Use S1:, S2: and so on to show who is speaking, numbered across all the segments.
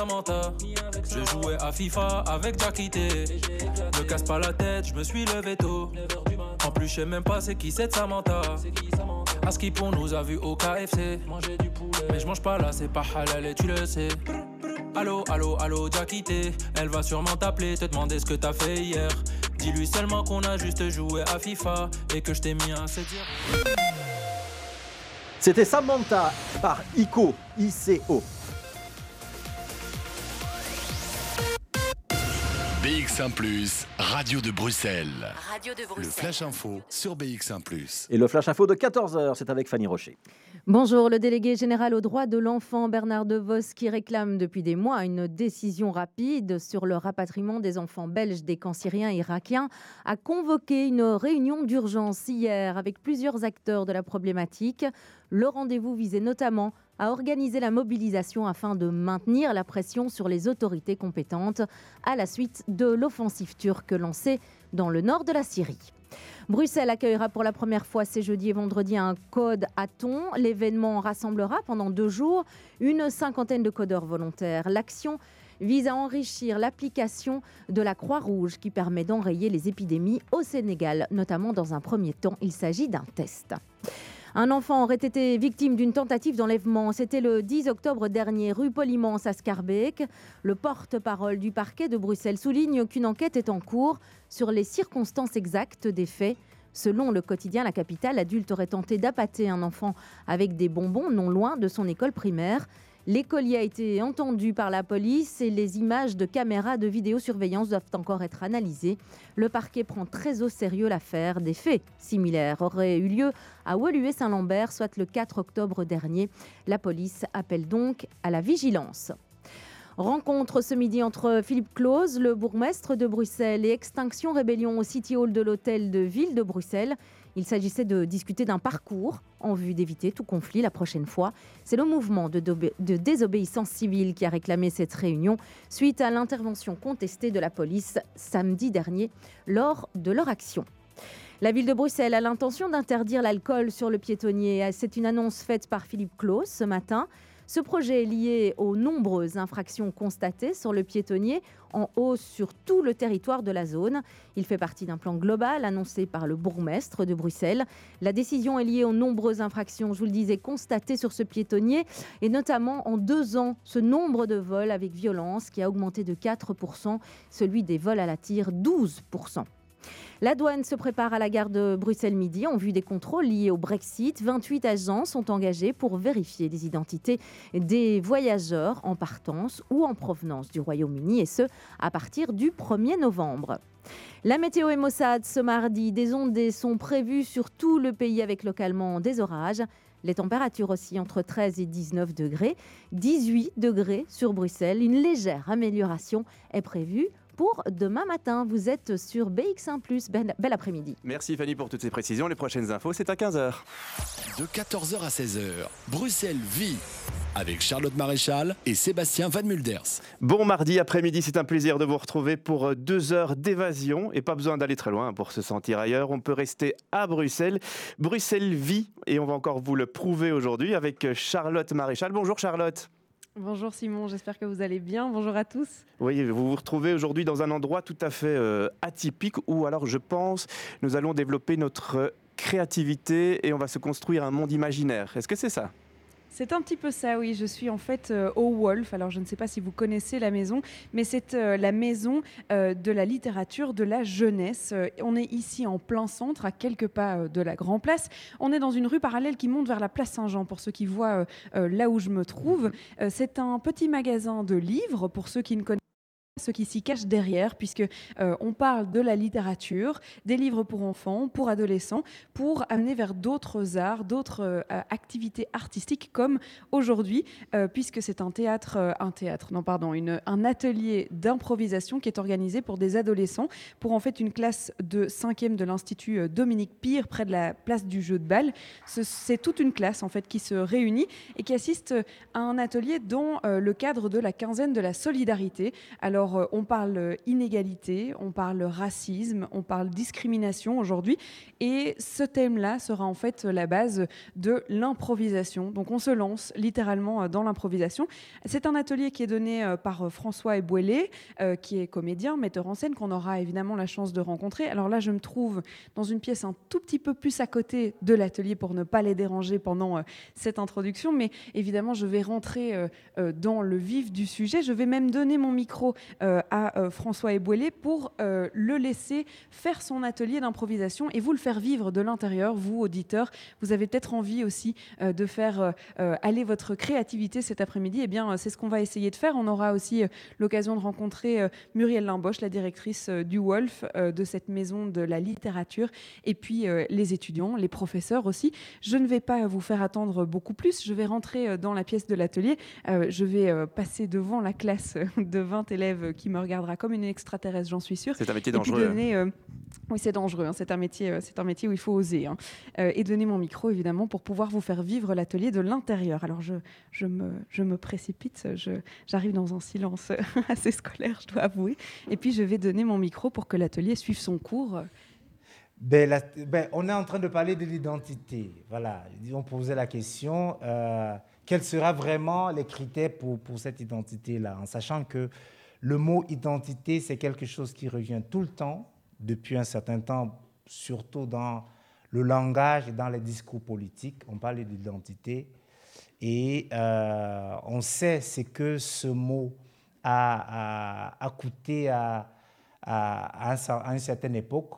S1: Samantha. Je jouais à FIFA avec Jackité. Ne casse pas la tête, je me suis levé tôt. En plus, je sais même pas c'est qui cette Samantha. Aski pour nous a vu au KFC. Mais je mange pas là, c'est pas halal et tu le sais. Allo, allo, allo, Jackité. Elle va sûrement t'appeler, te demander ce que t'as fait hier. Dis-lui seulement qu'on a juste joué à FIFA et que je t'ai mis un se dire.
S2: C'était Samantha par ICO, ICO.
S3: BX1 ⁇ Radio de Bruxelles.
S4: Radio de
S3: Le
S4: Bruxelles.
S3: Flash Info sur BX1 ⁇
S2: Et le flash info de 14h, c'est avec Fanny Rocher.
S5: Bonjour, le délégué général aux droits de l'enfant Bernard DeVos qui réclame depuis des mois une décision rapide sur le rapatriement des enfants belges des camps syriens et irakiens a convoqué une réunion d'urgence hier avec plusieurs acteurs de la problématique. Le rendez-vous visait notamment à organiser la mobilisation afin de maintenir la pression sur les autorités compétentes à la suite de l'offensive turque lancée dans le nord de la Syrie. Bruxelles accueillera pour la première fois ces jeudi et vendredi un code à thon. L'événement rassemblera pendant deux jours une cinquantaine de codeurs volontaires. L'action vise à enrichir l'application de la Croix-Rouge qui permet d'enrayer les épidémies au Sénégal, notamment dans un premier temps. Il s'agit d'un test. Un enfant aurait été victime d'une tentative d'enlèvement. C'était le 10 octobre dernier, rue Polymance à Scarbeck. Le porte-parole du parquet de Bruxelles souligne qu'une enquête est en cours sur les circonstances exactes des faits. Selon le quotidien La Capitale, l'adulte aurait tenté d'appâter un enfant avec des bonbons non loin de son école primaire. L'écolier a été entendu par la police et les images de caméras de vidéosurveillance doivent encore être analysées. Le parquet prend très au sérieux l'affaire. Des faits similaires auraient eu lieu à Woluwe-Saint-Lambert, soit le 4 octobre dernier. La police appelle donc à la vigilance. Rencontre ce midi entre Philippe Claus, le bourgmestre de Bruxelles, et Extinction Rébellion au City Hall de l'hôtel de ville de Bruxelles. Il s'agissait de discuter d'un parcours en vue d'éviter tout conflit la prochaine fois. C'est le mouvement de, désobéissance civile qui a réclamé cette réunion suite à l'intervention contestée de la police samedi dernier lors de leur action. La ville de Bruxelles a l'intention d'interdire l'alcool sur le piétonnier. C'est une annonce faite par Philippe Claus ce matin. Ce projet est lié aux nombreuses infractions constatées sur le piétonnier en hausse sur tout le territoire de la zone. Il fait partie d'un plan global annoncé par le bourgmestre de Bruxelles. La décision est liée aux nombreuses infractions, je vous le disais, constatées sur ce piétonnier et notamment en deux ans, ce nombre de vols avec violence qui a augmenté de 4%, celui des vols à la tire 12%. La douane se prépare à la gare de Bruxelles-Midi en vue des contrôles liés au Brexit. 28 agents sont engagés pour vérifier les identités des voyageurs en partance ou en provenance du Royaume-Uni et ce, à partir du 1er novembre. La météo et Mossad ce mardi, des ondées sont prévues sur tout le pays avec localement des orages. Les températures aussi entre 13 et 19 degrés, 18 degrés sur Bruxelles. Une légère amélioration est prévue pour demain matin. Vous êtes sur BX1 bel, bel après-midi.
S6: Merci Fanny pour toutes ces précisions. Les prochaines infos, c'est à 15h.
S3: De 14h à 16h, Bruxelles vit avec Charlotte Maréchal et Sébastien Van Mulders.
S6: Bon mardi après-midi, c'est un plaisir de vous retrouver pour deux heures d'évasion et pas besoin d'aller très loin pour se sentir ailleurs. On peut rester à Bruxelles. Bruxelles vit et on va encore vous le prouver aujourd'hui avec Charlotte Maréchal. Bonjour Charlotte.
S7: Bonjour Simon, j'espère que vous allez bien. Bonjour à tous.
S6: Oui, vous vous retrouvez aujourd'hui dans un endroit tout à fait euh, atypique où alors je pense nous allons développer notre euh, créativité et on va se construire un monde imaginaire. Est-ce que c'est ça?
S7: C'est un petit peu ça, oui. Je suis en fait euh, au Wolf. Alors, je ne sais pas si vous connaissez la maison, mais c'est euh, la maison euh, de la littérature, de la jeunesse. On est ici en plein centre, à quelques pas de la Grand Place. On est dans une rue parallèle qui monte vers la place Saint-Jean, pour ceux qui voient là où je me trouve. C'est un petit magasin de livres, pour ceux qui ne connaissent ce qui s'y cache derrière, puisque euh, on parle de la littérature, des livres pour enfants, pour adolescents, pour amener vers d'autres arts, d'autres euh, activités artistiques, comme aujourd'hui, euh, puisque c'est un théâtre, un théâtre, non pardon, un atelier d'improvisation qui est organisé pour des adolescents, pour en fait une classe de 5e de l'Institut Dominique Pire, près de la place du jeu de balle. Ce- C'est toute une classe en fait qui se réunit et qui assiste à un atelier dans le cadre de la quinzaine de la solidarité. Alors Alors, on parle inégalité, on parle racisme, on parle discrimination aujourd'hui. Et ce thème-là sera en fait la base de l'improvisation. Donc, on se lance littéralement dans l'improvisation. C'est un atelier qui est donné par François Ebouélé, qui est comédien, metteur en scène, qu'on aura évidemment la chance de rencontrer. Alors là, je me trouve dans une pièce un tout petit peu plus à côté de l'atelier pour ne pas les déranger pendant cette introduction. Mais évidemment, je vais rentrer dans le vif du sujet. Je vais même donner mon micro à François Ebouélé pour le laisser faire son atelier d'improvisation et vous le faire vivre de l'intérieur, vous, auditeurs. Vous avez peut-être envie aussi de faire aller votre créativité cet après-midi. Eh bien, c'est ce qu'on va essayer de faire. On aura aussi l'occasion de rencontrer Muriel Limboche, la directrice du Wolf, de cette maison de la littérature, et puis les étudiants, les professeurs aussi. Je ne vais pas vous faire attendre beaucoup plus. Je vais rentrer dans la pièce de l'atelier. je vais passer devant la classe de 20 élèves qui me regardera comme une extraterrestre, j'en suis sûre.
S6: C'est un métier dangereux.
S7: Hein. oui, c'est dangereux. Hein. C'est un métier, c'est un métier où il faut oser. Hein. et donner mon micro, évidemment, pour pouvoir vous faire vivre l'atelier de l'intérieur. Alors, je, je, me, je me précipite. J'arrive dans un silence assez scolaire, je dois avouer. Et puis, je vais donner mon micro pour que l'atelier suive son cours.
S4: Ben, ben, on est en train de parler de l'identité. Voilà, on posait la question, euh, quels seraient vraiment les critères pour, pour cette identité-là, en sachant que le mot identité, c'est quelque chose qui revient tout le temps, depuis un certain temps, surtout dans le langage et dans les discours politiques. On parle d'identité. Et euh, on sait ce que ce mot a, coûté à, à, à, une certaine époque.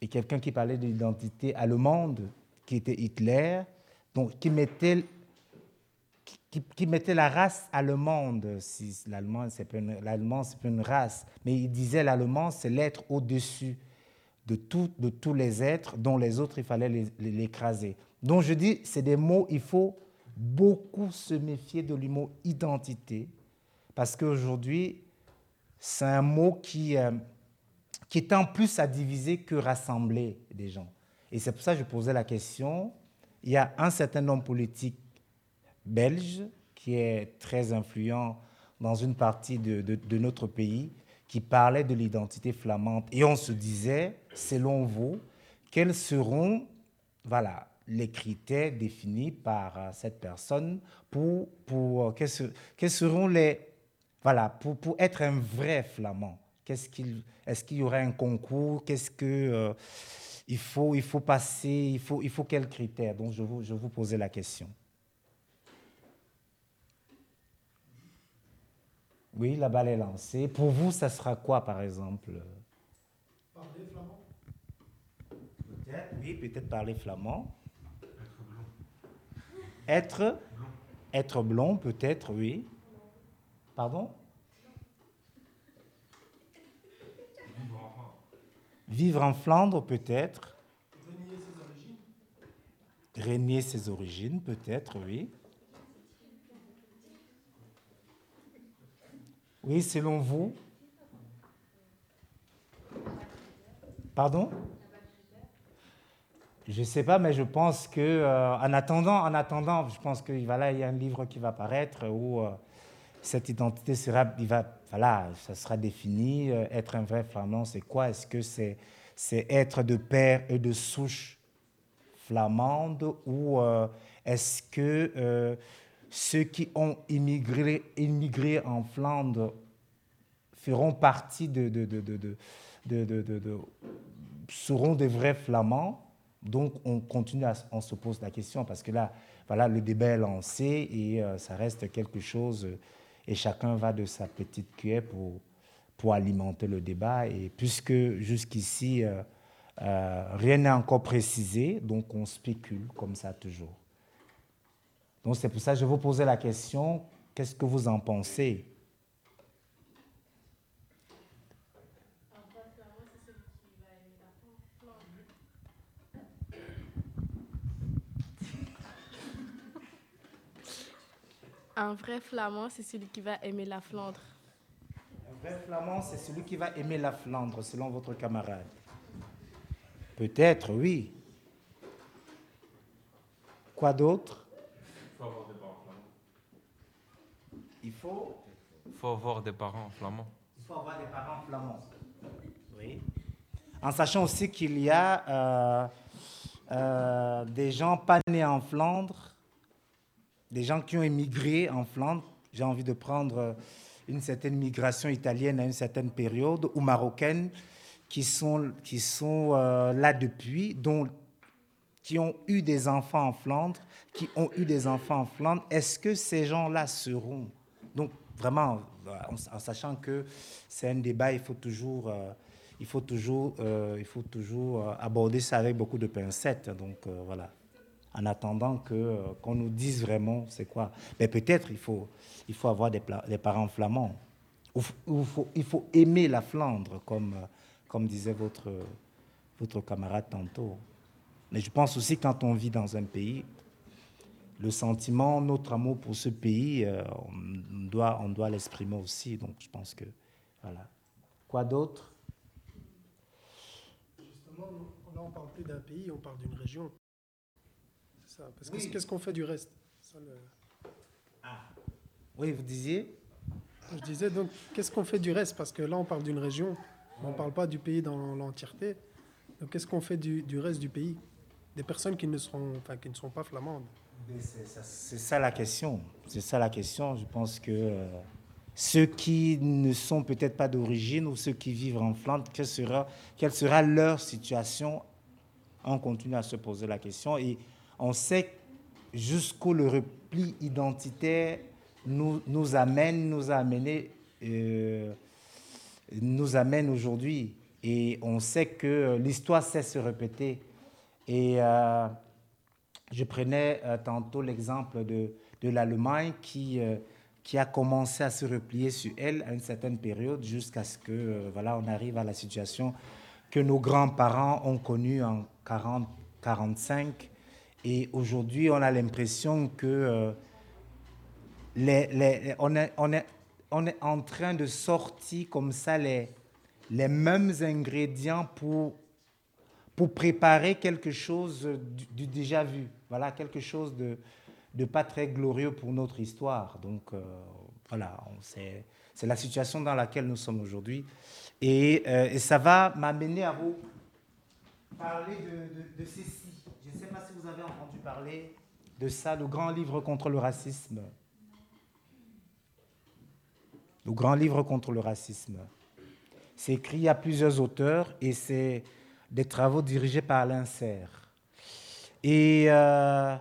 S4: Et quelqu'un qui parlait de l'identité allemande, qui était Hitler, donc qui mettait, qui, mettait la race allemande, si l'allemand, c'est pas, une race, mais il disait l'allemand, c'est l'être au-dessus de, de tous les êtres, dont les autres, il fallait l'écraser. Donc je dis, c'est des mots, il faut beaucoup se méfier de l'humour identité, parce qu'aujourd'hui, c'est un mot qui, euh, qui tend plus à diviser que rassembler des gens. Et c'est pour ça que je posais la question. Il y a un certain nombre politique belge qui est très influent dans une partie de, de, notre pays qui parlait de l'identité flamande. Et on se disait, selon vous, quels seront voilà, les critères définis par euh, cette personne pour, pour euh, quels, quels seront les, voilà, pour, pour être un vrai flamand, qu'est-ce qu'il, est-ce qu'il y aurait un concours? Qu'est-ce que euh, il faut, il faut passer Il faut, il faut quels critères? Donc je vous, je vous posais la question. Oui, la balle est lancée. Pour vous, ça sera quoi, par exemple?
S8: Parler flamand.
S4: Peut-être, oui, peut-être parler flamand. Être blond. Être, être blond, peut-être, oui. Pardon? Vivre en Flandre, peut-être.
S8: Régner ses origines.
S4: Régner ses origines, peut-être, oui. Oui, selon vous. Pardon? Je ne sais pas, mais je pense que, euh, en attendant, en attendant, je pense qu'il voilà, y a un livre qui va paraître où euh, cette identité sera, il va, voilà, ça sera défini. Euh, être un vrai flamand, c'est quoi? Est-ce que c'est c'est être de père et de souche flamande ou est-ce que ceux qui ont immigré, en Flandre feront partie de, seront des vrais flamands donc on continue, à, on se pose la question parce que là, voilà, le débat est lancé et ça reste quelque chose et chacun va de sa petite cuillère pour, pour alimenter le débat. Et puisque jusqu'ici, euh, euh, rien n'est encore précisé, donc on spécule comme ça toujours. Donc c'est pour ça que je vous posais la question, qu'est-ce que vous en pensez?
S9: Un vrai flamand, c'est celui qui va aimer la Flandre.
S4: Un vrai flamand, c'est celui qui va aimer la Flandre, selon votre camarade. Peut-être, oui. Quoi d'autre?
S10: Faut avoir des parents flamands.
S4: Il faut
S10: Il faut avoir des parents flamands.
S4: Il faut avoir des parents flamands. Oui. En sachant aussi qu'il y a euh, euh, des gens pas nés en Flandre, des gens qui ont émigré en Flandre. J'ai envie de prendre une certaine migration italienne à une certaine période, ou marocaine, qui sont, qui sont euh, là depuis, dont, ont eu des enfants en Flandre, qui ont eu des enfants en Flandre. Est-ce que ces gens-là seront... Donc, vraiment, en, sachant que c'est un débat, il faut toujours... euh, il faut toujours, euh, il faut toujours euh, aborder ça avec beaucoup de pincettes. Donc voilà. En attendant que qu'on nous dise vraiment c'est quoi. Mais peut-être il faut, il faut avoir des, parents flamands. Il faut aimer la Flandre, comme, comme disait votre, votre camarade tantôt. Mais je pense aussi quand on vit dans un pays, le sentiment, notre amour pour ce pays, euh, on doit, on doit l'exprimer aussi. Donc je pense que voilà. Quoi d'autre?
S8: Justement, là, on parle plus d'un pays, on parle d'une région. C'est ça. Parce que qu'est-ce qu'on fait du reste? Ça, le-
S4: Oui, vous disiez?
S8: Je disais donc, qu'est-ce qu'on fait du reste? Parce que là, on parle d'une région, on ne parle pas du pays dans l'entièreté. Donc, qu'est-ce qu'on fait du, du reste du pays? Des personnes qui ne, sont pas flamandes.
S4: C'est ça, la question. C'est ça la question. Je pense que euh, ceux qui ne sont peut-être pas d'origine ou ceux qui vivent en Flandre, quelle sera, leur situation On continue à se poser la question et on sait jusqu'où le repli identitaire nous, nous amène, nous a amené, euh, nous amène aujourd'hui. Et on sait que l'histoire sait se répéter. Et euh, je prenais euh, tantôt l'exemple de, de l'Allemagne qui, euh, qui a commencé à se replier sur elle à une certaine période jusqu'à ce que voilà, on arrive à la situation que nos grands-parents ont connue en 40-45. Et aujourd'hui, on a l'impression que les, les- on, est, on, est, on est en train de sortir comme ça les, les mêmes ingrédients pour pour préparer quelque chose du, déjà vu. Voilà, quelque chose de, de pas très glorieux pour notre histoire. Donc, euh, voilà, c'est la situation dans laquelle nous sommes aujourd'hui. Et, euh, et ça va m'amener à vous parler de, de, de ceci. Je ne sais pas si vous avez entendu parler de ça, le grand livre contre le racisme. Le grand livre contre le racisme. C'est écrit à plusieurs auteurs et c'est des travaux dirigés par l'INSER. Et euh,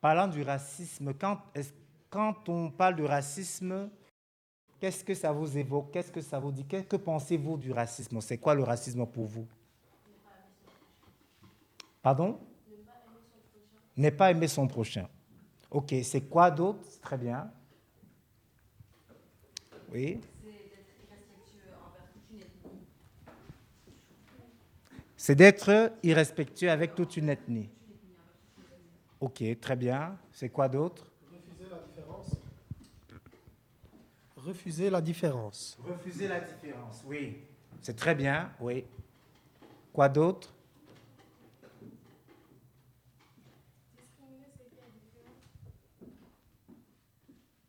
S4: parlant du racisme, quand, on parle de racisme, qu'est-ce que ça vous évoque? Qu'est-ce que ça vous dit? Que pensez-vous du racisme? C'est quoi le racisme pour vous? Pardon? Ne pas aimer son prochain. Ok, c'est quoi d'autre? Très bien. Oui C'est d'être irrespectueux avec toute une ethnie. Ok, très bien. C'est quoi d'autre?
S8: Refuser la différence. Refuser la différence.
S4: Refuser la différence, oui. C'est très bien, oui. Quoi d'autre?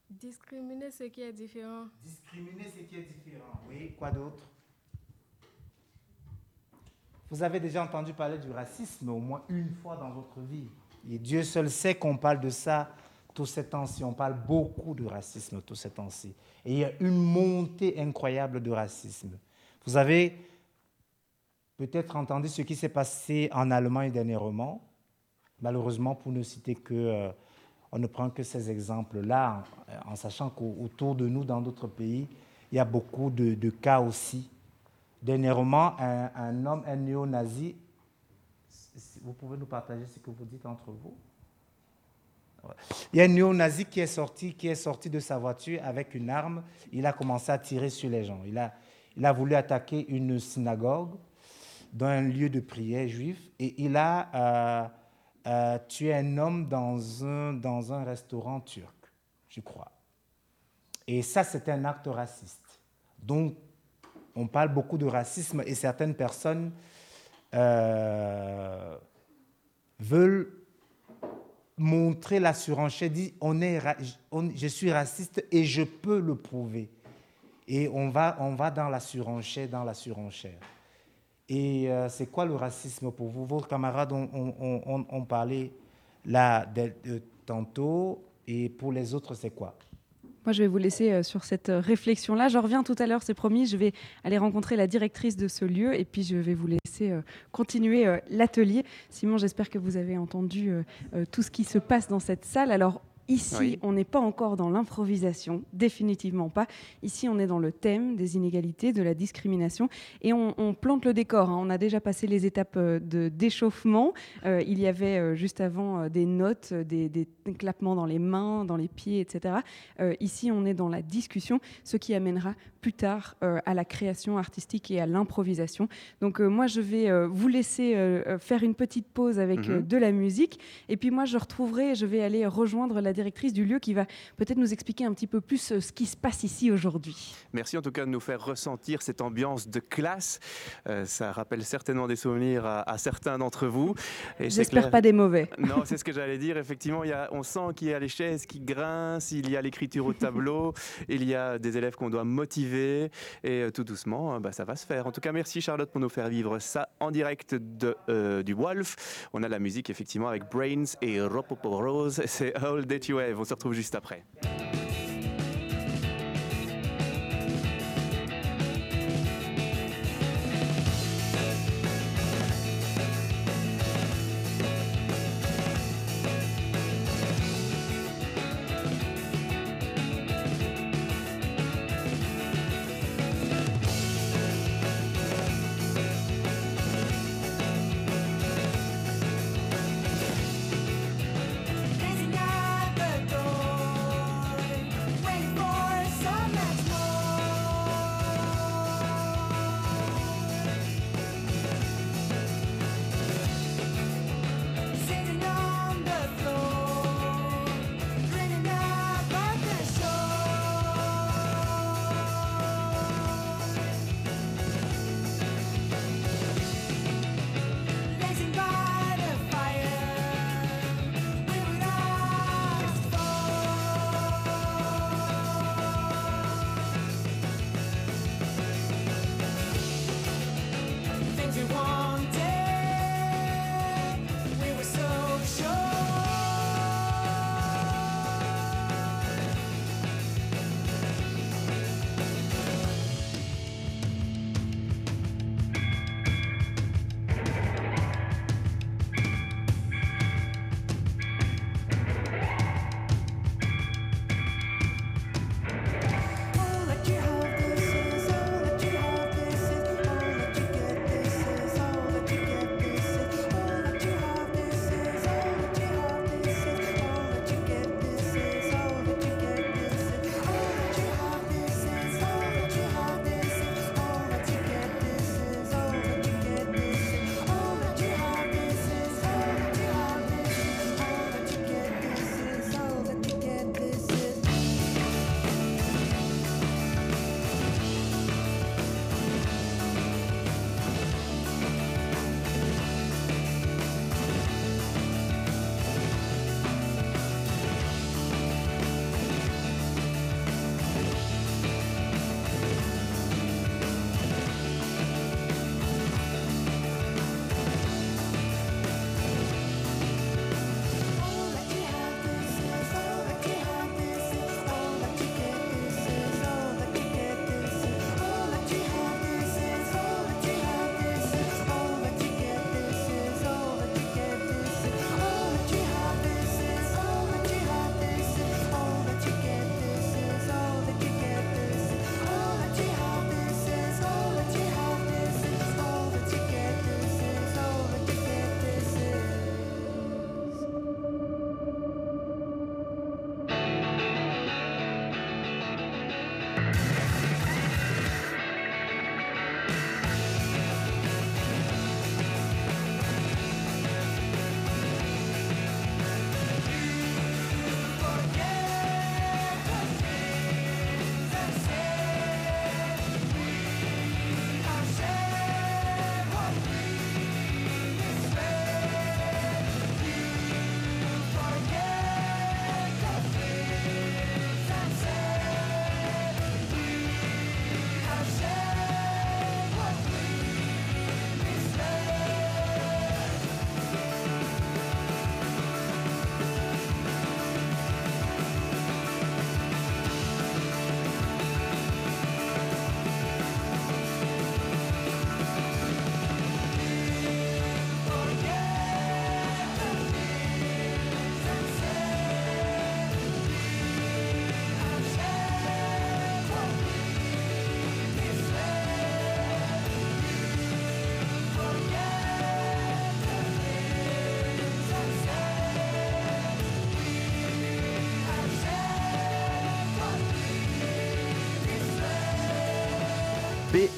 S9: Discriminer ce qui est différent.
S4: Discriminer ce qui est différent, oui. Quoi d'autre? Vous avez déjà entendu parler du racisme au moins une fois dans votre vie. Et Dieu seul sait qu'on parle de ça tous ces temps-ci. On parle beaucoup de racisme tous ces temps-ci. Et il y a une montée incroyable de racisme. Vous avez peut-être entendu ce qui s'est passé en Allemagne dernièrement. Malheureusement, pour ne citer que, euh, on ne prend que ces exemples-là, en, sachant qu'autour de nous, dans d'autres pays, il y a beaucoup de cas aussi. Dernièrement, un, un homme, un néo-nazi, vous pouvez nous partager ce que vous dites entre vous? Il y a un néo-nazi qui est sorti, qui est sorti de sa voiture avec une arme. Il a commencé à tirer sur les gens. Il a, il a voulu attaquer une synagogue dans un lieu de prière juif et il a euh, euh, tué un homme dans un, dans un restaurant turc, je crois. Et ça, c'est un acte raciste. Donc, on parle beaucoup de racisme et certaines personnes euh, veulent montrer la surenchère, dit on est, on- je suis raciste et je peux le prouver. Et on va, on va dans la surenchère, dans la surenchère. Et euh, c'est quoi le racisme pour vous? Vos camarades ont, parlé là de- tantôt, et pour les autres, c'est quoi?
S7: Moi, je vais vous laisser euh, sur cette euh, réflexion-là. Je reviens tout à l'heure, c'est promis. Je vais aller rencontrer la directrice de ce lieu et puis je vais vous laisser euh, continuer l'atelier. Simon, j'espère que vous avez entendu tout ce qui se passe dans cette salle. Alors, Ici,
S6: Oui.
S7: on n'est pas encore dans l'improvisation, définitivement pas. Ici, on est dans le thème des inégalités, de la discrimination, et on, on plante le décor. hein. On a déjà passé les étapes euh, de d'échauffement. Euh, il y avait euh, juste avant euh, des notes, des, des clapements dans les mains, dans les pieds, etc. Ici, on est dans la discussion, ce qui amènera plus tard à la création artistique et à l'improvisation. Donc moi, je vais vous laisser faire une petite pause avec
S6: Mhm.
S7: euh, de la musique, et puis moi, je retrouverai, je vais aller rejoindre la directrice du lieu qui va peut-être nous expliquer un petit peu plus euh, ce qui se passe ici aujourd'hui.
S6: Merci en tout cas de nous faire ressentir cette ambiance de classe. Euh, ça rappelle certainement des souvenirs à, à certains d'entre vous.
S7: J'espère pas des mauvais.
S6: Non, c'est ce que j'allais dire. Effectivement, il y a, on sent qu'il y a les chaises qui grincent, il y a l'écriture au tableau, il y a des élèves qu'on doit motiver. Et euh, tout doucement, euh, bah, ça va se faire. En tout cas, merci Charlotte pour nous faire vivre ça en direct de, euh, du Wolf. On a la musique effectivement avec Brains et Ropopo Rose. C'est All On se retrouve juste après.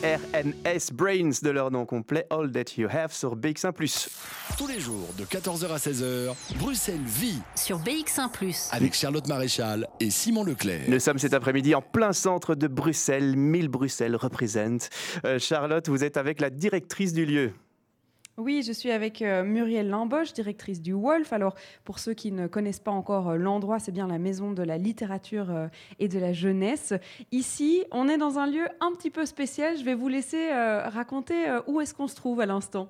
S6: BRNS Brains de leur nom complet, All That You Have sur BX1
S3: Tous les jours de 14h à 16h, Bruxelles vit
S10: sur BX1 ⁇
S3: avec Charlotte Maréchal et Simon Leclerc.
S6: Nous sommes cet après-midi en plein centre de Bruxelles, 1000 Bruxelles représente. Euh, Charlotte, vous êtes avec la directrice du lieu.
S7: Oui, je suis avec euh, Muriel Lamboche, directrice du Wolf. Alors, pour ceux qui ne connaissent pas encore euh, l'endroit, c'est bien la maison de la littérature euh, et de la jeunesse. Ici, on est dans un lieu un petit peu spécial. Je vais vous laisser raconter où est-ce qu'on se trouve à l'instant.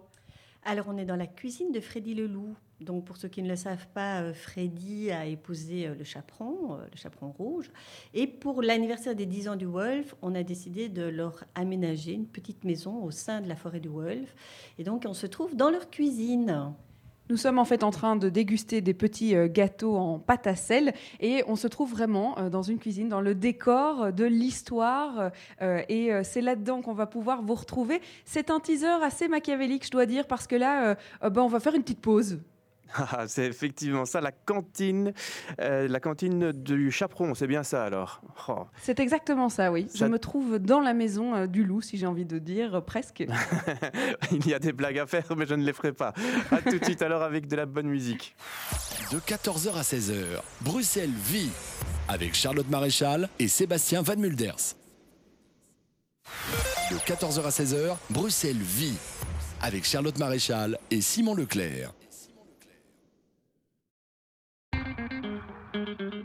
S11: Alors, on est dans la cuisine de Freddy Leloup. Donc, pour ceux qui ne le savent pas, euh, Freddy a épousé euh, le chaperon, euh, le chaperon rouge. Et pour l'anniversaire des 10 ans du Wolf, on a décidé de leur aménager une petite maison au sein de la forêt du Wolf. Et donc, on se trouve dans leur cuisine.
S7: Nous sommes en fait en train de déguster des petits gâteaux en pâte à sel et on se trouve vraiment dans une cuisine, dans le décor de l'histoire et c'est là-dedans qu'on va pouvoir vous retrouver. C'est un teaser assez machiavélique, je dois dire, parce que là, ben, on va faire une petite pause.
S6: Ah, c'est effectivement ça, la cantine, euh, la cantine du chaperon, c'est bien ça alors
S7: oh. C'est exactement ça, oui. Je me trouve dans la maison euh, du loup, si j'ai envie de dire, euh, presque.
S6: Il y a des blagues à faire, mais je ne les ferai pas. A tout de suite alors avec de la bonne musique.
S3: De 14h à 16h, Bruxelles vit avec Charlotte Maréchal et Sébastien Van Mulders. De 14h à 16h, Bruxelles vit avec Charlotte Maréchal et Simon Leclerc.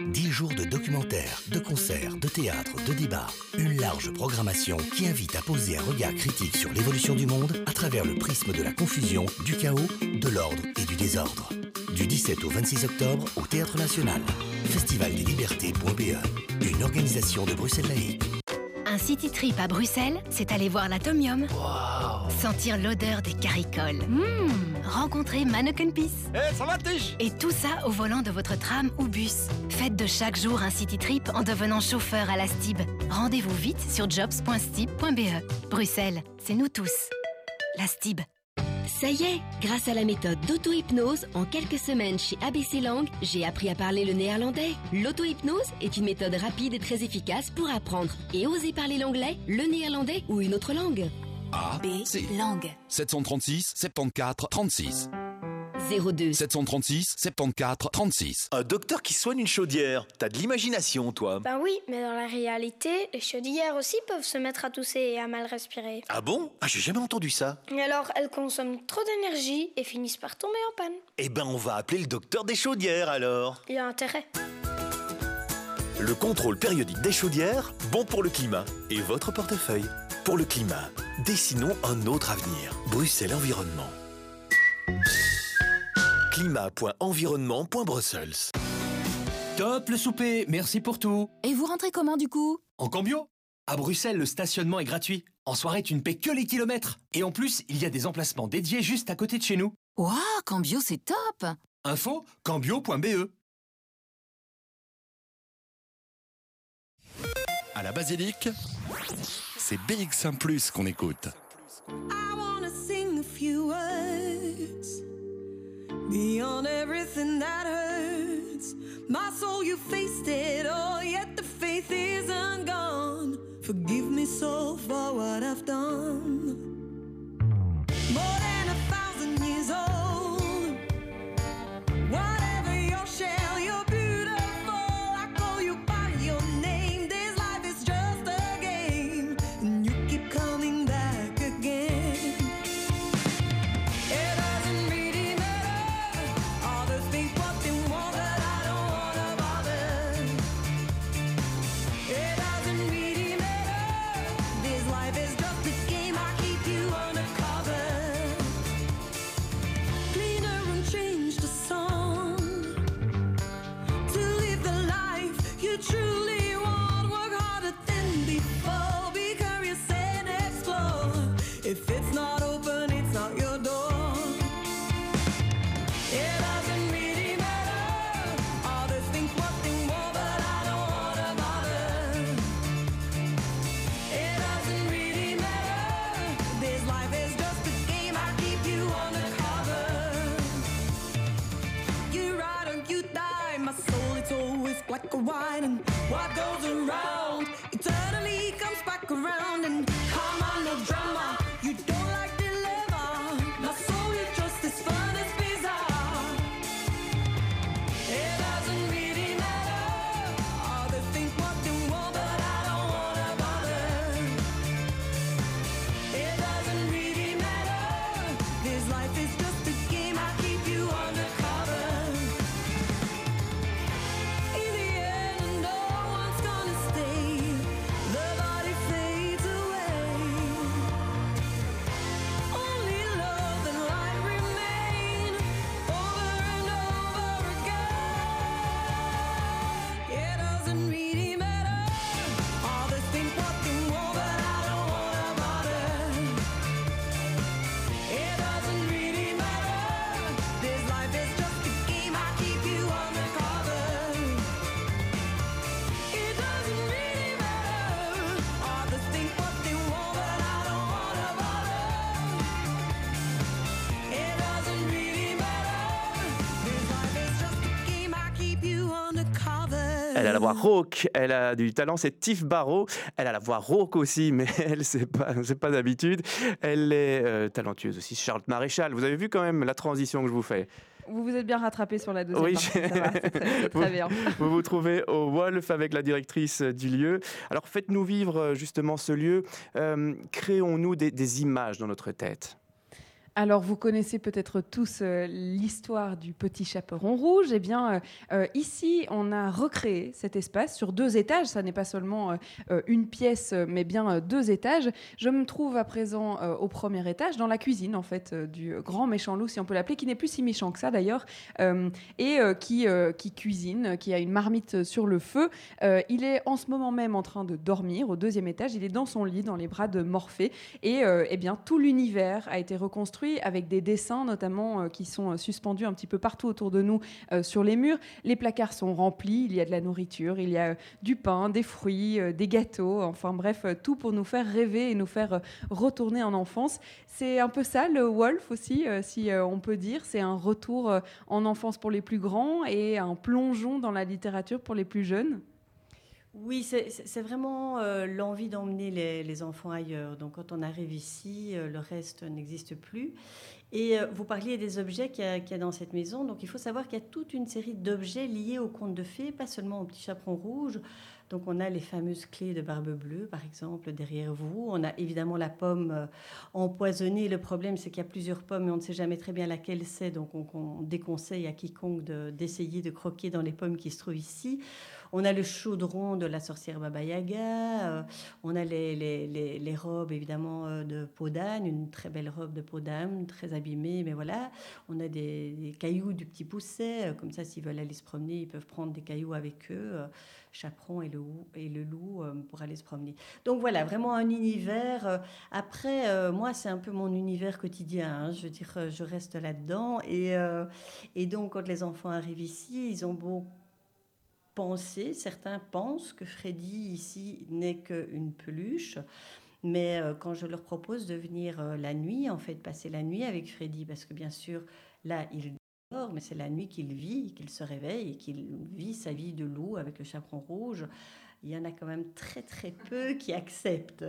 S12: 10 jours de documentaires, de concerts, de théâtre, de débats. Une large programmation qui invite à poser un regard critique sur l'évolution du monde à travers le prisme de la confusion, du chaos, de l'ordre et du désordre. Du 17 au 26 octobre au Théâtre National. Festival des libertés.be. Une organisation de Bruxelles Laïque.
S10: Un city trip à Bruxelles, c'est aller voir l'atomium. Sentir l'odeur des caricoles. Mmh. Rencontrer Mannequin Peace.
S13: Eh, ça va,
S10: Et tout ça au volant de votre tram ou bus. Faites de chaque jour un city trip en devenant chauffeur à la STIB. Rendez-vous vite sur jobs.stib.be. Bruxelles, c'est nous tous. La STIB.
S14: Ça y est, grâce à la méthode d'auto-hypnose, en quelques semaines chez ABC Langue, j'ai appris à parler le néerlandais. L'auto-hypnose est une méthode rapide et très efficace pour apprendre et oser parler l'anglais, le néerlandais ou une autre langue.
S3: A, B, C.
S10: Langue.
S3: 736 74 36.
S14: 02
S3: 736 74 36.
S13: Un docteur qui soigne une chaudière. T'as de l'imagination, toi.
S15: Ben oui, mais dans la réalité, les chaudières aussi peuvent se mettre à tousser et à mal respirer.
S13: Ah bon? Ah, j'ai jamais entendu ça.
S15: Et alors, elles consomment trop d'énergie et finissent par tomber en panne.
S13: Eh ben, on va appeler le docteur des chaudières alors.
S15: Il y a intérêt.
S13: Le contrôle périodique des chaudières, bon pour le climat et votre portefeuille. Pour le climat, dessinons un autre avenir. Bruxelles Environnement climat.environnement.brussels.
S16: Top le souper, merci pour tout.
S10: Et vous rentrez comment du coup?
S16: En cambio À Bruxelles, le stationnement est gratuit. En soirée, tu ne paies que les kilomètres. Et en plus, il y a des emplacements dédiés juste à côté de chez nous.
S10: Waouh, Cambio, c'est top
S16: Info cambio.be
S3: À la basilique, c'est BX1 ⁇ qu'on écoute.
S17: Beyond everything that hurts, my soul, you faced it all, yet the faith isn't gone. Forgive me so for what I've done.
S6: Elle a la voix rauque, elle a du talent, c'est Tiff Barrow. Elle a la voix rauque aussi, mais elle, c'est pas, c'est pas d'habitude. Elle est euh, talentueuse aussi. Charlotte Maréchal, vous avez vu quand même la transition que je vous fais?
S7: Vous vous êtes bien rattrapé sur la deuxième
S6: Oui,
S7: partie, ça va, très, très bien.
S6: Vous vous trouvez au Wolf avec la directrice du lieu. Alors faites-nous vivre euh, justement ce lieu. Euh, créons-nous des, des images dans notre tête?
S7: Alors, vous connaissez peut-être tous euh, l'histoire du petit chaperon rouge. Eh bien, euh, euh, ici, on a recréé cet espace sur deux étages. Ça n'est pas seulement une pièce, mais bien deux étages. Je me trouve à présent au premier étage, dans la cuisine, en fait, du grand méchant loup, si on peut l'appeler, qui n'est plus si méchant que ça, d'ailleurs, et qui, qui cuisine, qui a une marmite sur le feu. Il est en ce moment même en train de dormir au deuxième étage. Il est dans son lit, dans les bras de Morphée. Et eh bien, tout l'univers a été reconstruit avec des dessins, notamment, euh, qui sont euh, suspendus un petit peu partout autour de nous euh, sur les murs. Les placards sont remplis. Il y a de la nourriture, il y a du pain, des fruits, des gâteaux. Enfin bref, tout pour nous faire rêver et nous faire retourner en enfance. C'est un peu ça, le Wolf aussi, si on peut dire. C'est un retour en enfance pour les plus grands et un plongeon dans la littérature pour les plus jeunes.
S11: Oui, c'est vraiment euh, l'envie d'emmener les, enfants ailleurs. Donc quand on arrive ici, euh, le reste n'existe plus. Et euh, vous parliez des objets qu'il y, a- dans cette maison. Donc il faut savoir qu'il y a toute une série d'objets liés au conte de fées, pas seulement au petit chaperon rouge. Donc on a les fameuses clés de barbe bleue, par exemple, derrière vous. On a évidemment la pomme empoisonnée. Le problème, c'est qu'il y a plusieurs pommes et on ne sait jamais très bien laquelle c'est. Donc on, on déconseille à quiconque de- d'essayer de, croquer dans les pommes qui se trouvent ici. On a le chaudron de la sorcière Baba Yaga. euh, on a les, les- les- robes, évidemment, euh, de peau d'âne, une très belle robe de peau d'âne, très abîmée, mais voilà. On a des, cailloux du petit pousset. euh, comme ça, s'ils veulent aller se promener, ils peuvent prendre des cailloux avec eux. chaperon et le, et le loup pour aller se promener. Donc voilà, vraiment un univers. après, moi, c'est un peu mon univers quotidien. hein, je veux dire, je reste là-dedans. Et, et donc, quand les enfants arrivent ici, ils ont beau penser, certains pensent que Freddy ici n'est qu'une peluche. Mais euh, quand je leur propose de venir euh, la nuit, en fait, passer la nuit avec Freddy, parce que bien sûr, là, il dort, mais c'est la nuit qu'il vit, qu'il se réveille et qu'il vit sa vie de loup avec le chaperon rouge. Il y en a quand même très très peu qui acceptent.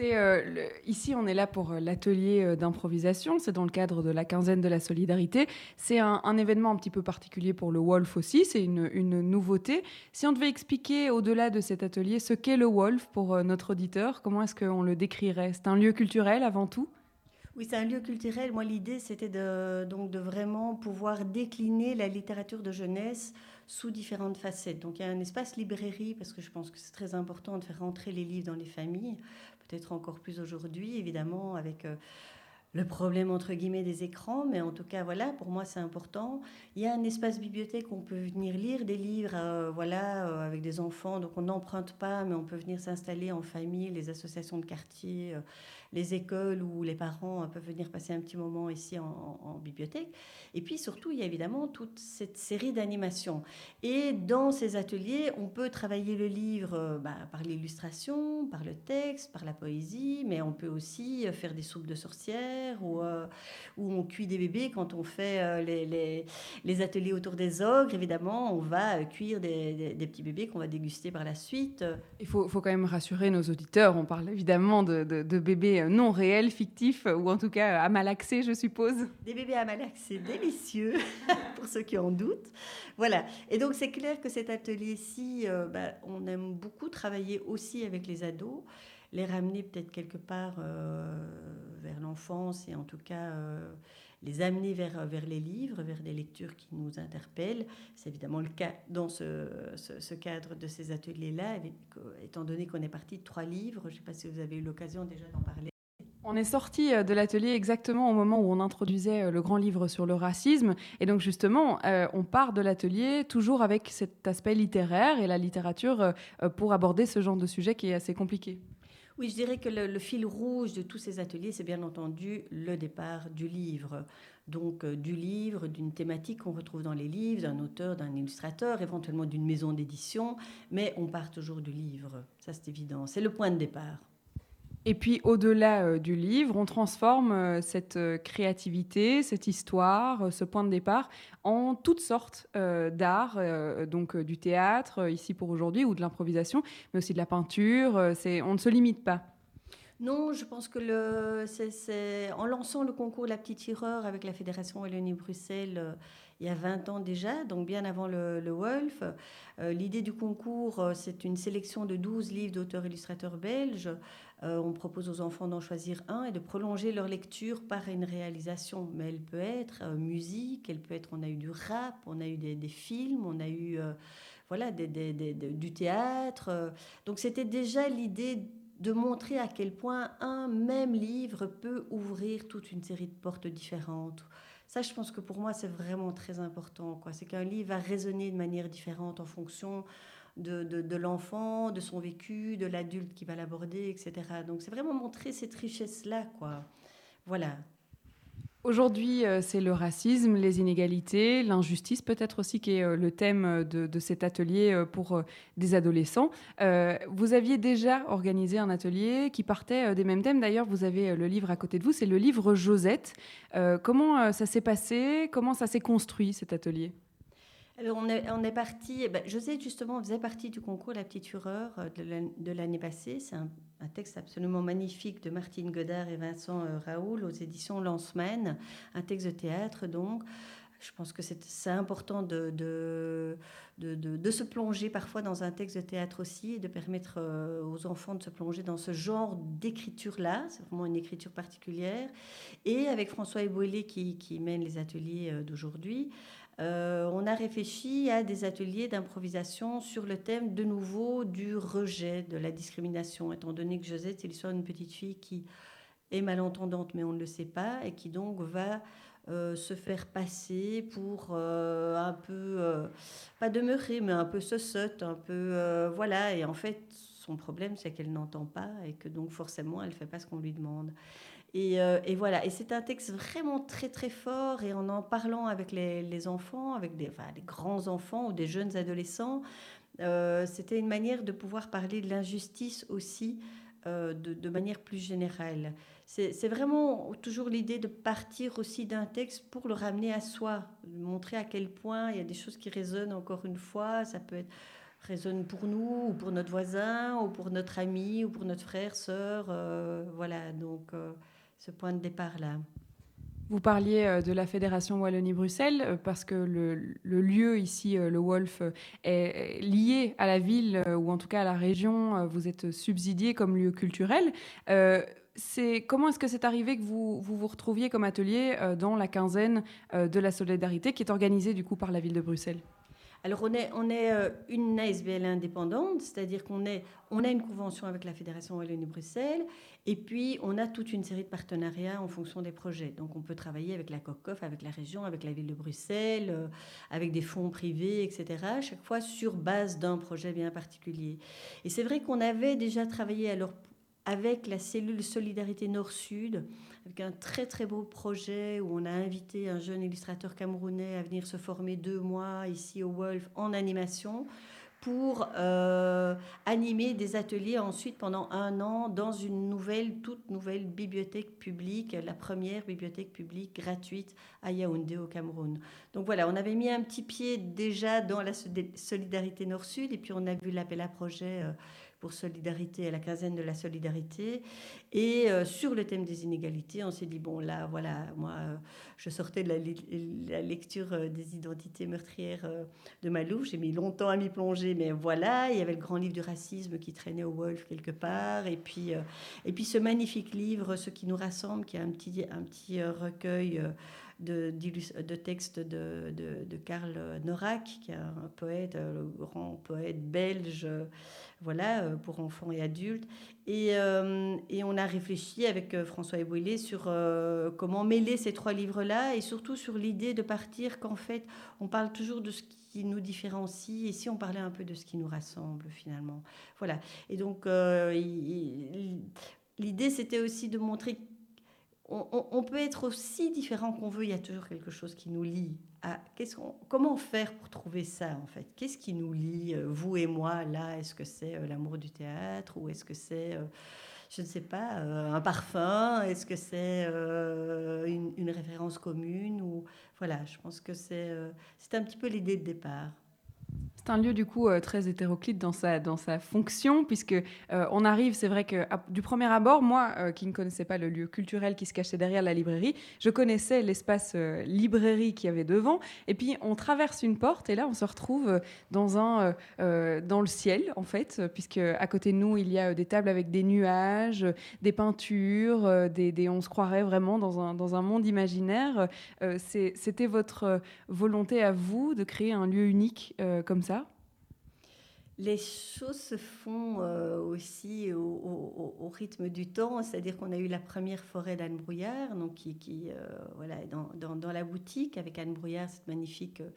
S7: Euh, ici, on est là pour euh, l'atelier euh, d'improvisation. C'est dans le cadre de la quinzaine de la solidarité. C'est un, événement un petit peu particulier pour le Wolf aussi. C'est une, nouveauté. Si on devait expliquer au-delà de cet atelier ce qu'est le Wolf pour notre auditeur, comment est-ce qu'on le décrirait? C'est un lieu culturel avant tout?
S11: Oui, c'est un lieu culturel. Moi, l'idée, c'était donc, de vraiment pouvoir décliner la littérature de jeunesse sous différentes facettes. Donc, il y a un espace librairie, parce que je pense que c'est très important de faire rentrer les livres dans les familles, peut-être encore plus aujourd'hui, évidemment, avec euh, le problème, entre guillemets, des écrans. Mais en tout cas, voilà, pour moi, c'est important. Il y a un espace bibliothèque où on peut venir lire des livres, euh, voilà, euh, avec des enfants. Donc, on n'emprunte pas, mais on peut venir s'installer en famille, les associations de quartier. euh, les écoles où les parents peuvent venir passer un petit moment ici en, bibliothèque. Et puis surtout, il y a évidemment toute cette série d'animations. Et dans ces ateliers, on peut travailler le livre bah, par l'illustration, par le texte, par la poésie, mais on peut aussi faire des soupes de sorcières ou euh, où on cuit des bébés. Quand on fait euh, les, les- les ateliers autour des ogres, évidemment, on va euh, cuire des, des- des petits bébés qu'on va déguster par la suite.
S7: Il faut, faut quand même rassurer nos auditeurs. On parle évidemment de, de- de bébés non réels, fictifs, ou en tout cas à malaxer, je suppose.
S11: Des bébés à malax, c'est délicieux, pour ceux qui en doutent. Voilà. Et donc, c'est clair que cet atelier-ci, euh, bah, on aime beaucoup travailler aussi avec les ados, les ramener peut-être quelque part euh, vers l'enfance et en tout cas euh, les amener vers, vers les livres, vers des lectures qui nous interpellent. C'est évidemment le cas dans ce, cadre de ces ateliers-là, étant donné qu'on est parti de trois livres. Je ne sais pas si vous avez eu l'occasion déjà d'en parler.
S7: On est sorti euh, de l'atelier exactement au moment où on introduisait le grand livre sur le racisme. Et donc justement, on part de l'atelier toujours avec cet aspect littéraire et la littérature pour aborder ce genre de sujet qui est assez compliqué.
S11: Oui, je dirais que le, fil rouge de tous ces ateliers, c'est bien entendu le départ du livre. Donc euh, du livre, d'une thématique qu'on retrouve dans les livres, d'un auteur, d'un illustrateur, éventuellement d'une maison d'édition, mais on part toujours du livre. Ça, c'est évident. C'est le point de départ.
S7: Et puis au-delà euh, du livre, on transforme euh, cette euh, créativité, cette histoire, ce point de départ en toutes sortes d'art, euh, donc du théâtre ici pour aujourd'hui ou de l'improvisation, mais aussi de la peinture. on ne se limite pas.
S11: Non, je pense que le, c'est, en lançant le concours La Petite Tireur avec la Fédération Wallonie-Bruxelles il y a 20 ans déjà, donc bien avant le, Wolf, l'idée du concours, c'est une sélection de 12 livres d'auteurs-illustrateurs belges. Euh, on propose aux enfants d'en choisir un et de prolonger leur lecture par une réalisation. Mais elle peut être euh, musique, elle peut être, on a eu du rap, on a eu des, films, on a eu euh, voilà, des- du théâtre. Donc c'était déjà l'idée de montrer à quel point un même livre peut ouvrir toute une série de portes différentes. Ça, je pense que pour moi, c'est vraiment très important. C'est qu'un livre va résonner de manière différente en fonction de, de- l'enfant, de son vécu, de l'adulte qui va l'aborder, etc. Donc, c'est vraiment montrer cette richesse-là. quoi. Voilà.
S7: Aujourd'hui, euh, c'est le racisme, les inégalités, l'injustice peut-être aussi qui est euh, le thème euh, de, de cet atelier pour des adolescents. Vous aviez déjà organisé un atelier qui partait des mêmes thèmes. D'ailleurs, vous avez le livre à côté de vous, c'est le livre Josette. Comment ça s'est passé? Comment ça s'est construit cet atelier?
S11: On est, on est parti. eh ben, Josette, justement, faisait partie du concours La Petite Fureur euh, de l'an- de l'année passée. C'est un, texte absolument magnifique de Martine Godard et Vincent euh, Raoul aux éditions Lanceman. Un texte de théâtre, donc. Je pense que c'est important de, de, de, se plonger parfois dans un texte de théâtre aussi et de permettre euh, aux enfants de se plonger dans ce genre d'écriture-là. C'est vraiment une écriture particulière. Et avec François Eboilé qui, mène les ateliers euh, d'aujourd'hui, euh, on a réfléchi à des ateliers d'improvisation sur le thème de nouveau du rejet, de la discrimination, étant donné que Josette, c'est l'histoire d'une petite fille qui est malentendante, mais on ne le sait pas, et qui donc va euh, se faire passer pour euh, un peu, pas demeurer, mais un peu sotte, un peu, voilà, et en fait, son problème, c'est qu'elle n'entend pas, et que donc forcément, elle ne fait pas ce qu'on lui demande. Et, euh, et voilà, et c'est un texte vraiment très très fort, et en en parlant avec les, enfants, avec des, les grands enfants ou des jeunes adolescents, euh, c'était une manière de pouvoir parler de l'injustice aussi euh, de, de manière plus générale. C'est vraiment toujours l'idée de partir aussi d'un texte pour le ramener à soi, montrer à quel point il y a des choses qui résonnent encore une fois, ça peut être résonne pour nous ou pour notre voisin ou pour notre ami ou pour notre frère, sœur, euh, voilà, donc euh, ce point de départ-là.
S7: Vous parliez euh, de la Fédération Wallonie-Bruxelles parce que le, lieu ici, le Wolf, est lié à la ville ou en tout cas à la région. Vous êtes subsidié comme lieu culturel. Euh, comment est-ce que c'est arrivé que vous, vous retrouviez comme atelier dans la quinzaine de la solidarité qui est organisée du coup par la ville de Bruxelles?
S11: Alors, on est, euh, une ASBL indépendante, c'est-à-dire qu'on est, on a une convention avec la Fédération Wallonie-Bruxelles, et puis on a toute une série de partenariats en fonction des projets. Donc, on peut travailler avec la COCOF, avec la région, avec la ville de Bruxelles, euh, avec des fonds privés, etc., chaque fois sur base d'un projet bien particulier. Et c'est vrai qu'on avait déjà travaillé alors avec la cellule Solidarité Nord-Sud, avec un très très beau projet où on a invité un jeune illustrateur camerounais à venir se former deux mois ici au Wolf en animation pour euh, animer des ateliers ensuite pendant un an dans une nouvelle, toute nouvelle bibliothèque publique, la première bibliothèque publique gratuite à Yaoundé au Cameroun. Donc voilà, on avait mis un petit pied déjà dans la solidarité Nord-Sud et puis on a vu l'appel à projet. Euh, pour Solidarité, à la quinzaine de la Solidarité. Et euh, sur le thème des inégalités, on s'est dit, bon, là, voilà, moi, euh, je sortais de la, lecture euh, des identités meurtrières de Malouf. J'ai mis longtemps à m'y plonger, mais voilà, il y avait le grand livre du racisme qui traînait au Wolf quelque part. Et puis, et puis ce magnifique livre, Ce qui nous rassemble, qui est un petit, un petit recueil. De, textes de, de, Karl Norak, qui est un poète, le grand poète belge, voilà, pour enfants et adultes. Et, euh, et on a réfléchi avec euh, François Ebouillet sur euh, comment mêler ces trois livres-là et surtout sur l'idée de partir qu'en fait, on parle toujours de ce qui nous différencie et si on parlait un peu de ce qui nous rassemble finalement. Voilà. Et donc, euh, l'idée, c'était aussi de montrer on, peut être aussi différent qu'on veut, il y a toujours quelque chose qui nous lie. Qu'on, comment faire pour trouver ça, en fait? Qu'est-ce qui nous lie, vous et moi, là? Est-ce que c'est euh, l'amour du théâtre ou est-ce que c'est euh, je ne sais pas, euh, un parfum? Est-ce que c'est euh, une, référence commune ou voilà, je pense que c'est euh, c'est un petit peu l'idée de départ.
S7: C'est un lieu du coup euh, très hétéroclite dans sa, dans sa fonction, puisque euh, on arrive, c'est vrai que du premier abord, moi euh, qui ne connaissais pas le lieu culturel qui se cachait derrière la librairie, je connaissais l'espace librairie qu'il y avait devant, et puis on traverse une porte, et là on se retrouve dans, un, dans le ciel, en fait, puisque à côté de nous, il y a des tables avec des nuages, des peintures, des, des- on se croirait vraiment dans un, dans un monde imaginaire. C'était votre volonté à vous de créer un lieu unique comme ça?
S11: Les choses se font euh, aussi au, rythme du temps, c'est-à-dire qu'on a eu la première forêt d'Anne Brouillard, donc qui, euh, voilà, dans, la boutique avec Anne Brouillard, cette magnifique euh,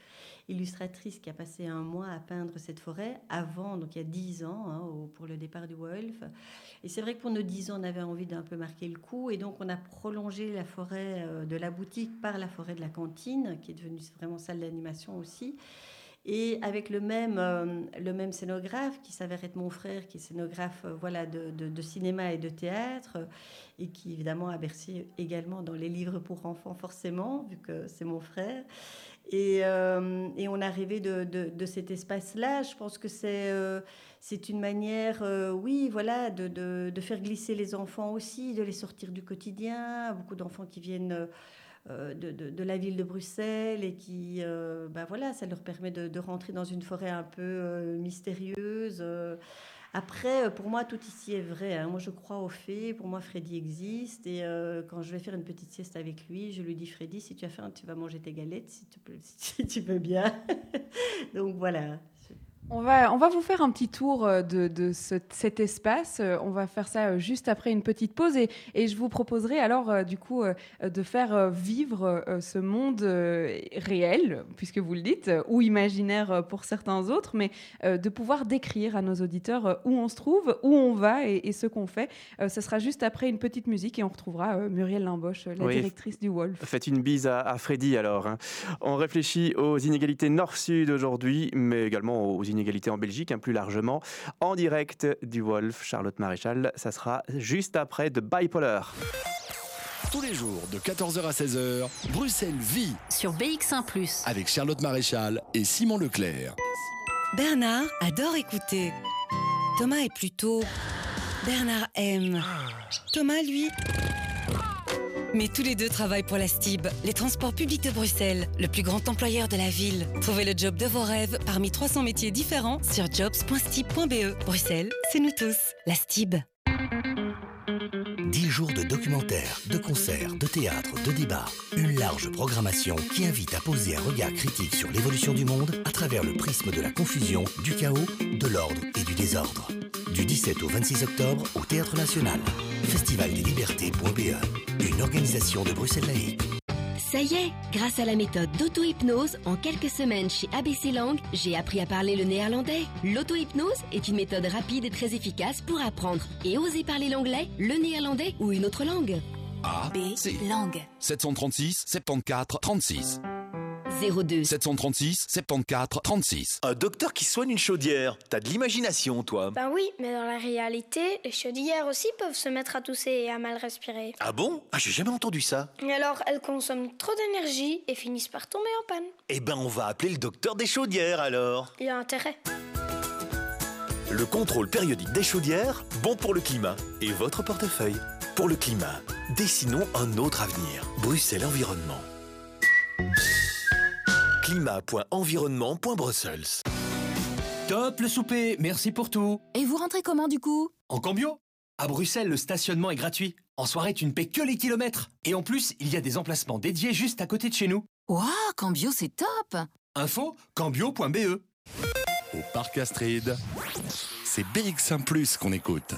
S11: illustratrice qui a passé un mois à peindre cette forêt avant, donc il y a dix ans, hein, pour le départ du Wolf. Et c'est vrai que pour nos dix ans, on avait envie d'un peu marquer le coup, et donc on a prolongé la forêt de la boutique par la forêt de la cantine, qui est devenue vraiment salle d'animation aussi. Et avec le même, euh, le même scénographe, qui s'avère être mon frère, qui est scénographe euh, voilà, de, de- cinéma et de théâtre, et qui évidemment a bercé également dans les livres pour enfants, forcément, vu que c'est mon frère. Et, euh, et on a rêvé de, de- cet espace-là. Je pense que c'est c'est une manière, oui, voilà, de, faire glisser les enfants aussi, de les sortir du quotidien. Beaucoup d'enfants qui viennent de, de- la ville de Bruxelles et qui, euh, ben voilà, ça leur permet de, rentrer dans une forêt un peu euh, mystérieuse. euh. Après, euh, pour moi, tout ici est vrai. hein. Moi, je crois aux fées. Pour moi, Freddy existe. Et euh, quand je vais faire une petite sieste avec lui, je lui dis Freddy, si tu as faim, tu vas manger tes galettes, si tu peux, si tu veux bien. Donc voilà.
S7: On va, on va vous faire un petit tour euh, de, de ce- cet espace. Euh, On va faire ça euh, juste après une petite pause et, et je vous proposerai alors du coup de faire vivre ce monde réel, puisque vous le dites, ou imaginaire pour certains autres, mais de pouvoir décrire à nos auditeurs où on se trouve, où on va et, et ce qu'on fait. Ce sera juste après une petite musique et on retrouvera Muriel Limboche, la
S6: Oui.
S7: directrice du Wolf.
S6: Faites une bise à, à Freddy alors. hein. On réfléchit aux inégalités nord-sud aujourd'hui, mais également aux inégalités en Belgique, hein, plus largement. En direct du Wolf, Charlotte Maréchal, ça sera juste après de Bipolar.
S18: Tous les jours de 14h à 16h, Bruxelles vit
S10: sur BX1 ⁇
S18: avec Charlotte Maréchal et Simon Leclerc.
S10: Bernard adore écouter. Thomas est plutôt... Bernard aime. Thomas, lui... Mais tous les deux travaillent pour la STIB, les transports publics de Bruxelles, le plus grand employeur de la ville. Trouvez le job de vos rêves parmi 300 métiers différents sur jobs.stib.be. Bruxelles, c'est nous tous. La STIB.
S19: 10 jours de concerts, de théâtre, de débats. Une large programmation qui invite à poser un regard critique sur l'évolution du monde à travers le prisme de la confusion, du chaos, de l'ordre et du désordre. Du 17 au 26 octobre au Théâtre National. Festivaldeslibertés.be. Une organisation de Bruxelles Laïque.
S20: Ça y est, grâce à la méthode d'auto-hypnose, en quelques semaines chez ABC Langue, j'ai appris à parler le néerlandais. L'auto-hypnose est une méthode rapide et très efficace pour apprendre et oser parler l'anglais, le néerlandais ou une autre langue.
S18: A, C.
S10: Langue.
S18: 736 74 36.
S20: 02
S18: 736 74 36.
S13: Un docteur qui soigne une chaudière. T'as de l'imagination, toi.
S15: Ben oui, mais dans la réalité, les chaudières aussi peuvent se mettre à tousser et à mal respirer.
S13: Ah bon? Ah, j'ai jamais entendu ça.
S15: Et alors, elles consomment trop d'énergie et finissent par tomber en panne.
S13: Eh ben, on va appeler le docteur des chaudières alors.
S15: Il y a intérêt.
S13: Le contrôle périodique des chaudières, bon pour le climat et votre portefeuille. Pour le climat, dessinons un autre avenir. Bruxelles Environnement. Climat.environnement.brussels.
S16: Top le souper, merci pour tout.
S10: Et vous rentrez comment du coup?
S16: En cambio À Bruxelles, le stationnement est gratuit. En soirée, tu ne paies que les kilomètres. Et en plus, il y a des emplacements dédiés juste à côté de chez nous.
S10: Waouh, Cambio, c'est top
S16: Info cambio.be
S18: Au Parc Astrid, c'est BX1 Plus qu'on écoute.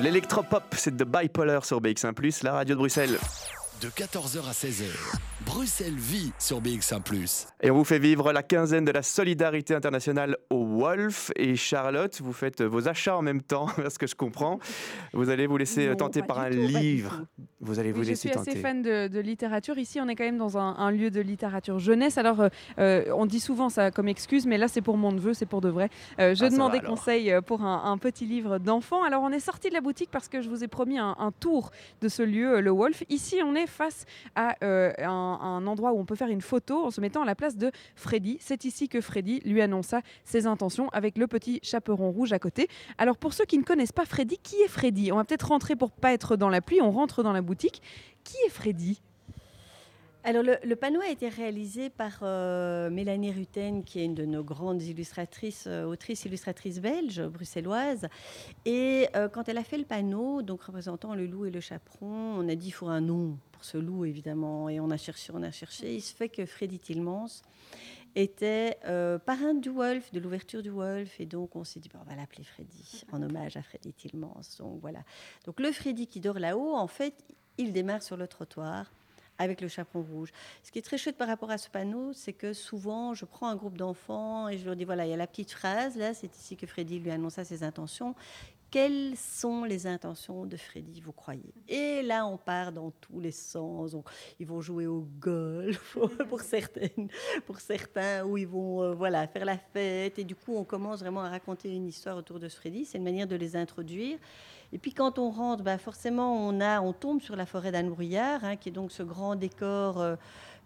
S6: De l'électropop, c'est de Bipolar sur BX1+, la radio de Bruxelles.
S3: De 14h à 16h, Bruxelles vit sur BX1
S6: Et on vous fait vivre la quinzaine de la solidarité internationale au Wolf. Et Charlotte, vous faites vos achats en même temps, à ce que je comprends. Vous allez vous laisser
S7: Non,
S6: tenter par un livre. Vous allez vous
S7: Oui, je
S6: laisser
S7: suis
S6: tenter.
S7: assez fan de, de littérature. Ici, on est quand même dans un, un lieu de littérature jeunesse. Alors, euh, euh, on dit souvent ça comme excuse, mais là, c'est pour mon neveu, c'est pour de vrai. Euh, je
S6: Ah, ça
S7: demandais
S6: va alors.
S7: conseil euh, pour un, un petit livre d'enfant. Alors, on est sorti de la boutique parce que je vous ai promis un, un tour de ce lieu, le Wolf. Ici, on est face à euh, un, un endroit où on peut faire une photo en se mettant à la place de Freddy. C'est ici que Freddy lui annonça ses intentions avec le petit chaperon rouge à côté. Alors, pour ceux qui ne connaissent pas Freddy, qui est Freddy? On va peut-être rentrer pour pas être dans la pluie. On rentre dans la boutique. Qui est Freddy?
S11: Alors, le, panneau a été réalisé par euh, Mélanie Rutten, qui est une de nos grandes illustratrices, euh, autrices illustratrices belges, bruxelloises. Et euh, quand elle a fait le panneau, donc représentant le loup et le chaperon, on a dit il faut un nom pour ce loup, évidemment. Et on a cherché, on a cherché. Il se fait que Freddy Tillmans était euh, parrain du Wolf, de l'ouverture du Wolf. Et donc, on s'est dit, bah, on va l'appeler Freddy, en hommage à Freddy Tillmans. Donc, voilà. Donc, le Freddy qui dort là-haut, en fait, il démarre sur le trottoir avec le chaperon rouge. Ce qui est très chouette par rapport à ce panneau, c'est que souvent, je prends un groupe d'enfants et je leur dis, voilà, il y a la petite phrase, là, c'est ici que Freddy lui annonça ses intentions. Quelles sont les intentions de Freddy, vous croyez? Et là, on part dans tous les sens. On- ils vont jouer au golf pour, certaines, pour certains, ou ils vont euh, voilà, faire la fête. Et du coup, on commence vraiment à raconter une histoire autour de Freddy. C'est une manière de les introduire. Et puis quand on rentre, bah forcément, on, a, on tombe sur la forêt d'Anne Brouillard, hein, qui est donc ce grand décor euh,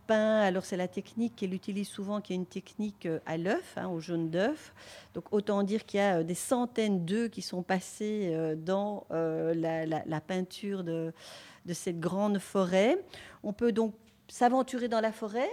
S11: peint. Alors c'est la technique qu'elle utilise souvent, qui est une technique euh, à l'œuf, hein, au jaune d'œuf. Donc autant dire qu'il y a euh, des centaines d'œufs qui sont passés dans la, peinture de cette grande forêt. On peut donc s'aventurer dans la forêt.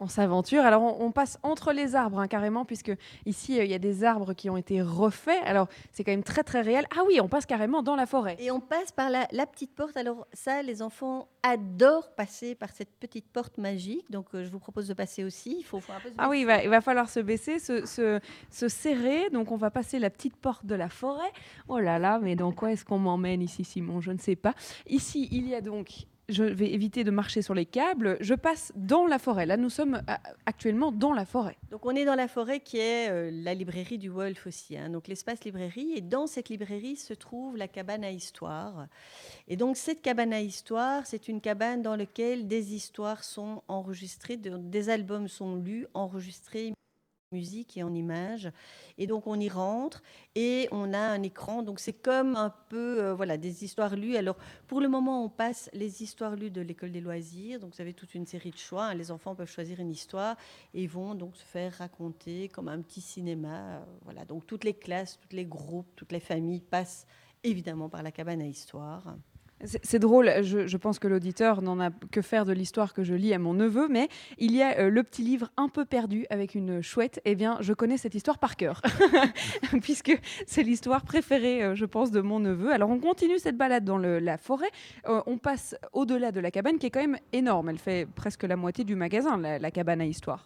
S7: On s'aventure. Alors, on, on passe entre les arbres, hein, carrément, puisque ici, euh, il y a des arbres qui ont été refaits. Alors, c'est quand même très, très réel. Ah oui, on passe carrément dans la forêt.
S11: Et on passe par la, la petite porte. Alors ça, les enfants adorent passer par cette petite porte magique. Donc euh, je vous propose de passer aussi. Il faut, faut un peu
S7: Ah oui, il va, il va falloir se baisser, se, se- se serrer. Donc, on va passer la petite porte de la forêt. Oh là là, mais dans quoi est-ce qu'on m'emmène ici, Simon? Je ne sais pas. Ici, il y a donc. Je vais éviter de marcher sur les câbles. Je passe dans la forêt. Là, nous sommes euh, actuellement dans la forêt.
S11: Donc on est dans la forêt qui est euh, la librairie du Wolf aussi, hein, donc l'espace librairie. Et dans cette librairie se trouve la cabane à histoire. Et donc cette cabane à histoire, c'est une cabane dans laquelle des histoires sont enregistrées, de- des albums sont lus, enregistrés musique et en images. Et donc on y rentre et on a un écran. Donc c'est comme un peu euh, voilà des histoires lues. Alors pour le moment on passe les histoires lues de l'école des loisirs. Donc vous avez toute une série de choix. hein. Les enfants peuvent choisir une histoire et vont donc se faire raconter comme un petit cinéma. euh, voilà. Donc toutes les classes, tous les groupes, toutes les familles passent évidemment par la cabane à histoire.
S7: C'est drôle, je, pense que l'auditeur n'en a que faire de l'histoire que je lis à mon neveu, mais il y a euh, le petit livre un peu perdu avec une chouette. Eh bien, je connais cette histoire par cœur, puisque c'est l'histoire préférée, euh, je pense, de mon neveu. Alors, on continue cette balade dans la forêt. Euh, on passe au-delà de la cabane, qui est quand même énorme. Elle fait presque la moitié du magasin, la, cabane à histoire.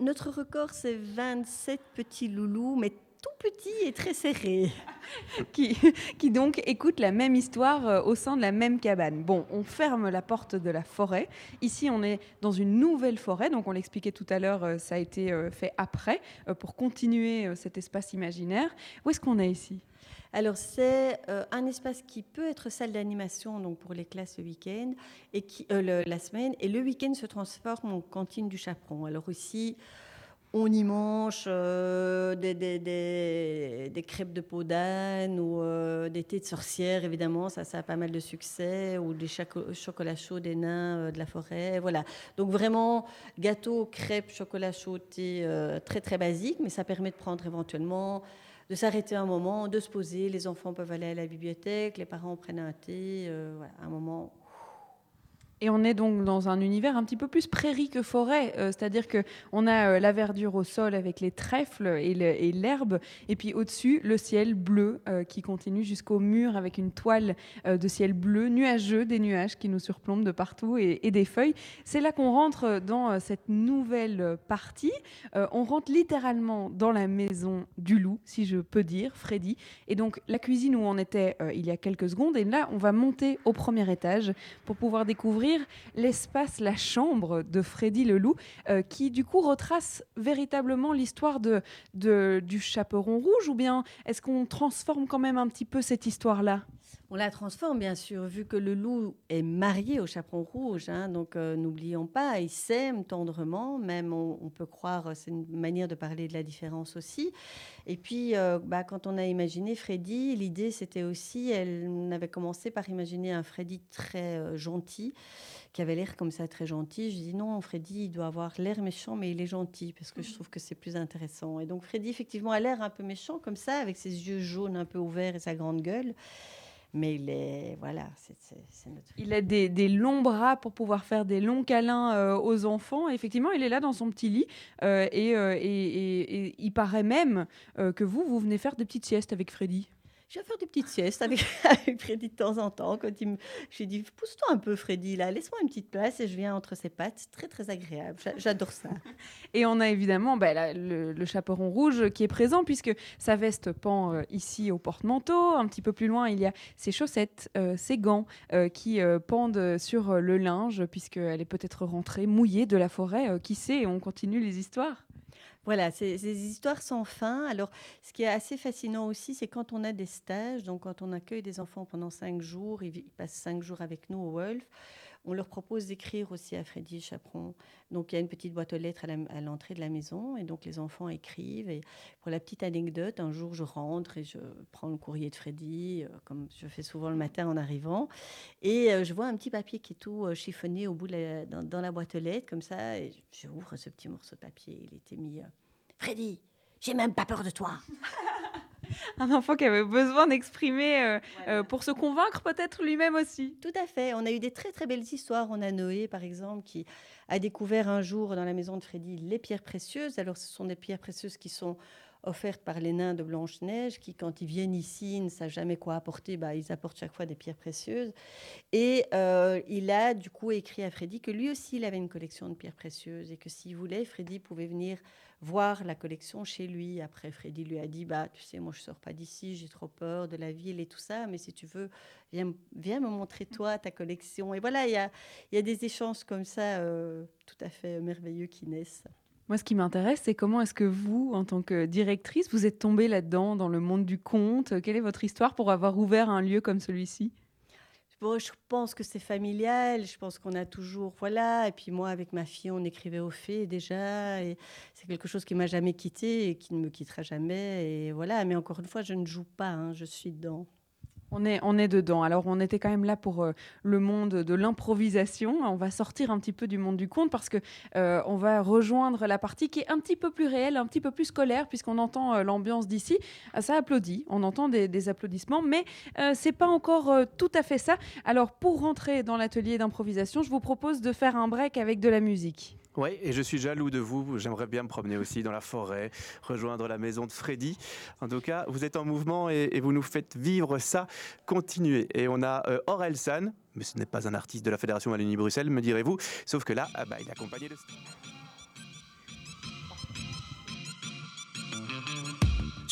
S11: Notre record, c'est 27 petits loulous, mais tout petits et très serrés.
S7: qui, qui donc écoutent la même histoire euh, au sein de la même cabane. Bon, on ferme la porte de la forêt. Ici, on est dans une nouvelle forêt. Donc, on l'expliquait tout à l'heure, euh, ça a été euh, fait après pour continuer cet espace imaginaire. Où est-ce qu'on est ici?
S11: Alors, c'est euh, un espace qui peut être salle d'animation donc pour les classes le week-end et qui, euh, le- la semaine. Et le week-end se transforme en cantine du chaperon. Alors, ici, on y mange euh, des, des- des- crêpes de peau d'âne ou euh, des thés de sorcière, évidemment, ça, ça a pas mal de succès, ou des chocolats chauds des nains euh, de la forêt. Voilà. Donc, vraiment, gâteau, crêpes, chocolat chaud, thé, très, très basique, mais ça permet de prendre éventuellement de s'arrêter un moment, de se poser. Les enfants peuvent aller à la bibliothèque, les parents prennent un thé, un moment
S7: Et on est donc dans un univers un petit peu plus prairie que forêt, euh, c'est-à-dire que on a euh, la verdure au sol avec les trèfles et l'herbe, et puis au-dessus le ciel bleu euh, qui continue jusqu'au mur avec une toile de ciel bleu nuageux, des nuages qui nous surplombent de partout et, des feuilles. C'est là qu'on rentre dans cette nouvelle partie. On rentre littéralement dans la maison du loup, si je peux dire, Freddy. Et donc la cuisine où on était il y a quelques secondes, et là on va monter au premier étage pour pouvoir découvrir l'espace, la chambre de Freddy le loup, euh, qui du coup retrace véritablement l'histoire de, du chaperon rouge, ou bien est-ce qu'on transforme quand même un petit peu cette histoire-là?
S11: On la transforme, bien sûr, vu que le loup est marié au chaperon rouge. hein, donc, euh, n'oublions pas, il s'aime tendrement. Même, on, on peut croire, euh, c'est une manière de parler de la différence aussi. Et puis, euh, bah, quand on a imaginé Freddy, l'idée, c'était aussi, elle avait commencé par imaginer un Freddy très euh, gentil, qui avait l'air comme ça très gentil. Je dis non, Freddy, il doit avoir l'air méchant, mais il est gentil, parce que je trouve que c'est plus intéressant. Et donc, Freddy, effectivement, a l'air un peu méchant, comme ça, avec ses yeux jaunes un peu ouverts et sa grande gueule. Mais il est, voilà, c'est notre
S7: Il a des, des longs bras pour pouvoir faire des longs câlins euh, aux enfants. Effectivement, il est là dans son petit lit euh, et, euh, et- et- il paraît même que vous, vous venez faire des petites siestes avec Freddy.
S11: Je vais faire des petites siestes avec, avec Freddy de temps en temps. Quand il me... Je lui dis, pousse-toi un peu, Freddy, là, laisse-moi une petite place et je viens entre ses pattes. Très, très agréable. J'a- J'adore ça.
S7: Et on a évidemment bah, la- le, chaperon rouge qui est présent puisque sa veste pend euh, ici au porte-manteau. Un petit peu plus loin, il y a ses chaussettes, euh, ses gants euh, qui pendent sur le linge puisqu'elle est peut-être rentrée mouillée de la forêt. qui sait On continue les histoires.
S11: Voilà, c'est des histoires sans fin. Alors, ce qui est assez fascinant aussi, c'est quand on a des stages, donc quand on accueille des enfants pendant cinq jours, ils, ils passent cinq jours avec nous au Wolf, on leur propose d'écrire aussi à Freddy Chaperon. Donc, il y a une petite boîte aux lettres à l'entrée de la maison, et donc les enfants écrivent. Et pour la petite anecdote, un jour, je rentre et je prends le courrier de Freddy, euh, comme je fais souvent le matin en arrivant, et euh, je vois un petit papier qui est tout euh, chiffonné au bout de dans, la boîte aux lettres, comme ça, et j'ouvre ce petit morceau de papier. Il était mis. Freddy, j'ai même pas peur de toi.
S7: Un enfant qui avait besoin d'exprimer euh, euh, pour se convaincre peut-être lui-même aussi.
S11: Tout à fait. On a eu des très très belles histoires. On a Noé, par exemple, qui a découvert un jour dans la maison de Freddy les pierres précieuses. Alors, ce sont des pierres précieuses qui sont offertes par les nains de Blanche-Neige, qui, quand ils viennent ici, ne savent jamais quoi apporter. Bah, ils apportent chaque fois des pierres précieuses. Et euh, il a du coup écrit à Freddy que lui aussi, il avait une collection de pierres précieuses et que s'il voulait, Freddy pouvait venir voir la collection chez lui. Après, Freddy lui a dit, bah, tu sais, moi, je sors pas d'ici, j'ai trop peur de la ville et tout ça, mais si tu veux, viens, viens me montrer toi ta collection. Et voilà, il y a, y a des échanges comme ça euh, tout à fait merveilleux qui naissent.
S7: Moi, ce qui m'intéresse, c'est comment est-ce que vous, en tant que directrice, vous êtes tombée là-dedans, dans le monde du conte? Quelle est votre histoire pour avoir ouvert un lieu comme celui-ci?
S11: Bon, je pense que c'est familial. Je pense qu'on a toujours, voilà. Et puis moi, avec ma fille, on écrivait au fait déjà. Et c'est quelque chose qui m'a jamais quitté et qui ne me quittera jamais. Et voilà. Mais encore une fois, je ne joue pas. hein, je suis dedans.
S7: On est, on est dedans. Alors, on était quand même là pour euh, le monde de l'improvisation. On va sortir un petit peu du monde du conte parce que euh, on va rejoindre la partie qui est un petit peu plus réelle, un petit peu plus scolaire, puisqu'on entend euh, l'ambiance d'ici. Ah, ça applaudit, on entend des, des applaudissements, mais c'est pas encore tout à fait ça. Alors, pour rentrer dans l'atelier d'improvisation, je vous propose de faire un break avec de la musique.
S6: Oui, et je suis jaloux de vous. J'aimerais bien me promener aussi dans la forêt, rejoindre la maison de Freddy. En tout cas, vous êtes en mouvement et, vous nous faites vivre ça. Continuez. Et on a euh, San, mais ce n'est pas un artiste de la Fédération Wallonie-Bruxelles, me direz-vous. Sauf que là, ah bah, il est accompagné de...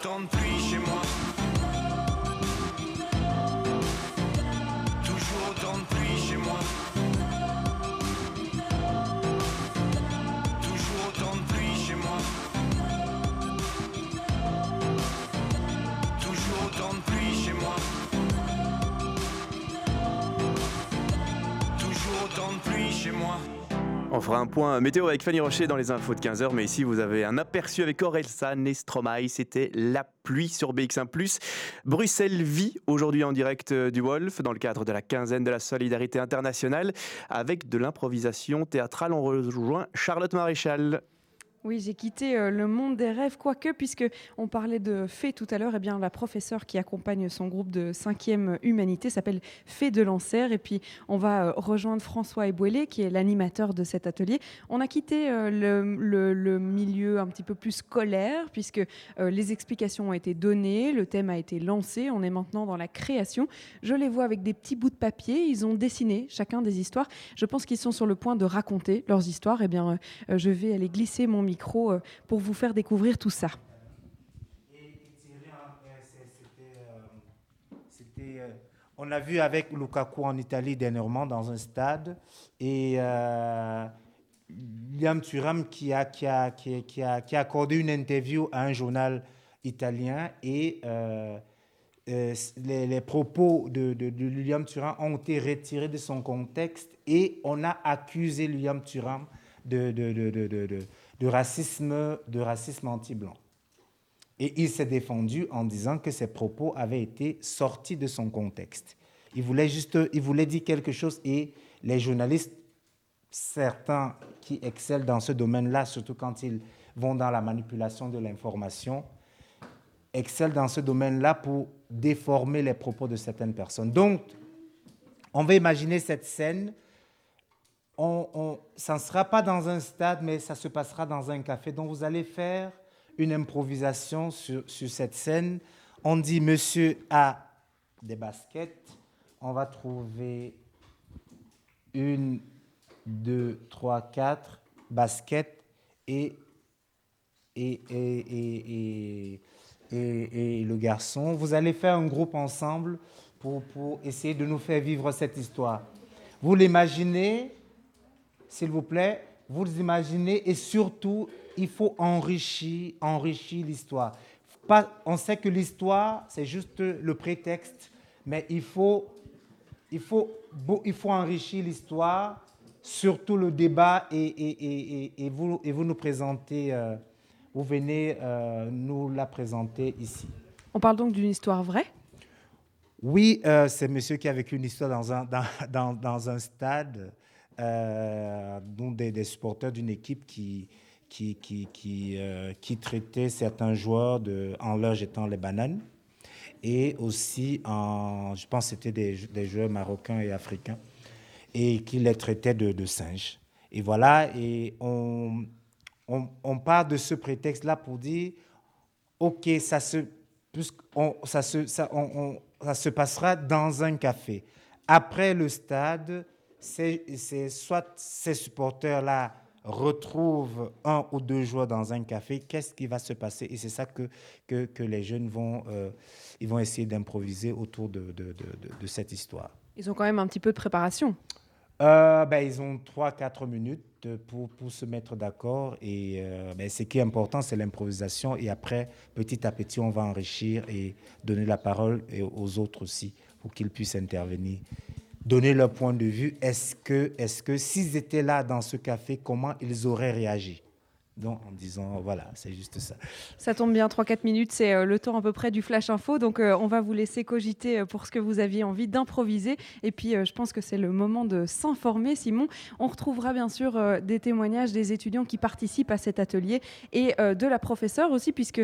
S21: autant de pluie chez moi. Toujours autant de pluie chez moi. Toujours autant de pluie chez moi. Toujours autant de pluie chez moi. Toujours autant de pluie chez moi.
S6: On fera un point météo avec Fanny Rocher dans les infos de 15h, mais ici vous avez un aperçu avec Orelsa Nestromae, c'était la pluie sur BX1+. Bruxelles vit aujourd'hui en direct euh, du Wolf dans le cadre de la quinzaine de la solidarité internationale avec de l'improvisation théâtrale. On rejoint Charlotte Maréchal.
S7: Oui, j'ai quitté euh, le monde des rêves, quoique, puisque on parlait de Fée tout à l'heure, et bien la professeure qui accompagne son groupe de 5e Humanité s'appelle Fée de Lancer, et puis on va euh, rejoindre François Ebouélé, qui est l'animateur de cet atelier. On a quitté euh, le, milieu un petit peu plus scolaire, puisque les explications ont été données, le thème a été lancé, on est maintenant dans la création. Je les vois avec des petits bouts de papier, ils ont dessiné chacun des histoires. Je pense qu'ils sont sur le point de raconter leurs histoires, et bien je vais aller glisser mon micro euh, pour vous faire découvrir tout ça.
S4: On a vu avec Lukaku en Italie dernièrement dans un stade. Et euh, Liam Thuram qui a, qui, a, qui, a, qui a- accordé une interview à un journal italien. Et euh, les, propos de, de, Liam Thuram ont été retirés de son contexte. Et on a accusé Liam Thuram de, de, racisme, de racisme anti-blanc. Et il s'est défendu en disant que ses propos avaient été sortis de son contexte. Il voulait juste, il voulait dire quelque chose et les journalistes, certains qui excellent dans ce domaine-là, surtout quand ils vont dans la manipulation de l'information, excellent dans ce domaine-là pour déformer les propos de certaines personnes. Donc, on va imaginer cette scène. Ça ne sera pas dans un stade, mais ça se passera dans un café. Donc, vous allez faire une improvisation sur, sur cette scène. On dit, monsieur a des baskets. On va trouver une, deux, trois, quatre baskets et, et, et, et, et- et- et le garçon. Vous allez faire un groupe ensemble pour, pour essayer de nous faire vivre cette histoire. Vous l'imaginez, s'il vous plaît, vous l'imaginez et surtout, il faut enrichir, enrichir l'histoire. On sait que l'histoire, c'est juste le prétexte, mais il faut, il faut, il faut enrichir l'histoire, surtout le débat, et, et, et, et- et vous, et vous nous présentez, euh, vous venez euh, nous la présenter ici.
S7: On parle donc d'une histoire vraie?
S4: Oui, euh, c'est monsieur qui a vécu une histoire dans un, dans, dans, dans un stade, euh, des, supporters d'une équipe qui, qui, qui, euh, qui traitait certains joueurs de, en leur jetant les bananes. Et aussi, en, je pense c'était des, des joueurs marocains et africains, et qui les traitaient de, singes. Et voilà, et on, on, on part de ce prétexte-là pour dire, OK, ça se, puisqu'on- ça, se, ça, on- on- ça se passera dans un café. Après le stade, c'est c'est soit ces supporters-là retrouvent un ou deux joueurs dans un café, qu'est-ce qui va se passer? Et c'est ça que, que, que les jeunes vont, euh, ils vont essayer d'improviser autour de, de, de- cette histoire.
S7: Ils ont quand même un petit peu de préparation.
S4: Euh, ben, ils ont 3-4 minutes pour, pour se mettre d'accord. Et euh, ben, ce qui est important, c'est l'improvisation. Et après, petit à petit, on va enrichir et donner la parole aux autres aussi pour qu'ils puissent intervenir. Donner leur point de vue. Est-ce que, est que s'ils étaient là dans ce café, comment ils auraient réagi? En disant, voilà, c'est juste ça.
S7: Ça tombe bien, 3-4 minutes, c'est euh, le temps à peu près du flash info. Donc, euh, on va vous laisser cogiter euh, pour ce que vous aviez envie d'improviser. Et puis, je pense que c'est le moment de s'informer, Simon. On retrouvera bien sûr des témoignages des étudiants qui participent à cet atelier et de la professeure aussi, puisque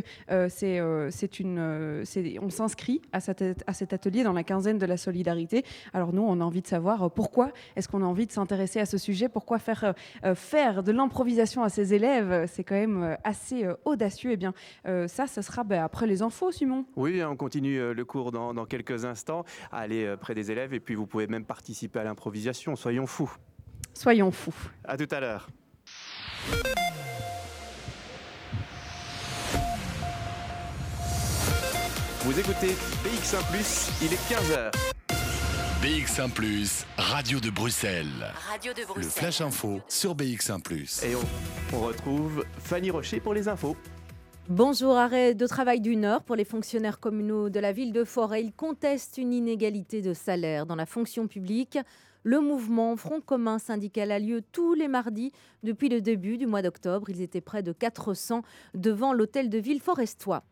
S7: c'est on s'inscrit à, à cet atelier dans la quinzaine de la solidarité. Alors, nous, on a envie de savoir pourquoi est-ce qu'on a envie de s'intéresser à ce sujet, pourquoi faire, faire de l'improvisation à ses élèves, c'est quand même euh, assez euh, audacieux. Eh bien, euh, ça, ça sera ben, après les infos, Simon.
S6: Oui, on continue le cours dans, dans quelques instants. Allez près des élèves et puis vous pouvez même participer à l'improvisation. Soyons fous.
S7: Soyons fous.
S6: À tout à l'heure. Vous écoutez BX1 ⁇ il est 15h.
S3: BX1 ⁇ Radio de Bruxelles.
S10: Radio de
S3: Le
S10: Bruxelles.
S3: Flash Info sur BX1 ⁇
S6: Et on, on retrouve Fanny Rocher pour les infos.
S5: Bonjour, arrêt de travail d'une heure pour les fonctionnaires communaux de la ville de Forêt. Ils contestent une inégalité de salaire dans la fonction publique. Le mouvement Front commun syndical a lieu tous les mardis depuis le début du mois d'octobre. Ils étaient près de 400 devant l'hôtel de ville forestois.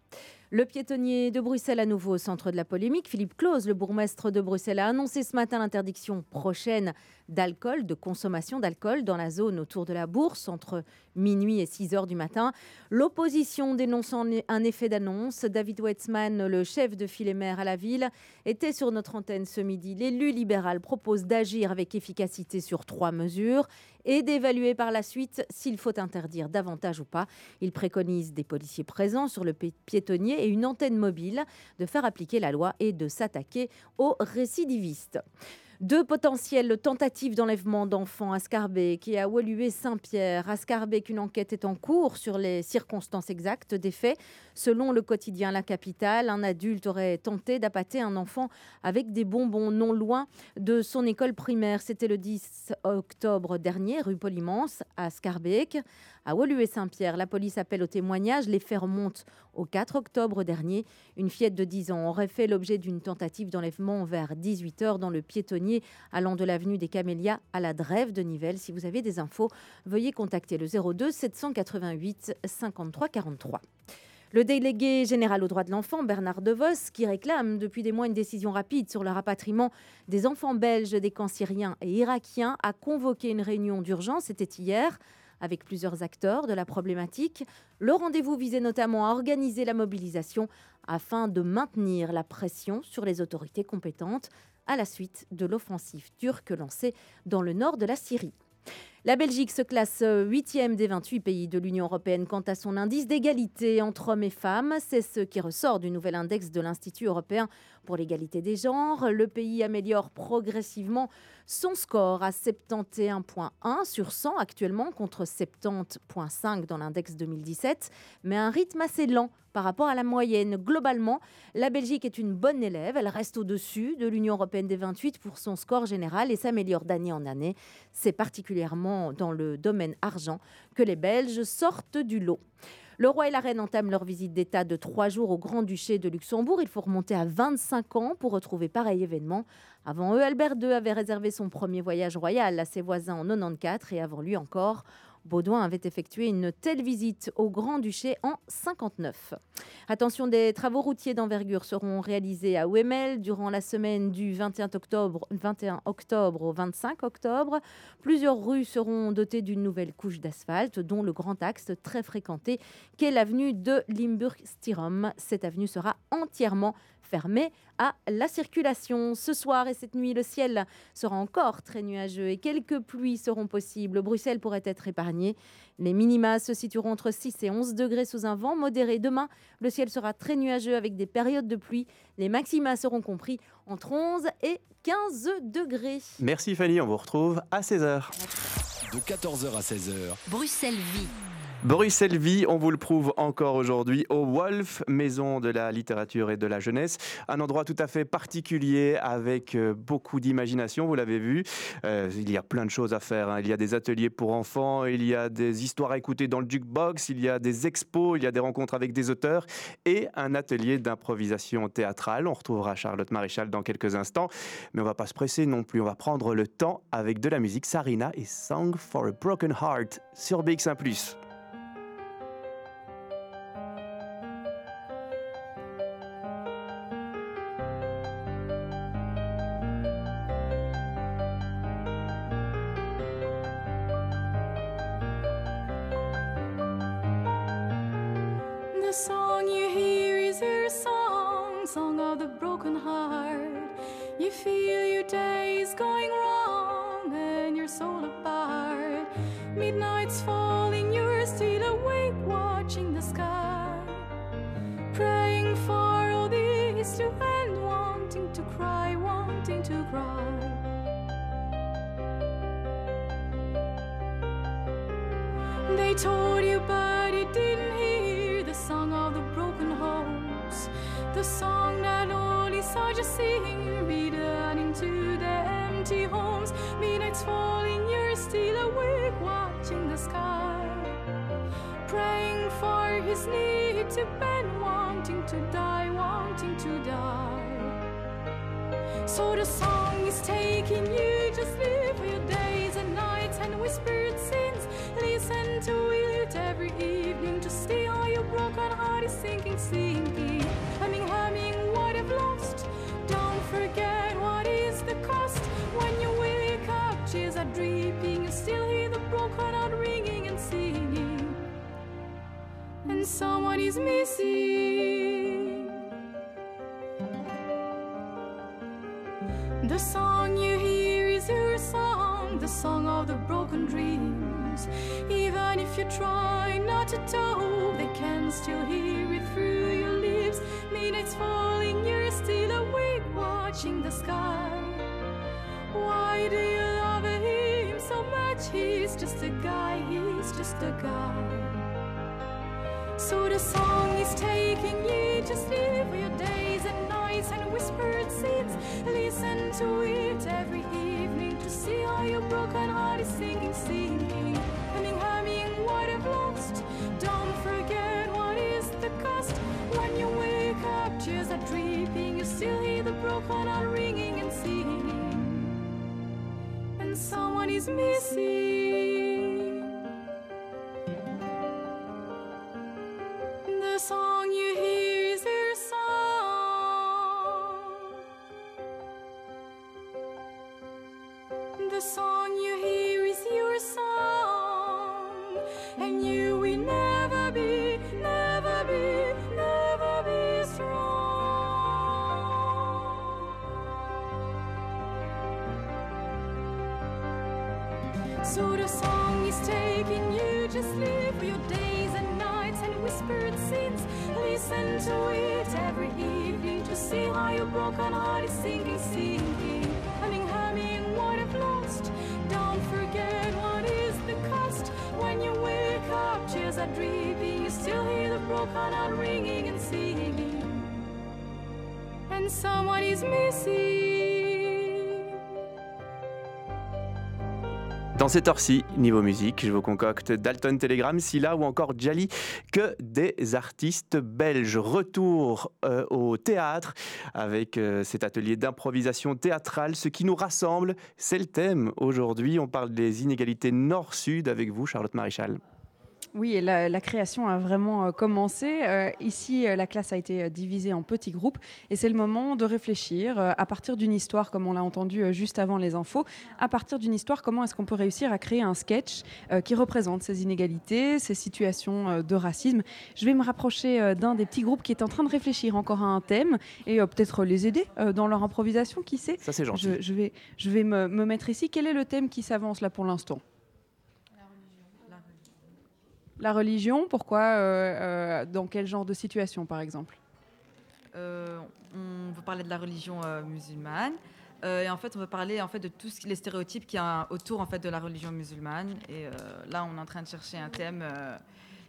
S5: Le piétonnier de Bruxelles à nouveau au centre de la polémique. Philippe Claus, le bourgmestre de Bruxelles, a annoncé ce matin l'interdiction prochaine d'alcool, de consommation d'alcool dans la zone autour de la bourse entre minuit et 6 heures du matin. L'opposition dénonçant un effet d'annonce. David Wetzmann, le chef de filet maire à la ville, était sur notre antenne ce midi. L'élu libéral propose d'agir avec efficacité sur trois mesures et d'évaluer par la suite s'il faut interdire davantage ou pas. Il préconise des policiers présents sur le pi- piétonnier et une antenne mobile, de faire appliquer la loi et de s'attaquer aux récidivistes. Deux potentielles tentatives d'enlèvement d'enfants à Scarbeck et à Woluwe-Saint-Pierre. À Scarbeck, une enquête est en cours sur les circonstances exactes des faits. Selon le quotidien La Capitale, un adulte aurait tenté d'appâter un enfant avec des bonbons non loin de son école primaire. C'était le 10 octobre dernier, rue Polymance, à Scarbeck. À Woluwe-Saint-Pierre, la police appelle au témoignage. Les faits remontent au 4 octobre dernier. Une fillette de 10 ans aurait fait l'objet d'une tentative d'enlèvement vers 18h dans le piétonnier allant de l'avenue des Camélias à la Drève de Nivelles. Si vous avez des infos, veuillez contacter le 02 788 53 43. Le délégué général aux droits de l'enfant, Bernard DeVos, qui réclame depuis des mois une décision rapide sur le rapatriement des enfants belges des camps syriens et irakiens, a convoqué une réunion d'urgence, c'était hier, avec plusieurs acteurs de la problématique. Le rendez-vous visait notamment à organiser la mobilisation afin de maintenir la pression sur les autorités compétentes à la suite de l'offensive turque lancée dans le nord de la Syrie. La Belgique se classe 8e des 28 pays de l'Union européenne quant à son indice d'égalité entre hommes et femmes. C'est ce qui ressort du nouvel index de l'Institut européen pour l'égalité des genres. Le pays améliore progressivement son score à 71,1 sur 100 actuellement contre 70,5 dans l'index 2017, mais un rythme assez lent par rapport à la moyenne. Globalement, la Belgique est une bonne élève. Elle reste au-dessus de l'Union européenne des 28 pour son score général et s'améliore d'année en année. C'est particulièrement dans le domaine argent que les Belges sortent du lot. Le roi et la reine entament leur visite d'État de trois jours au Grand-Duché de Luxembourg. Il faut remonter à 25 ans pour retrouver pareil événement. Avant eux, Albert II avait réservé son premier voyage royal à ses voisins en 94 et avant lui encore, Baudouin avait effectué une telle visite au Grand-Duché en 59. Attention, des travaux routiers d'envergure seront réalisés à Ouémel durant la semaine du 21 octobre, 21 octobre au 25 octobre. Plusieurs rues seront dotées d'une nouvelle couche d'asphalte, dont le grand axe très fréquenté qu'est l'avenue de Limburg-Stirum. Cette avenue sera entièrement fermée à la circulation. Ce soir et cette nuit, le ciel sera encore très nuageux et quelques pluies seront possibles. Bruxelles pourrait être épargnée. Les minima se situeront entre 6 et 11 degrés sous un vent modéré. Demain, le ciel sera très nuageux avec des périodes de pluie. Les maxima seront compris entre 11 et 15 degrés.
S22: Merci Fanny, on vous retrouve à 16h.
S3: De 14h à 16h,
S10: Bruxelles vit.
S22: Bruxelles vit, on vous le prouve encore aujourd'hui, au Wolf, maison de la littérature et de la jeunesse. Un endroit tout à fait particulier avec euh, beaucoup d'imagination, vous l'avez vu. Euh, il y a plein de choses à faire. hein. Il y a des ateliers pour enfants, il y a des histoires à écouter dans le jukebox, il y a des expos, il y a des rencontres avec des auteurs et un atelier d'improvisation théâtrale. On retrouvera Charlotte Maréchal dans quelques instants, mais on va pas se presser non plus. On va prendre le temps avec de la musique. Sarina et Song for a Broken Heart sur BX1+.
S6: Your broken heart is sinking, sinking. Humming, humming what I've lost. Don't forget what is the cost. When you wake up, tears are dripping. You still hear the broken heart ringing and singing. And someone is missing.
S22: Dans cette heure-ci, niveau musique, je vous concocte Dalton Telegram, Silla ou encore Jali, que des artistes belges. Retour euh, au théâtre avec euh, cet atelier d'improvisation théâtrale. Ce qui nous rassemble, c'est le thème. Aujourd'hui, on parle des inégalités nord-sud avec vous, Charlotte Maréchal.
S7: Oui, et la, la création a vraiment euh, commencé. Euh, ici, euh, la classe a été divisée en petits groupes et c'est le moment de réfléchir euh, à partir d'une histoire, comme on l'a entendu juste avant les infos, à partir d'une histoire, comment est-ce qu'on peut réussir à créer un sketch euh, qui représente ces inégalités, ces situations de racisme. Je vais me rapprocher d'un des petits groupes qui est en train de réfléchir encore à un thème et peut-être les aider dans leur improvisation, qui sait
S22: Ça, c'est gentil.
S7: Je, je vais, je vais me, me mettre ici. Quel est le thème qui s'avance là pour l'instant? La religion, pourquoi euh, euh, Dans quel genre de situation, par exemple?
S23: Euh, on veut parler de la religion euh, musulmane. Euh, et en fait, on veut parler en fait de tous les stéréotypes qu'il y a autour en fait de la religion musulmane. Et euh, là, on est en train de chercher un thème euh,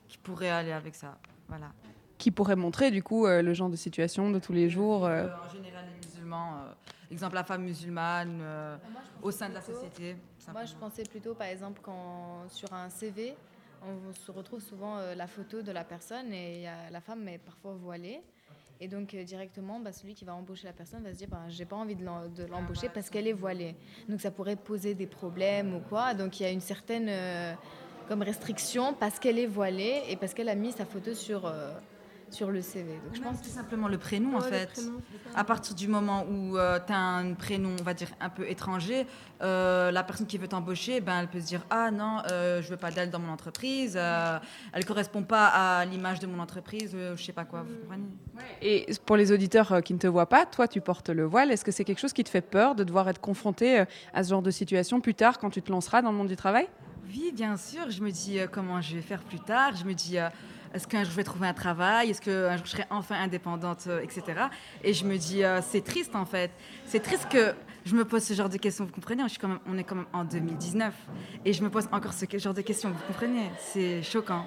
S23: qui pourrait aller avec ça. Voilà.
S7: Qui pourrait montrer, du coup, euh, le genre de situation de tous les jours euh,
S23: Euh, en général, les musulmans, euh, exemple la femme musulmane euh, au sein de la société.
S24: Moi, je pensais plutôt, par exemple, quand sur un CV, on se retrouve souvent euh, la photo de la personne et la femme est parfois voilée. Et donc, euh, directement, bah, celui qui va embaucher la personne va se dire bah, j'ai pas envie de de l'embaucher parce qu'elle est voilée. Donc, ça pourrait poser des problèmes ou quoi. Donc, il y a une certaine euh, comme restriction parce qu'elle est voilée et parce qu'elle a mis sa photo sur, sur le CV. Donc, je pense
S23: tout simplement le prénom en fait.
S24: prénom.
S23: À partir du moment où tu as un prénom, on va dire, un peu étranger, euh, la personne qui veut t'embaucher, ben, elle peut se dire Ah non, euh, je veux pas d'elle dans mon entreprise, euh, elle correspond pas à l'image de mon entreprise, euh, je sais pas quoi, vous comprenez?
S7: Et pour les auditeurs euh, qui ne te voient pas, toi, tu portes le voile. Est-ce que c'est quelque chose qui te fait peur de devoir être confronté euh, à ce genre de situation plus tard quand tu te lanceras dans le monde du travail?
S23: Oui, bien sûr. Je me dis euh, comment je vais faire plus tard? Je me dis euh, est-ce qu'un jour je vais trouver un travail? Est-ce qu'un jour je serai enfin indépendante, euh, etc. Et je me dis euh, c'est triste en fait. C'est triste que je me pose ce genre de questions. Vous comprenez? Je suis quand même, On est quand même en 2019 et je me pose encore ce genre de questions. Vous comprenez? C'est choquant.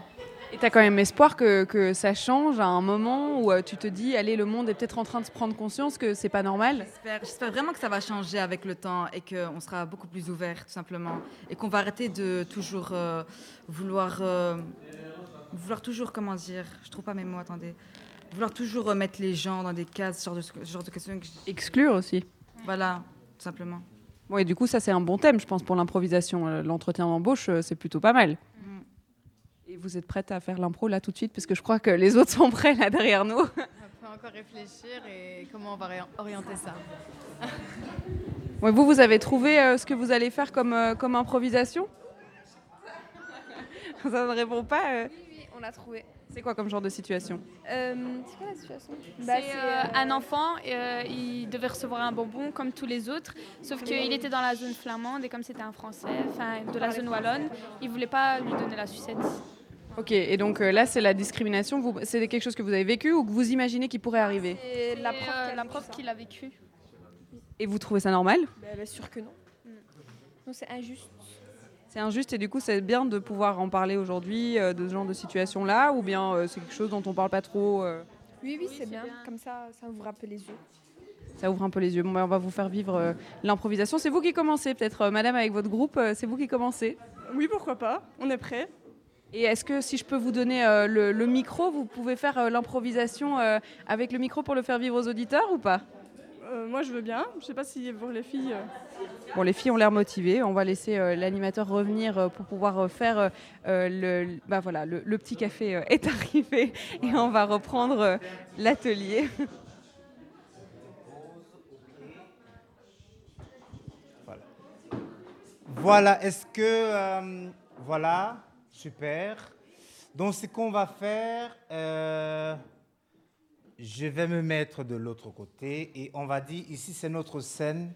S7: Et tu as quand même espoir que, que ça change à un moment où euh, tu te dis allez, le monde est peut-être en train de se prendre conscience que c'est pas normal?
S23: J'espère- J'espère vraiment que ça va changer avec le temps et qu'on sera beaucoup plus ouvert, tout simplement. Et qu'on va arrêter de toujours euh, vouloir. euh, vouloir toujours, comment dire Je trouve pas mes mots, attendez. Vouloir toujours remettre les gens dans des cases, ce genre de, ce genre de questions.
S7: Exclure aussi.
S23: Voilà, tout simplement.
S7: Bon, et du coup, ça, c'est un bon thème, je pense, pour l'improvisation. Euh, L'entretien d'embauche, euh, c'est plutôt pas mal.
S23: Mm.
S7: Et vous êtes prête à faire l'impro là tout de suite? Parce que je crois que les autres sont prêts là derrière nous.
S24: On peut encore réfléchir et comment on va orienter ça.
S7: Ouais, vous, vous avez trouvé euh, ce que vous allez faire comme, euh, comme improvisation? Ça ne répond pas. euh.
S25: Oui, on l'a trouvé.
S7: C'est quoi comme genre de situation?
S25: Euh, c'est quoi la situation?
S24: Bah,
S25: C'est
S24: c'est,
S25: euh,
S24: euh,
S25: un enfant, euh, il devait recevoir un bonbon comme tous les autres, sauf qu'il était dans la zone flamande et comme c'était un Français, enfin de la zone wallonne, il voulait pas lui donner la sucette.
S7: Ok, et donc euh, là, c'est la discrimination. Vous- C'est quelque chose que vous avez vécu ou que vous imaginez qui pourrait arriver?
S25: C'est la prof, euh, la prof qui l'a vécu.
S7: Et vous trouvez ça normal?
S25: Bah, bien sûr que non. Non, c'est injuste.
S7: C'est injuste et du coup, c'est bien de pouvoir en parler aujourd'hui euh, de ce genre de situation-là ou bien euh, c'est quelque chose dont on parle pas trop euh,
S25: Oui, oui, c'est bien. Comme ça, ça ouvre un peu les yeux.
S7: Ça ouvre un peu les yeux. Bon, ben, on va vous faire vivre euh, l'improvisation. C'est vous qui commencez, peut-être, euh, madame, avec votre groupe. euh, c'est vous qui commencez
S25: Oui, pourquoi pas On est prêts.
S7: Et est-ce que si je peux vous donner euh, le, le micro, vous pouvez faire euh, l'improvisation euh, avec le micro pour le faire vivre aux auditeurs ou pas?
S25: Moi, je veux bien. Je sais pas si pour les filles. euh,
S7: Bon, les filles ont l'air motivées. On va laisser euh, l'animateur revenir euh, pour pouvoir euh, faire euh, euh, le, bah voilà, le, le petit café euh, est arrivé et on va reprendre euh, l'atelier.
S4: Voilà, est-ce que... euh, voilà, super. Donc ce qu'on va faire, euh, je vais me mettre de l'autre côté et on va dire, ici c'est notre scène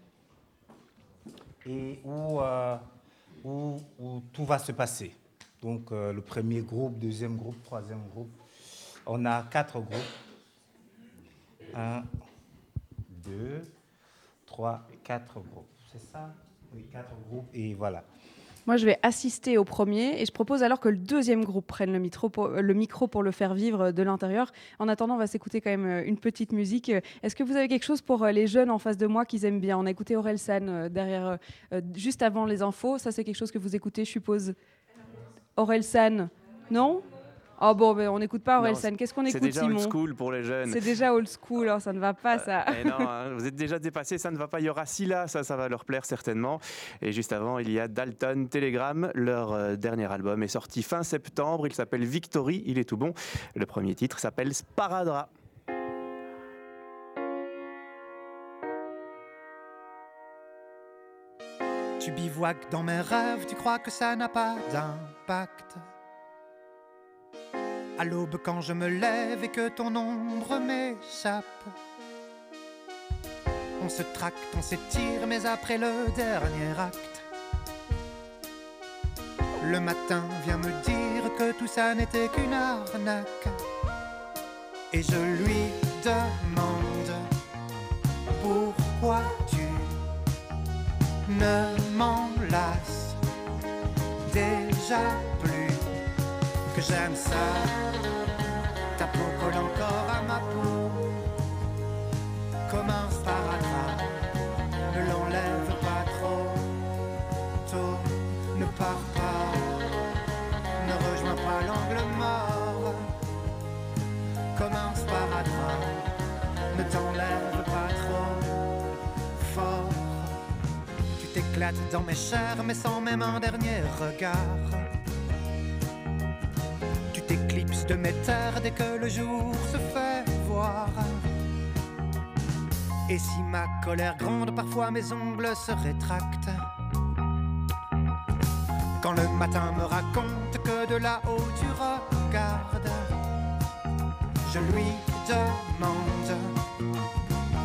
S4: et où, euh, où, où tout va se passer. Donc euh, le premier groupe, deuxième groupe, troisième groupe. On a quatre groupes. Un, deux, trois, quatre groupes. C'est ça? Oui, quatre groupes et voilà.
S7: Moi, je vais assister au premier et je propose alors que le deuxième groupe prenne le micro pour, euh, le, micro pour le faire vivre de l'intérieur. En attendant, on va s'écouter quand même euh, une petite musique. Euh, Est-ce que vous avez quelque chose pour euh, les jeunes en face de moi qu'ils aiment bien? On a écouté Aurel San euh, derrière, euh, euh, juste avant les infos. Ça, c'est quelque chose que vous écoutez, je suppose. Aurel San, non? Oh bon, ben, on n'écoute pas Aurel
S6: Non,
S7: San. Qu'est-ce qu'on
S6: C'est
S7: écoute,
S6: déjà
S7: Simon
S6: old school pour les jeunes.
S7: C'est déjà old school, hein, ça ne va pas, ça.
S6: Eh non, hein, vous êtes déjà dépassé, ça ne va pas. Il y aura Scylla, ça, ça va leur plaire certainement. Et juste avant, il y a Dalton Telegram. Leur euh, dernier album est sorti fin septembre. Il s'appelle Victory. Il est tout bon. Le premier titre s'appelle Sparadra.
S26: Tu bivouaques dans mes rêves, tu crois que ça n'a pas d'impact. À l'aube quand je me lève et que ton ombre m'échappe. On se tracte, on s'étire, mais après le dernier acte, Le matin vient me dire que tout ça n'était qu'une arnaque. Et je lui demande pourquoi tu ne m'enlaces déjà plus? J'aime ça. Ta peau colle encore à ma peau. Comme un sparadrap, ne l'enlève pas trop tôt. Ne pars pas, ne rejoins pas l'angle mort. Comme un sparadrap, ne t'enlève pas trop fort. Tu t'éclates dans mes chairs, mais sans même un dernier regard. De mes terres dès que le jour se fait voir. Et si ma colère gronde, parfois mes ongles se rétractent. Quand le matin me raconte que de là-haut tu regardes, je lui demande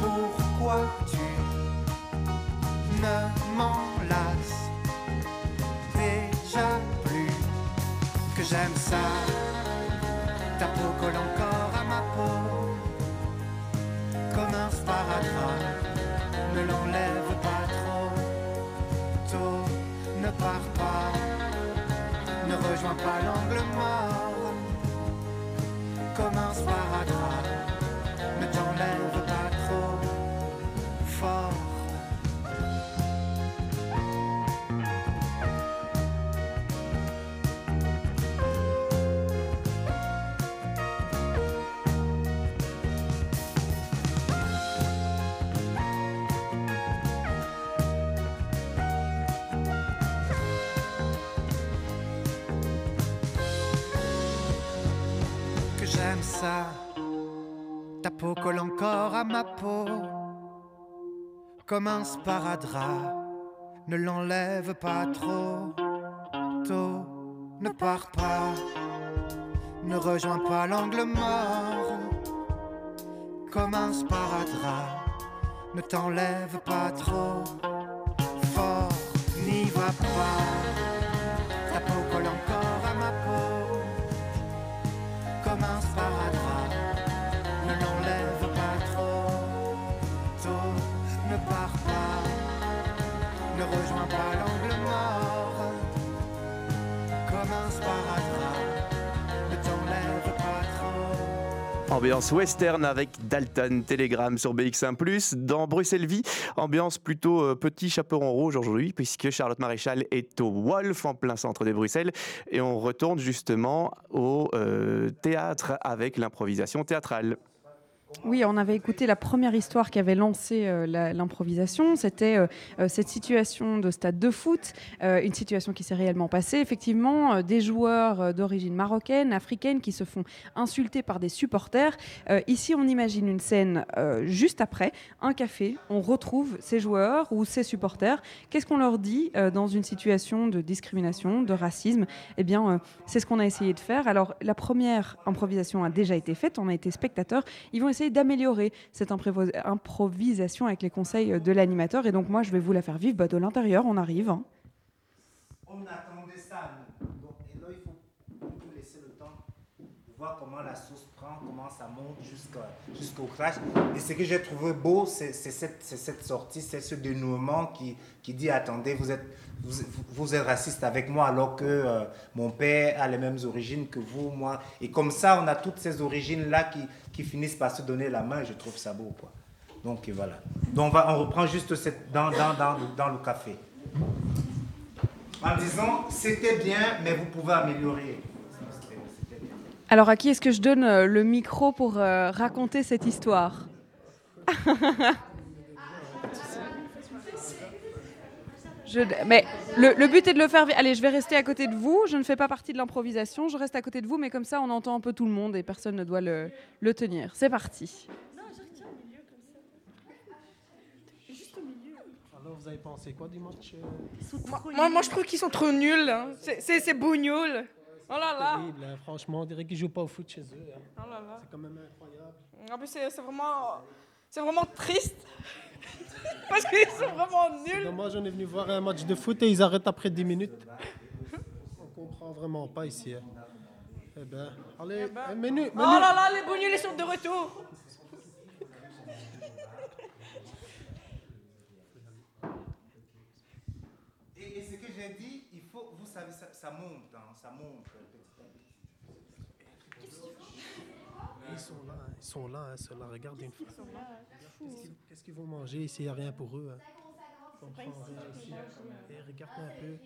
S26: pourquoi tu ne m'enlaces déjà plus? Que j'aime ça. Ne l'enlève pas trop. Tôt, ne pars pas, ne rejoins pas l'angle mort. Comme un sparadrap. Comme un sparadrap. Ne l'enlève pas trop tôt, ne pars pas, ne rejoins pas l'angle mort, comme un sparadrap. Ne t'enlève pas trop fort, n'y va pas. Ta peau colle
S6: Ambiance western avec Dalton Telegram sur BX1+. Dans Bruxelles Vie, ambiance plutôt euh, petit chaperon rouge aujourd'hui, puisque Charlotte Maréchal est au Wolf, en plein centre de Bruxelles. Et on retourne justement au euh, théâtre avec l'improvisation théâtrale.
S7: Oui, on avait écouté la première histoire qui avait lancé euh, l'improvisation. C'était euh, euh, cette situation de stade de foot, une situation qui s'est réellement passée. Effectivement, des joueurs d'origine marocaine, africaine, qui se font insulter par des supporters. Ici, on imagine une scène juste après, un café. On retrouve ces joueurs ou ces supporters. Qu'est-ce qu'on leur dit dans une situation de discrimination, de racisme? Eh bien, c'est ce qu'on a essayé de faire. Alors, la première improvisation a déjà été faite. On a été spectateurs. Ils vont d'améliorer cette improvisation avec les conseils de l'animateur. Et donc, moi, je vais vous la faire vivre bah, de l'intérieur. On arrive. hein.
S4: On attendait ça. Donc, et là, il faut laisser le temps de voir comment la sauce ça monte jusqu'au crash. Et ce que j'ai trouvé beau, c'est cette, sortie, c'est ce dénouement qui, qui dit attendez, vous êtes, vous, êtes raciste avec moi alors que euh, mon père a les mêmes origines que vous, moi. Et comme ça, on a toutes ces origines-là qui, qui finissent par se donner la main. Je trouve ça beau. Quoi. Donc voilà. Donc on, reprend juste dans, dans, dans, dans le café en disant c'était bien, mais vous pouvez améliorer.
S7: Alors, à qui est-ce que je donne euh, le micro pour euh, raconter cette histoire? Je- mais le, le but est de le faire. Allez, je vais rester à côté de vous. Je ne fais pas partie de l'improvisation. Je reste à côté de vous, mais comme ça, on entend un peu tout le monde et personne ne doit le, le tenir. C'est parti.
S27: Alors, vous avez pensé quoi du match
S28: Moi, moi, moi, je trouve qu'ils sont trop nuls. hein. C'est- C'est c'est bougnoul. Oh là là.
S27: Terrible, hein. Franchement, on dirait qu'ils jouent pas au foot chez eux. hein.
S28: Oh là là.
S27: C'est quand même incroyable.
S28: En plus, c'est vraiment, c'est vraiment triste. Parce qu'ils sont vraiment nuls.
S27: dommage, on est venu voir un match de foot et ils arrêtent après 10 minutes. comprends vraiment pas ici. hein. Eh ben, allez, eh, menu, menu.
S28: Oh là là, les bougnoules ils sont de retour.
S4: Et, et ce que j'ai dit, savez, ça, ça monte, hein, ça monte petit à petit.
S27: Ils sont là, hein, ils sont là, hein, ceux-là. Regarde une fois. Qu'est-ce qu'ils- vont manger ici? Il n'y a rien pour eux. hein. Ici. Eh, regarde un peu.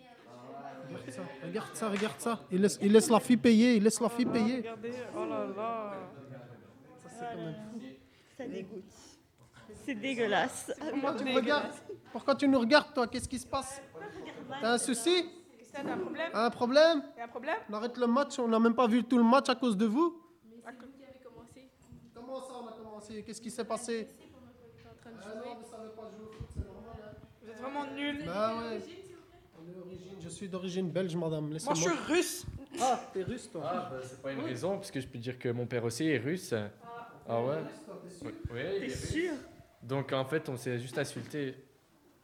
S27: Regarde ça, regarde ça, regarde ça. Il laisse, il laisse la fille payer, il laisse la fille payer.
S28: Regardez, oh là là.
S27: Ça, c'est quand même fou.
S29: Ça dégoûte. C'est dégueulasse.
S27: Pourquoi tu me regardes? Pourquoi tu nous regardes, toi? Qu'est-ce qui se passe? T'as un souci?
S28: Un problème
S27: Un problème
S28: Y a un problème
S27: On arrête le match, on n'a même pas vu tout le match à cause de vous. Comment ça, on a commencé? Qu'est-ce qui s'est passé? Ah non, vous savez pas jouer au foot, c'est normal. hein.
S28: Vous êtes vraiment nuls.
S27: Bah ouais. On est d'origine- Je suis d'origine belge, madame.
S28: Moi, je suis russe.
S27: Ah, t'es russe, toi
S30: Ah, bah, c'est pas une raison, parce que je peux dire que mon père aussi est russe. Ah, ouais? Oui, oui, il est russe.
S29: sûr?
S30: Donc en fait, on s'est juste insulté.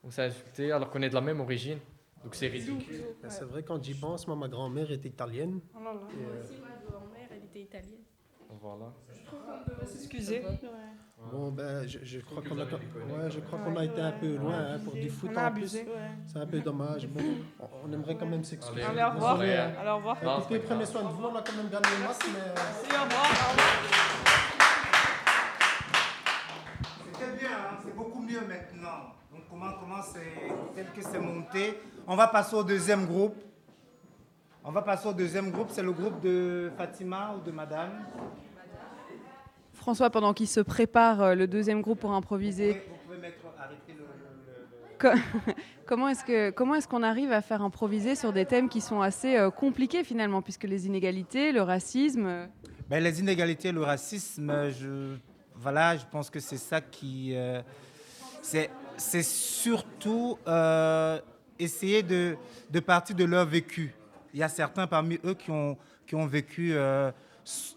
S30: On s'est insulté alors qu'on est de la même origine. Donc c'est ridicule.
S27: Ben, C'est vrai, quand j'y pense, moi, ma grand-mère était italienne.
S28: Oh là là.
S27: Et, euh,
S31: ma grand-mère, elle était italienne.
S30: Voilà.
S28: S'excuser.
S27: Bon, ben, je, je crois qu'on a, ouais, je crois qu'on a été un peu loin hein, pour du foot
S28: On a
S27: en plus.
S28: abusé, ouais.
S27: C'est un peu dommage. Bon, on, aimerait quand même s'excuser.
S28: Allez, au revoir.
S27: Hein.
S28: Allez, au revoir.
S27: Écoutez, prenez soin de vous. On a quand même gagné le match, mais. euh,
S28: Merci, au revoir. Au revoir.
S4: C'était bien, hein, c'est beaucoup mieux maintenant. Donc comment, comment c'est, tel que c'est monté. On va passer au deuxième groupe. On va passer au deuxième groupe, c'est le groupe de Fatima ou de Madame.
S7: François, pendant qu'il se prépare euh, le deuxième groupe pour improviser,
S4: Vous pouvez mettre, arrêter le... le- le-
S7: co- comment est-ce que comment est-ce qu'on arrive à faire improviser sur des thèmes qui sont assez euh, compliqués finalement, puisque les inégalités, le racisme. euh,
S4: Ben, les inégalités, le racisme, je, voilà, je pense que c'est ça qui... euh, c'est, c'est surtout euh, essayer de, partir de leur vécu. Il y a certains parmi eux qui ont, qui ont vécu, euh,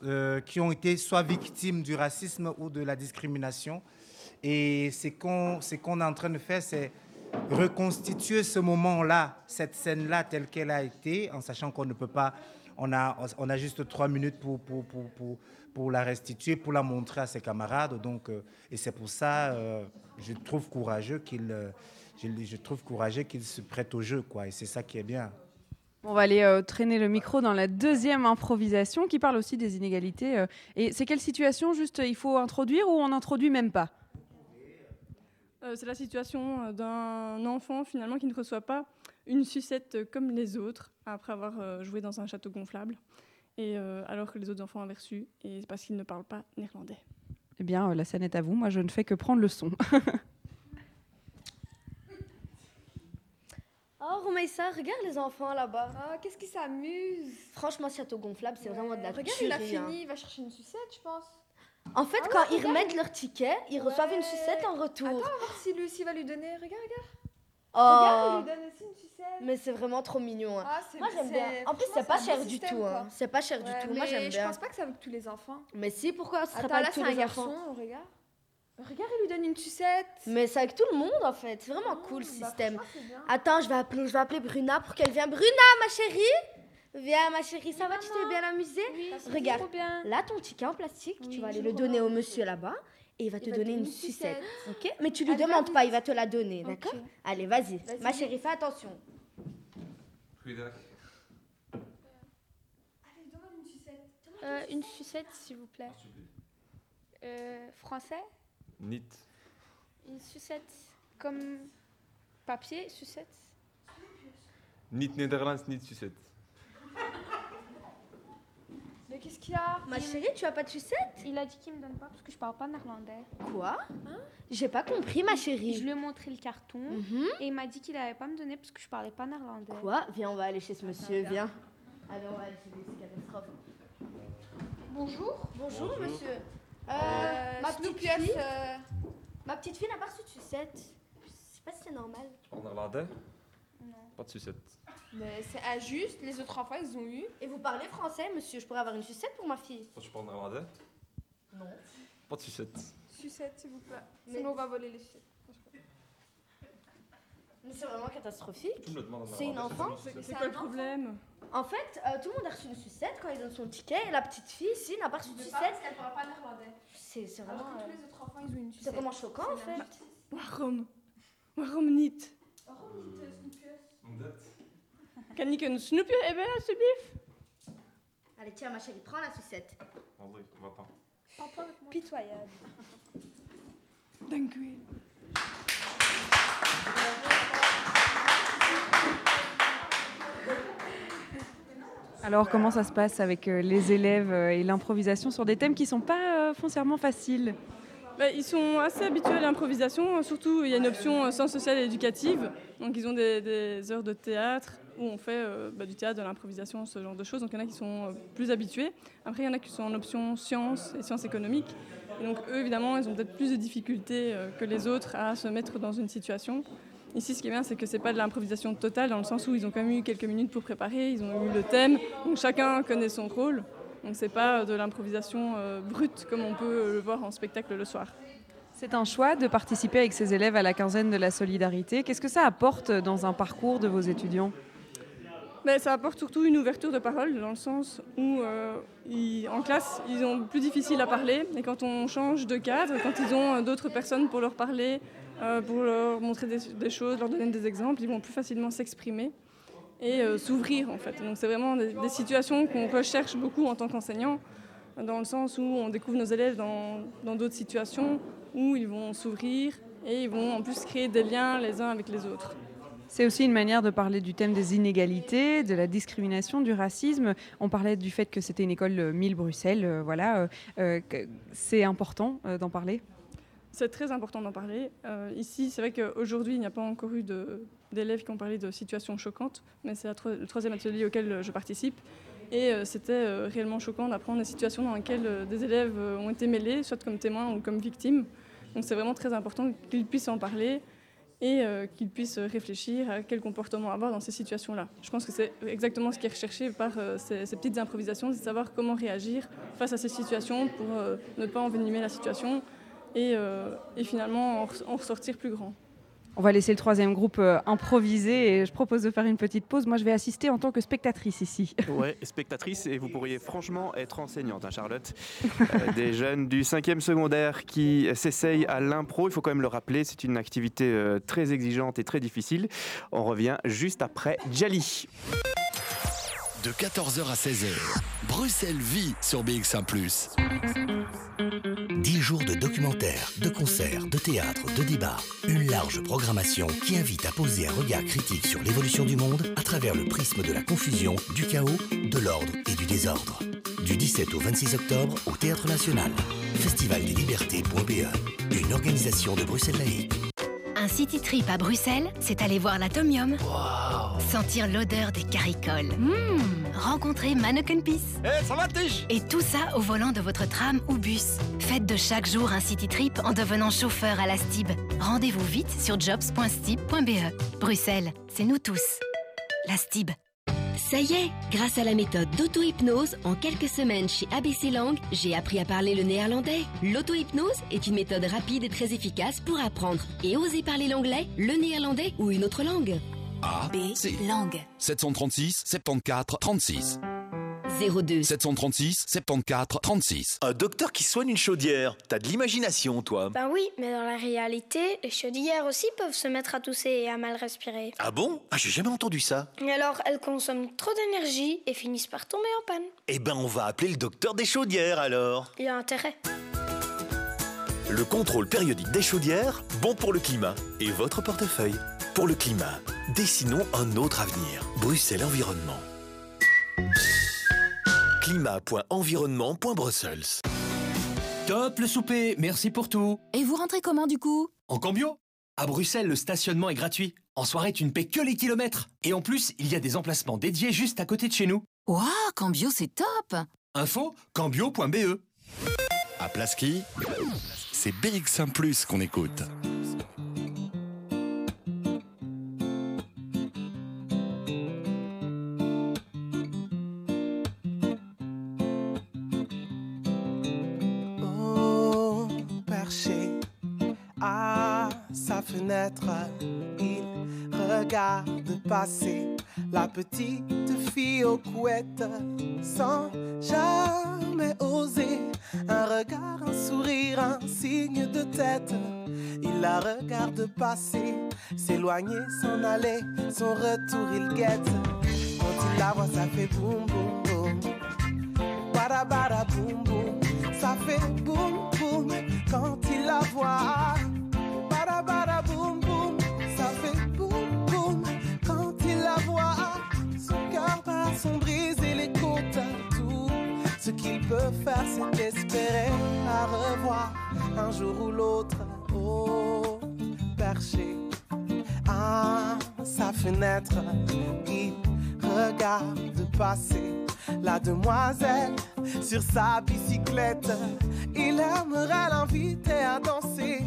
S4: euh, qui ont été soit victimes du racisme ou de la discrimination. Et ce qu'on, qu'on est en train de faire, c'est reconstituer ce moment-là, cette scène-là telle qu'elle a été, en sachant qu'on ne peut pas, on a, on a juste trois minutes pour, pour, pour, pour, pour la restituer, pour la montrer à ses camarades. Donc, euh, et c'est pour ça, euh, je trouve courageux qu'il, euh, je, je trouve courageux qu'il se prête au jeu, quoi. Et c'est ça qui est bien.
S7: On va aller euh, traîner le micro dans la deuxième improvisation qui parle aussi des inégalités. euh. et c'est quelle situation juste il faut introduire ou on n'introduit même pas?
S32: Euh, c'est la situation d'un enfant finalement qui ne reçoit pas une sucette comme les autres après avoir euh, joué dans un château gonflable. Et euh, alors que les autres enfants avaient reçu, et c'est parce qu'ils ne parlent pas néerlandais.
S7: Eh bien, euh, la scène est à vous. Moi, je ne fais que prendre le son.
S17: Oh, Romaïssa, regarde les enfants là-bas. Oh, qu'est-ce qu'ils s'amusent. Franchement, Château Gonflable, c'est vraiment de la
S31: Regarde, il a
S17: hein.
S31: fini, il va chercher une sucette, je pense.
S17: En fait,
S31: Ah
S17: quand
S31: ouais,
S17: ils remettent leur ticket, ils reçoivent une sucette en retour.
S31: Attends, on va voir si Lucie va lui donner. Regarde, regarde.
S17: Oh.
S31: Regarde, il lui donne aussi une sucette.
S17: Mais c'est vraiment trop mignon. hein.
S31: Ah,
S17: Moi, j'aime bien. En plus,
S31: franchement,
S17: c'est pas
S31: un
S17: cher du
S31: système,
S17: tout. hein. C'est pas cher du tout. Moi,
S31: mais
S17: j'aime
S31: Je
S17: bien.
S31: pense pas que c'est avec tous les enfants.
S17: Mais si, pourquoi ce serait
S31: Attends,
S17: pas
S31: là,
S17: avec
S31: c'est
S17: tous
S31: un
S17: les
S31: garçon,
S17: enfants?
S31: regarde. Regarde, il lui donne une sucette.
S17: Mais c'est avec tout le monde en fait. C'est vraiment cool ce
S31: bah,
S17: système. Attends, je vais appeler, je vais appeler Bruna pour qu'elle vienne. Bruna, ma chérie Viens, ma chérie, ça va? Tu t'es bien amusée?
S31: C'est
S17: Regarde,
S31: trop bien.
S17: là ton ticket en plastique, tu vas aller le donner au monsieur là-bas et il va te
S31: Il
S17: donner
S31: te
S17: une
S31: donner une
S17: sucette.
S31: sucette.
S17: Ok? Mais tu lui
S31: Allez,
S17: demandes
S31: vas-y.
S17: pas, il va te la donner, d'accord? Allez, vas-y.
S31: Vas-y.
S17: Ma chérie, fais attention.
S31: Euh, une sucette, s'il vous plaît. Euh, français?
S30: Nit.
S31: Une sucette comme papier, sucette.
S30: Niet Nederlands, niet sucette.
S31: Mais qu'est-ce qu'il y a?
S17: Ma chérie, tu as pas de sucette?
S31: Il a dit qu'il me donne pas parce que je parle pas néerlandais.
S17: Quoi? J'ai pas compris, ma chérie.
S31: Je lui ai montré le carton et il m'a dit qu'il allait pas me donner parce que je parlais pas néerlandais.
S17: Quoi? Viens, on va aller chez ce monsieur, viens. Allez, on va aller chez lui, c'est catastrophe.
S31: Bonjour.
S17: Bonjour,
S30: Bonjour.
S17: monsieur.
S31: Euh,
S17: ma,
S31: Snoopy,
S17: petite fille,
S31: euh,
S17: ma petite fille n'a pas reçu de sucette. Je sais pas si c'est normal.
S30: Je parle néerlandais
S31: Non.
S30: Pas de sucette.
S31: Mais c'est injuste, les autres enfants ils ont eu.
S17: Et vous parlez français, monsieur Je pourrais avoir une sucette pour ma fille
S30: Toi, tu parles néerlandais
S17: Non.
S30: Pas de sucette.
S31: Sucette, s'il vous plaît.
S17: Mais-
S31: Sinon on va voler les sucettes.
S33: Mais c'est vraiment catastrophique.
S6: Tu me le demandes à ma
S33: C'est une enfant
S6: C'est-
S32: c'est quoi le problème
S33: En fait, euh, tout le monde a reçu une sucette quand il donne son ticket et la petite fille, ici, n'a pas reçu de
S25: Ne
S33: sucette.
S25: pas parce qu'elle pourra pas néerlandais.
S33: C'est c'est
S25: Alors
S33: vraiment.
S25: que tous
S33: euh,
S25: les autres enfants, ils ont une
S33: C'est
S25: sucette.
S33: vraiment choquant en
S25: C'est
S33: fait.
S32: Waarom? Waarom niet? Kan ik een snoepje hebben, alsjeblieft?
S33: Allez, tiens, ma chérie, prends la sucette.
S6: André, on va pas.
S33: Pitoyable.
S32: Dank u
S7: Alors, comment ça se passe avec euh, les élèves euh, et l'improvisation sur des thèmes qui sont pas euh, foncièrement faciles?
S32: Bah, ils sont assez habitués à l'improvisation, surtout il y a une option sciences sociales et éducatives. Donc ils ont des, heures de théâtre où on fait bah, du théâtre, de l'improvisation, ce genre de choses. Donc il y en a qui sont plus habitués. Après il y en a qui sont en option sciences et sciences économiques. Et donc eux évidemment ils ont peut-être plus de difficultés que les autres à se mettre dans une situation. Ici, ce qui est bien, c'est que c'est pas de l'improvisation totale, dans le sens où ils ont quand même eu quelques minutes pour préparer, ils ont eu le thème, donc chacun connaît son rôle. Donc c'est pas de l'improvisation euh, brute comme on peut le voir en spectacle le soir.
S7: C'est un choix de participer avec ces élèves à la quinzaine de la solidarité. Qu'est-ce que ça apporte dans un parcours de vos étudiants?
S32: Ben, ça apporte surtout une ouverture de parole, dans le sens où, euh, ils- en classe, ils ont plus difficile à parler. Et quand on change de cadre, quand ils ont euh, d'autres personnes pour leur parler, pour leur montrer des, choses, leur donner des exemples, ils vont plus facilement s'exprimer et euh, s'ouvrir, en fait. Donc, c'est vraiment des, situations qu'on recherche beaucoup en tant qu'enseignant, dans le sens où on découvre nos élèves dans d'autres situations où ils vont s'ouvrir et ils vont en plus créer des liens les uns avec les autres.
S7: C'est aussi une manière de parler du thème des inégalités, de la discrimination, du racisme. On parlait du fait que c'était une école euh, 1000 Bruxelles. euh, voilà, euh, euh, que- c'est important euh, d'en parler.
S32: C'est très important d'en parler. Euh, ici, c'est vrai qu'aujourd'hui, il n'y a pas encore eu d'élèves qui ont parlé de situations choquantes, mais c'est le troisième atelier auquel euh, je participe. Et euh, c'était réellement choquant d'apprendre des situations dans lesquelles des élèves ont été mêlés, soit comme témoins ou comme victimes. Donc c'est vraiment très important qu'ils puissent en parler et qu'ils puissent réfléchir à quel comportement avoir dans ces situations-là. Je pense que c'est exactement ce qui est recherché par ces, ces petites improvisations, c'est savoir comment réagir face à ces situations pour ne pas envenimer la situation et, euh, et finalement en, en ressortir plus grand.
S7: On va laisser le troisième groupe euh, improviser et je propose de faire une petite pause. Moi, je vais assister en tant que spectatrice ici.
S6: Ouais, spectatrice, et vous pourriez franchement être enseignante, hein, Charlotte. Euh, des jeunes du 5e secondaire qui s'essayent à l'impro, il faut quand même le rappeler, c'est une activité euh, très exigeante et très difficile. On revient juste après Jali.
S3: De 14h à 16h, Bruxelles vit sur BX1 ⁇
S19: 10 jours de documentaires, de concerts, de théâtre, de débats. Une large programmation qui invite à poser un regard critique sur l'évolution du monde à travers le prisme de la confusion, du chaos, de l'ordre et du désordre. Du 17 au 26 octobre au Théâtre National. Festival des libertés.be. Une organisation de Bruxelles Laïque.
S10: Un city trip à Bruxelles, c'est aller voir l'Atomium. Sentir l'odeur des caricoles. Mmh. Rencontrer Manneken Peace.
S16: ça va,
S10: Et tout ça au volant de votre tram ou bus. Faites de chaque jour un city trip en devenant chauffeur à la STIB. Rendez-vous vite sur jobs.stib.be. Bruxelles, c'est nous tous. La STIB.
S20: Ça y est, grâce à la méthode d'auto-hypnose, en quelques semaines chez ABC Langue, j'ai appris à parler le néerlandais. L'auto-hypnose est une méthode rapide et très efficace pour apprendre et oser parler l'anglais, le néerlandais ou une autre langue.
S3: A, C.
S20: Langue.
S3: 736 74 36.
S20: 02.
S3: 736 74 36.
S16: Un docteur qui soigne une chaudière. T'as de l'imagination, toi.
S34: Ben oui, mais dans la réalité, les chaudières aussi peuvent se mettre à tousser et à mal respirer.
S16: Ah bon? Ah, j'ai jamais entendu ça.
S34: Et alors, elles consomment trop d'énergie et finissent par tomber en panne.
S16: Eh ben, on va appeler le docteur des chaudières alors.
S34: Il y a intérêt.
S16: Le contrôle périodique des chaudières, bon pour le climat et votre portefeuille. Pour le climat, dessinons un autre avenir. Bruxelles Environnement. Climat.environnement.brussels. Top le souper, merci pour tout.
S35: Et vous rentrez comment du coup?
S16: En cambio
S19: À Bruxelles, le stationnement est gratuit. En soirée, tu ne paies que les kilomètres. Et en plus, il y a des emplacements dédiés juste à côté de chez nous.
S35: Waouh, Cambio, c'est top
S19: Info cambio.be.
S3: À Plaski, c'est BX1 ⁇ qu'on écoute.
S36: La petite fille aux couettes sans jamais oser un regard, un sourire, un signe de tête. Il la regarde passer, s'éloigner, s'en aller, son retour il guette. Quand il la voit, ça fait boum boum boum. Bada bada boum boum. Ça fait boum boum quand il la voit. Qu'il peut faire, c'est espérer la revoir un jour ou l'autre. Oh, perché à sa fenêtre, il regarde passer la demoiselle sur sa bicyclette. Il aimerait l'inviter à danser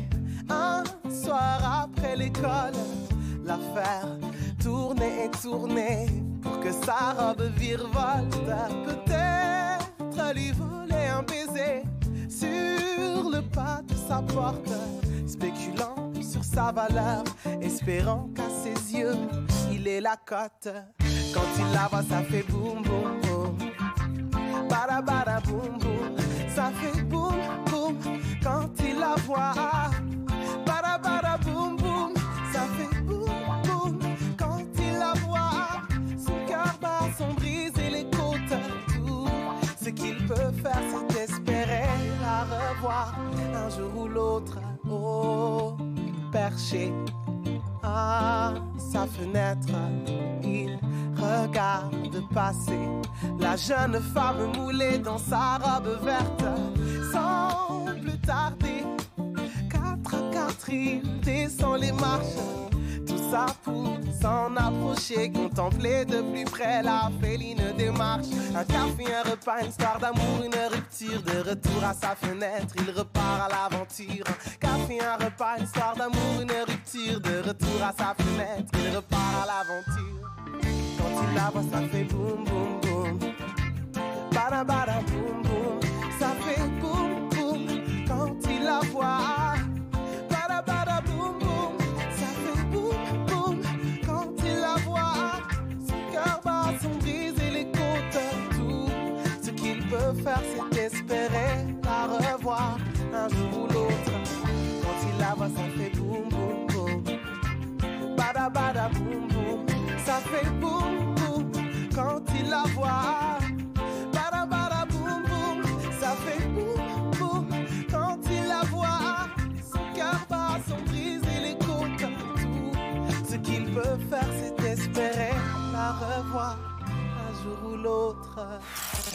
S36: un soir après l'école, la faire tourner et tourner pour que sa robe virevolte. Peut-être lui voler un baiser sur le pas de sa porte, spéculant sur sa valeur, espérant qu'à ses yeux il est la cote. Quand il la voit, ça fait boum boum boum. Bada boum boum. Ça fait boum boum quand il la voit. L'autre. Oh, perché à sa fenêtre, il regarde passer la jeune femme moulée dans sa robe verte. Sans plus tarder, quatre à quatre, il descend les marches. S'en approcher, contempler de plus près la féline démarche. Un café, un repas, une histoire d'amour, une rupture. De retour à sa fenêtre, il repart à l'aventure. Un café, un repas, une histoire d'amour, une rupture. De retour à sa fenêtre, il repart à l'aventure. Quand il la voit, ça fait boum boum boum. Bada bada boum boum. Ça fait boum boum quand il la voit. Faire, c'est espérer la revoir un jour ou l'autre. Quand il la voit, ça fait boum boum boum. Bada bada boum boum. Ça fait boum boum quand il la voit. Bada bada boum boum. Ça fait boum boum quand il la voit. Son cœur bat, son brise les côtes. Tout ce qu'il peut faire, c'est espérer la revoir un jour ou l'autre.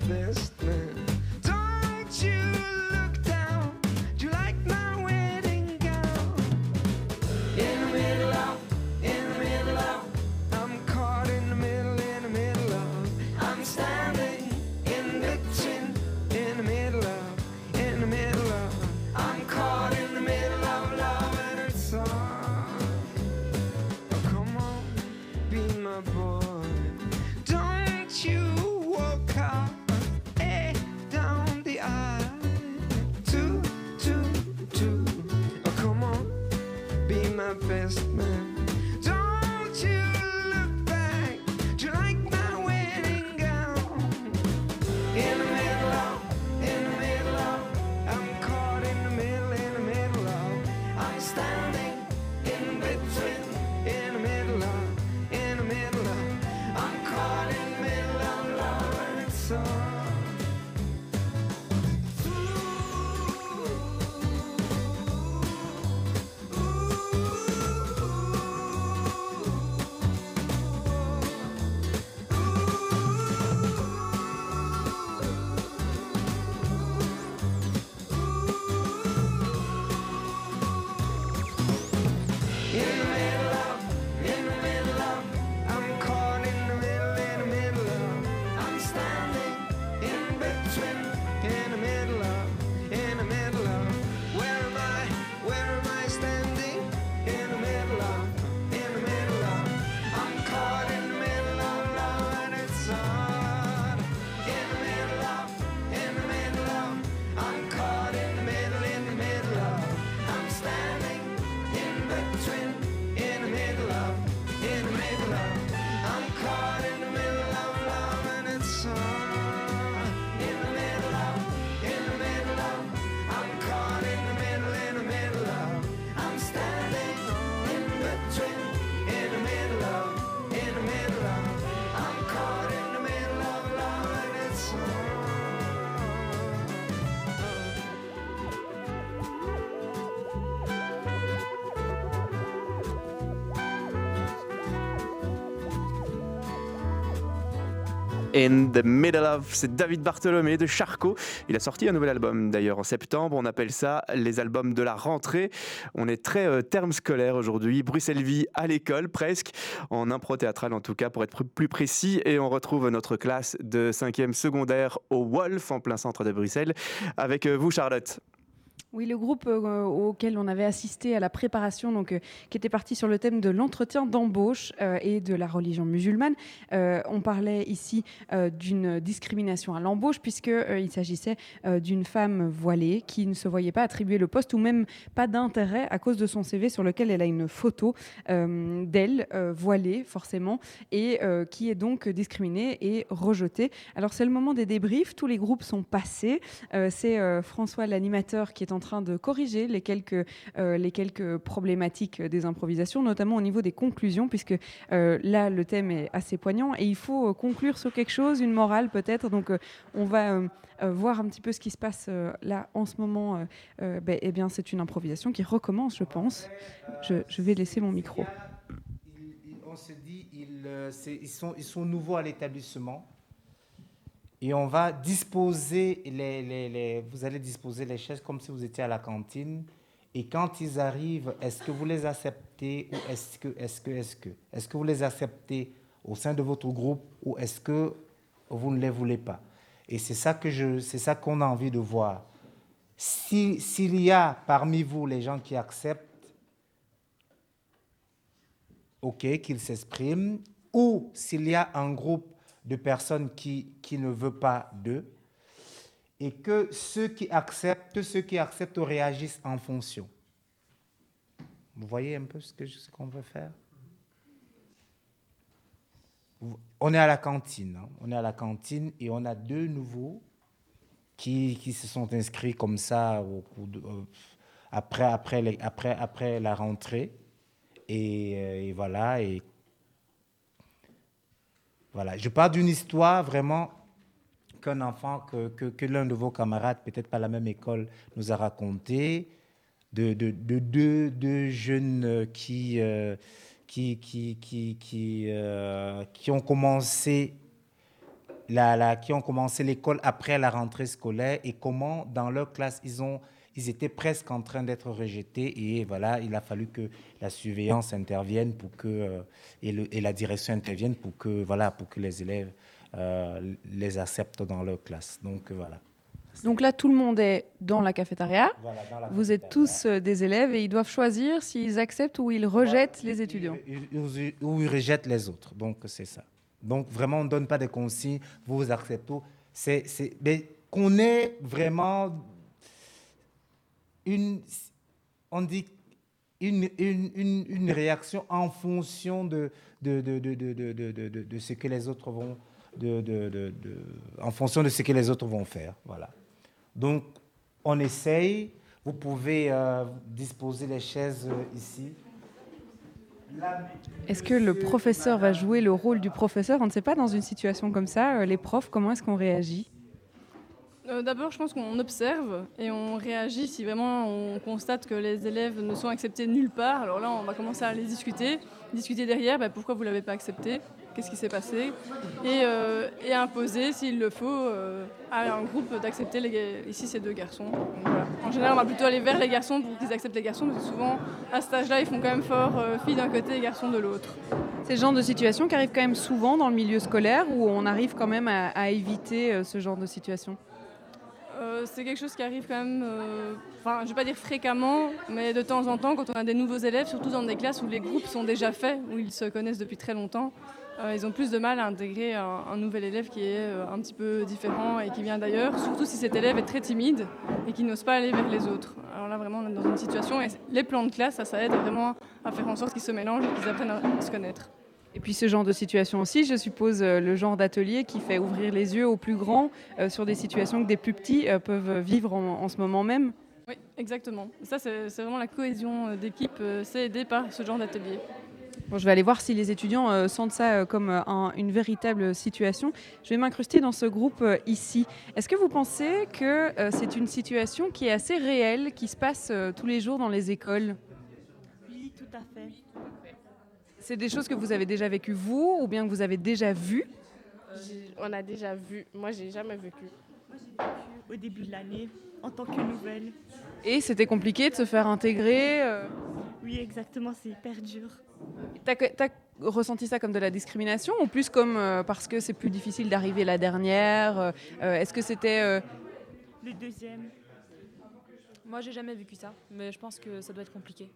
S18: this in the Middle of.
S6: C'est David Bartholomé de Charcot. Il a sorti un nouvel album d'ailleurs en septembre. On appelle ça les albums de la rentrée. On est très euh, terme scolaire aujourd'hui. Bruxelles Vie à l'école presque, en impro théâtral en tout cas pour être plus précis. Et on retrouve notre classe de 5e secondaire au Wolf en plein centre de Bruxelles avec euh, vous Charlotte.
S7: Oui, le groupe euh, auquel on avait assisté à la préparation, donc, euh, qui était parti sur le thème de l'entretien d'embauche euh, et de la religion musulmane. On parlait ici d'une discrimination à l'embauche, puisqu'il s'agissait d'une femme voilée qui ne se voyait pas attribuer le poste ou même pas d'intérêt à cause de son CV sur lequel elle a une photo d'elle, voilée forcément, et qui est donc discriminée et rejetée. Alors c'est le moment des débriefs, tous les groupes sont passés. C'est François, l'animateur, qui est en train de corriger les quelques, euh, les quelques problématiques des improvisations, notamment au niveau des conclusions, puisque euh, là, le thème est assez poignant et il faut euh, conclure sur quelque chose, une morale peut-être. Donc, on va voir un petit peu ce qui se passe là en ce moment. Ben, eh bien, c'est une improvisation qui recommence, je pense. Je, vais laisser mon micro.
S4: on se dit, ils, ils sont nouveaux à l'établissement. Et on va disposer, les, vous allez disposer les chaises comme si vous étiez à la cantine. Et quand ils arrivent, est-ce que vous les acceptez ou est-ce que, est-ce que, est-ce que, est-ce que vous les acceptez au sein de votre groupe ou est-ce que vous ne les voulez pas? Et c'est ça que je, c'est ça qu'on a envie de voir. Si- S'il y a parmi vous les gens qui acceptent, OK, qu'ils s'expriment, ou s'il y a un groupe de personnes qui, qui ne veut pas d'eux, et que ceux qui acceptent, ceux qui acceptent réagissent en fonction. Vous voyez un peu ce que- ce qu'on veut faire? On est à la cantine, hein. on est à la cantine et on a deux nouveaux qui, qui se sont inscrits comme ça au cours de- euh, après, après, après, après la rentrée. Et, euh, voilà. Voilà. Je parle d'une histoire vraiment qu'un enfant, que, que, que l'un de vos camarades, peut-être pas la même école, nous a raconté, de, de, de deux, deux jeunes euh, qui, qui, qui, qui, qui, euh, qui ont commencé la, la- qui ont commencé l'école après la rentrée scolaire et comment dans leur classe ils ont ils étaient presque en train d'être rejetés et voilà il a fallu que la surveillance intervienne pour que euh, et, le- et la direction intervienne pour que voilà pour que les élèves euh, les acceptent dans leur classe donc euh, voilà
S7: Donc là, tout le monde est dans la cafétéria.
S4: Voilà, dans la
S7: Vous êtes tous euh, des élèves et ils doivent choisir s'ils acceptent ou ils rejettent les étudiants.
S4: Où ils rejettent les autres. Donc, c'est ça. Donc, vraiment, on ne donne pas de consignes, vous vous acceptez. C'est, c'est, mais qu'on ait vraiment une, on dit, une, une, une, une réaction en fonction de, de, de, de, de, ce que les autres vont, de, de, de, de- en fonction de ce que les autres vont faire. Voilà. Donc, on essaye. Vous pouvez euh, disposer les chaises euh, ici.
S7: Est-ce que le professeur va jouer le rôle du professeur On ne sait pas dans une situation comme ça. euh, les profs, comment est-ce qu'on réagit
S32: Euh, D'abord, je pense qu'on observe et on réagit si vraiment on constate que les élèves ne sont acceptés nulle part. Alors là, on va commencer à les discuter, discuter derrière, bah, pourquoi vous ne l'avez pas accepté, qu'est-ce qui s'est passé, et, euh, imposer, s'il le faut, euh, à un groupe d'accepter ici ces deux garçons. En général, on va plutôt aller vers les garçons pour qu'ils acceptent les garçons, parce que souvent, à cet âge-là, ils font quand même fort filles d'un côté et garçons de l'autre.
S7: C'est le genre de situation qui arrive quand même souvent dans le milieu scolaire où on arrive quand même à, éviter ce genre de situation?
S32: Euh, c'est quelque chose qui arrive quand même, euh, enfin, je vais pas dire fréquemment, mais de temps en temps, quand on a des nouveaux élèves, surtout dans des classes où les groupes sont déjà faits, où ils se connaissent depuis très longtemps, euh, ils ont plus de mal à intégrer un, nouvel élève qui est un petit peu différent et qui vient d'ailleurs, surtout si cet élève est très timide et qui n'ose pas aller vers les autres. Alors là, vraiment, on est dans une situation, et les plans de classe, ça, ça aide vraiment à faire en sorte qu'ils se mélangent et qu'ils apprennent à se connaître.
S7: Et puis ce genre de situation aussi, je suppose, euh, le genre d'atelier qui fait ouvrir les yeux aux plus grands euh, sur des situations que des plus petits euh, peuvent vivre en, en ce moment même.
S32: Oui, exactement. Ça, c'est vraiment la cohésion d'équipe, euh, c'est aidé par ce genre d'atelier.
S7: Bon, je vais aller voir si les étudiants euh, sentent ça euh, comme euh, un- une véritable situation. Je vais m'incruster dans ce groupe euh, ici. Est-ce que vous pensez que euh, c'est une situation qui est assez réelle, qui se passe euh, tous les jours dans les écoles?
S11: Oui, tout à fait.
S7: C'est des choses que vous avez déjà vécues vous ou bien que vous avez déjà vues
S37: J'ai- On a déjà vu. Moi, j'ai jamais vécu.
S29: au début de l'année en tant que nouvelle.
S7: Et c'était compliqué de se faire intégrer. euh,
S29: Oui, exactement, c'est hyper dur.
S7: T'as as ressenti ça comme de la discrimination ou plus comme euh, parce que c'est plus difficile d'arriver la dernière euh, euh, Est-ce que c'était euh,
S29: Le deuxième.
S38: Moi, j'ai jamais vécu ça, mais je pense que ça doit être compliqué.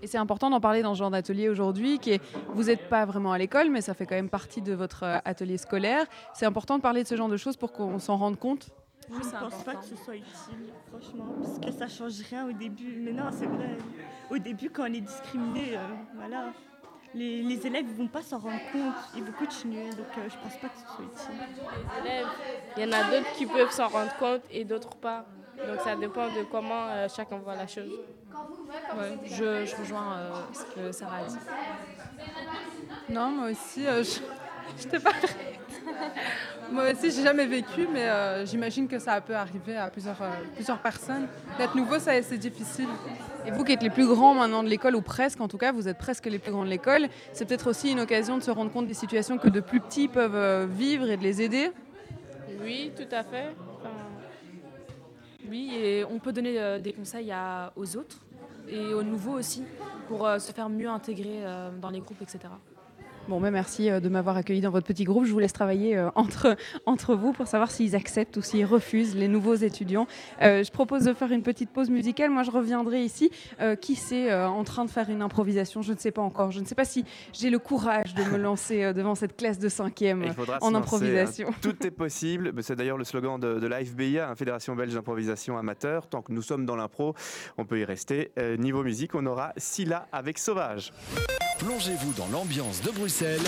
S7: Et c'est important d'en parler dans ce genre d'atelier aujourd'hui, qui est, vous n'êtes pas vraiment à l'école, mais ça fait quand même partie de votre euh, atelier scolaire. C'est important de parler de ce genre de choses pour qu'on s'en rende compte.
S29: Je ne pense pas que ce soit utile, franchement, parce que ça change rien au début. Mais non, c'est vrai. Au début, quand on est discriminé, euh, voilà, les, les élèves ne vont pas s'en rendre compte. Ils vont continuer, donc euh, je pense pas que ce soit utile.
S37: Les élèves, il y en a d'autres qui peuvent s'en rendre compte et d'autres pas. Donc ça dépend de comment euh, chacun voit la chose.
S38: Ouais, je, je rejoins euh, ce que Sarah a dit.
S39: Non, moi aussi, euh, je j'étais pas prête. moi aussi, j'ai jamais vécu, mais euh, j'imagine que ça peut arriver à plusieurs, euh, plusieurs personnes. D'être nouveau, ça- c'est difficile.
S7: Et vous qui êtes les plus grands maintenant de l'école, ou presque en tout cas, vous êtes presque les plus grands de l'école, c'est peut-être aussi une occasion de se rendre compte des situations que de plus petits peuvent vivre et de les aider?
S37: Oui, tout à fait.
S38: Oui, et on peut donner euh, des conseils aux autres et aux nouveaux aussi pour euh, se faire mieux intégrer euh, dans les groupes, etc.
S7: Bon, ben merci euh, de m'avoir accueilli dans votre petit groupe. Je vous laisse travailler euh, entre, entre vous pour savoir s'ils acceptent ou s'ils refusent les nouveaux étudiants. Euh, je propose de faire une petite pause musicale. Moi, je reviendrai ici. Euh, qui c'est euh, en train de faire une improvisation? Je ne sais pas encore. Je ne sais pas si j'ai le courage de me lancer devant cette classe de cinquième
S6: Il faudra se
S7: en
S6: lancer,
S7: improvisation.
S6: hein. Tout est possible. C'est d'ailleurs le slogan de, de la FBIA, hein, Fédération belge d'improvisation amateur. Tant que nous sommes dans l'impro, on peut y rester. Niveau musique, on aura Scylla avec Sauvage.
S3: Plongez-vous dans l'ambiance de Bruxelles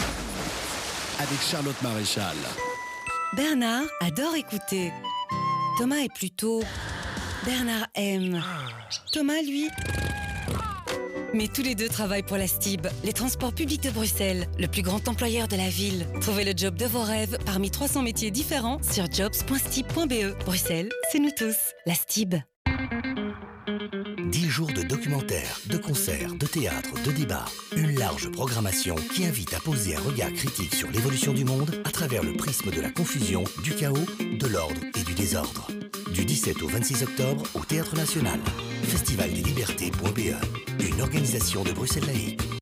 S3: avec Charlotte Maréchal.
S10: Bernard adore écouter. Thomas est plutôt. Bernard aime. Thomas, lui. Mais tous les deux travaillent pour la STIB, les transports publics de Bruxelles, le plus grand employeur de la ville. Trouvez le job de vos rêves parmi 300 métiers différents sur jobs.stib.be. Bruxelles, c'est nous tous. La STIB.
S19: 10 jours de documentaires, de concerts, de théâtre, de débats. Une large programmation qui invite à poser un regard critique sur l'évolution du monde à travers le prisme de la confusion, du chaos, de l'ordre et du désordre. Du 17 au 26 octobre au Théâtre National. Festivaldeslibertés.be. Une organisation de Bruxelles Laïque.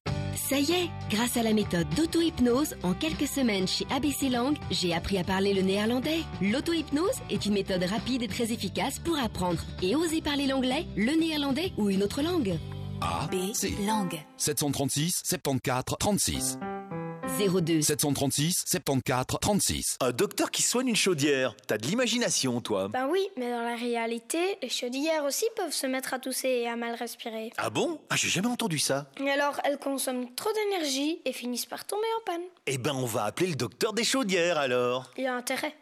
S20: Ça y est, grâce à la méthode d'auto-hypnose, en quelques semaines chez ABC Lang, j'ai appris à parler le néerlandais. L'auto-hypnose est une méthode rapide et très efficace pour apprendre et oser parler l'anglais, le néerlandais ou une autre langue.
S3: A, C.
S20: Langue.
S3: 736 74 36.
S20: 02.
S3: 736 74 36.
S13: Un docteur qui soigne une chaudière. T'as de l'imagination, toi.
S15: Ben oui, mais dans la réalité, les chaudières aussi peuvent se mettre à tousser et à mal respirer.
S13: Ah bon? Ah, j'ai jamais entendu ça.
S15: Et alors, elles consomment trop d'énergie et finissent par tomber en panne.
S13: Eh ben, on va appeler le docteur des chaudières alors.
S15: Il y a intérêt.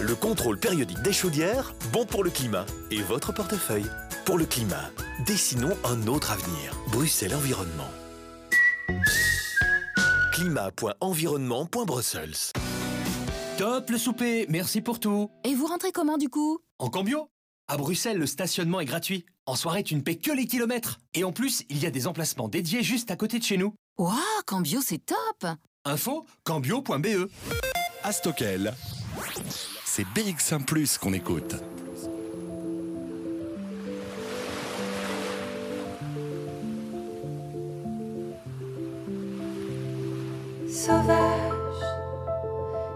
S13: Le contrôle périodique des chaudières, bon pour le climat et votre portefeuille. Pour le climat, dessinons un autre avenir. Bruxelles Environnement. Climat.environnement.brussels.
S5: Top le souper, merci pour tout. Et vous rentrez comment du coup?
S16: En cambio À Bruxelles, le stationnement est gratuit. En soirée, tu ne paies que les kilomètres. Et en plus, il y a des emplacements dédiés juste à côté de chez nous.
S5: Waouh, Cambio c'est top
S16: Info cambio.be.
S3: À Stockel, c'est BX1 Plus qu'on écoute.
S40: Sauvage,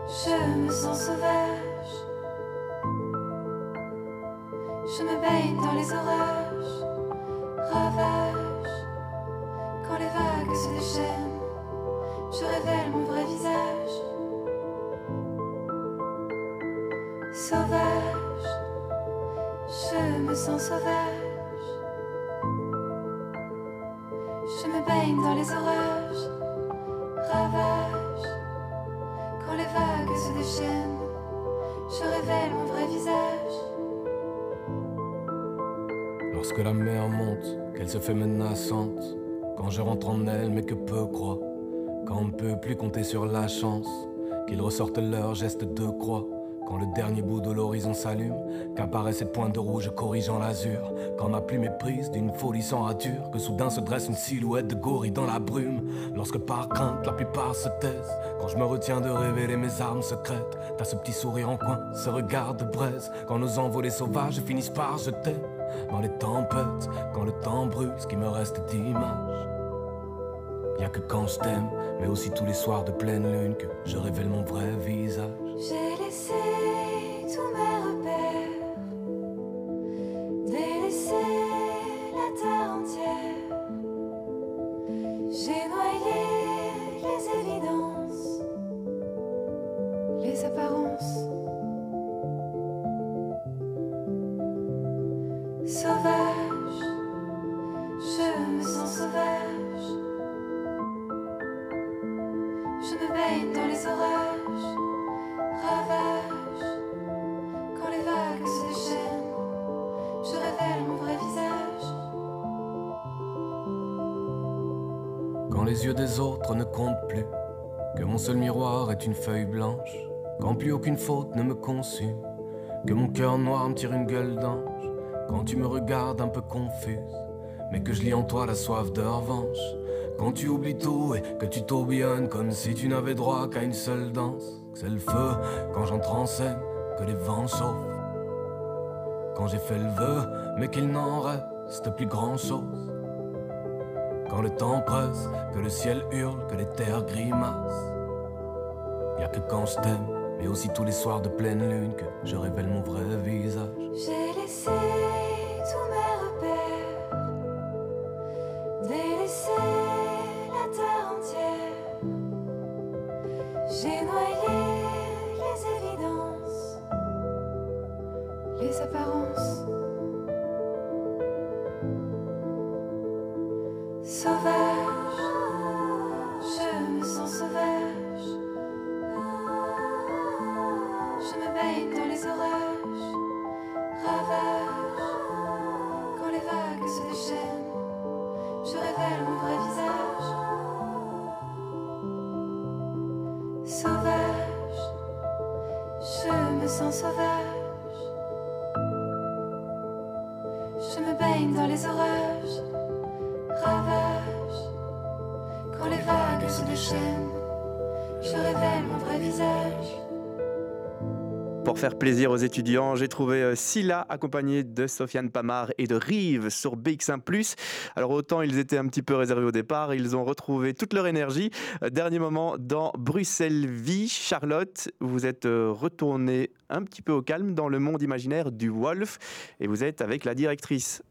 S40: je me sens sauvage. Je me baigne dans les orages, ravage. Quand les vagues se déchaînent, je révèle mon vrai visage. Sauvage, je me sens sauvage. Je me baigne dans les orages Quand les vagues se déchaînent, je révèle mon vrai visage.
S18: Lorsque la mer monte, qu'elle se fait menaçante, quand je rentre en elle mais que peu croient, quand on ne peut plus compter sur la chance, qu'ils ressortent leurs gestes de croix,
S41: Quand le dernier bout de l'horizon s'allume, qu'apparaît cette pointe de rouge corrigeant l'azur. Quand ma plume est prise d'une folie sans rature, que soudain se dresse une silhouette de gorille dans la brume. Lorsque par crainte la plupart se taisent, quand je me retiens de révéler mes armes secrètes, t'as ce petit sourire en coin, ce regard de braise. Quand nos envolées sauvages finissent par se taire, dans les tempêtes, quand le temps brûle, ce qui me reste d'image. Y'a que quand je t'aime, mais aussi tous les soirs de pleine lune, que je révèle mon vrai visage. Confuse, mais que je lis en toi la soif de revanche, quand tu oublies tout et que tu tourbillonnes comme si tu n'avais droit qu'à une seule danse, que c'est le feu quand j'entre en scène, que les vents chauffent, quand j'ai fait le vœu, mais qu'il n'en reste plus grand chose. Quand le temps presse, que le ciel hurle, que les terres grimacent. Y'a que quand je t'aime, mais aussi tous les soirs de pleine lune, que je révèle mon vrai visage.
S40: J'ai laissé tous mes les apparences. Sauvage,
S6: faire plaisir aux étudiants, j'ai trouvé euh, Scylla accompagné de Sofiane Pamar et de Rive sur BX1+. Alors autant ils étaient un petit peu réservés au départ, ils ont retrouvé toute leur énergie. Euh, Dernier moment dans Bruxelles Vie. Charlotte, vous êtes euh, retournée un petit peu au calme dans le monde imaginaire du Wolf et vous êtes avec la directrice.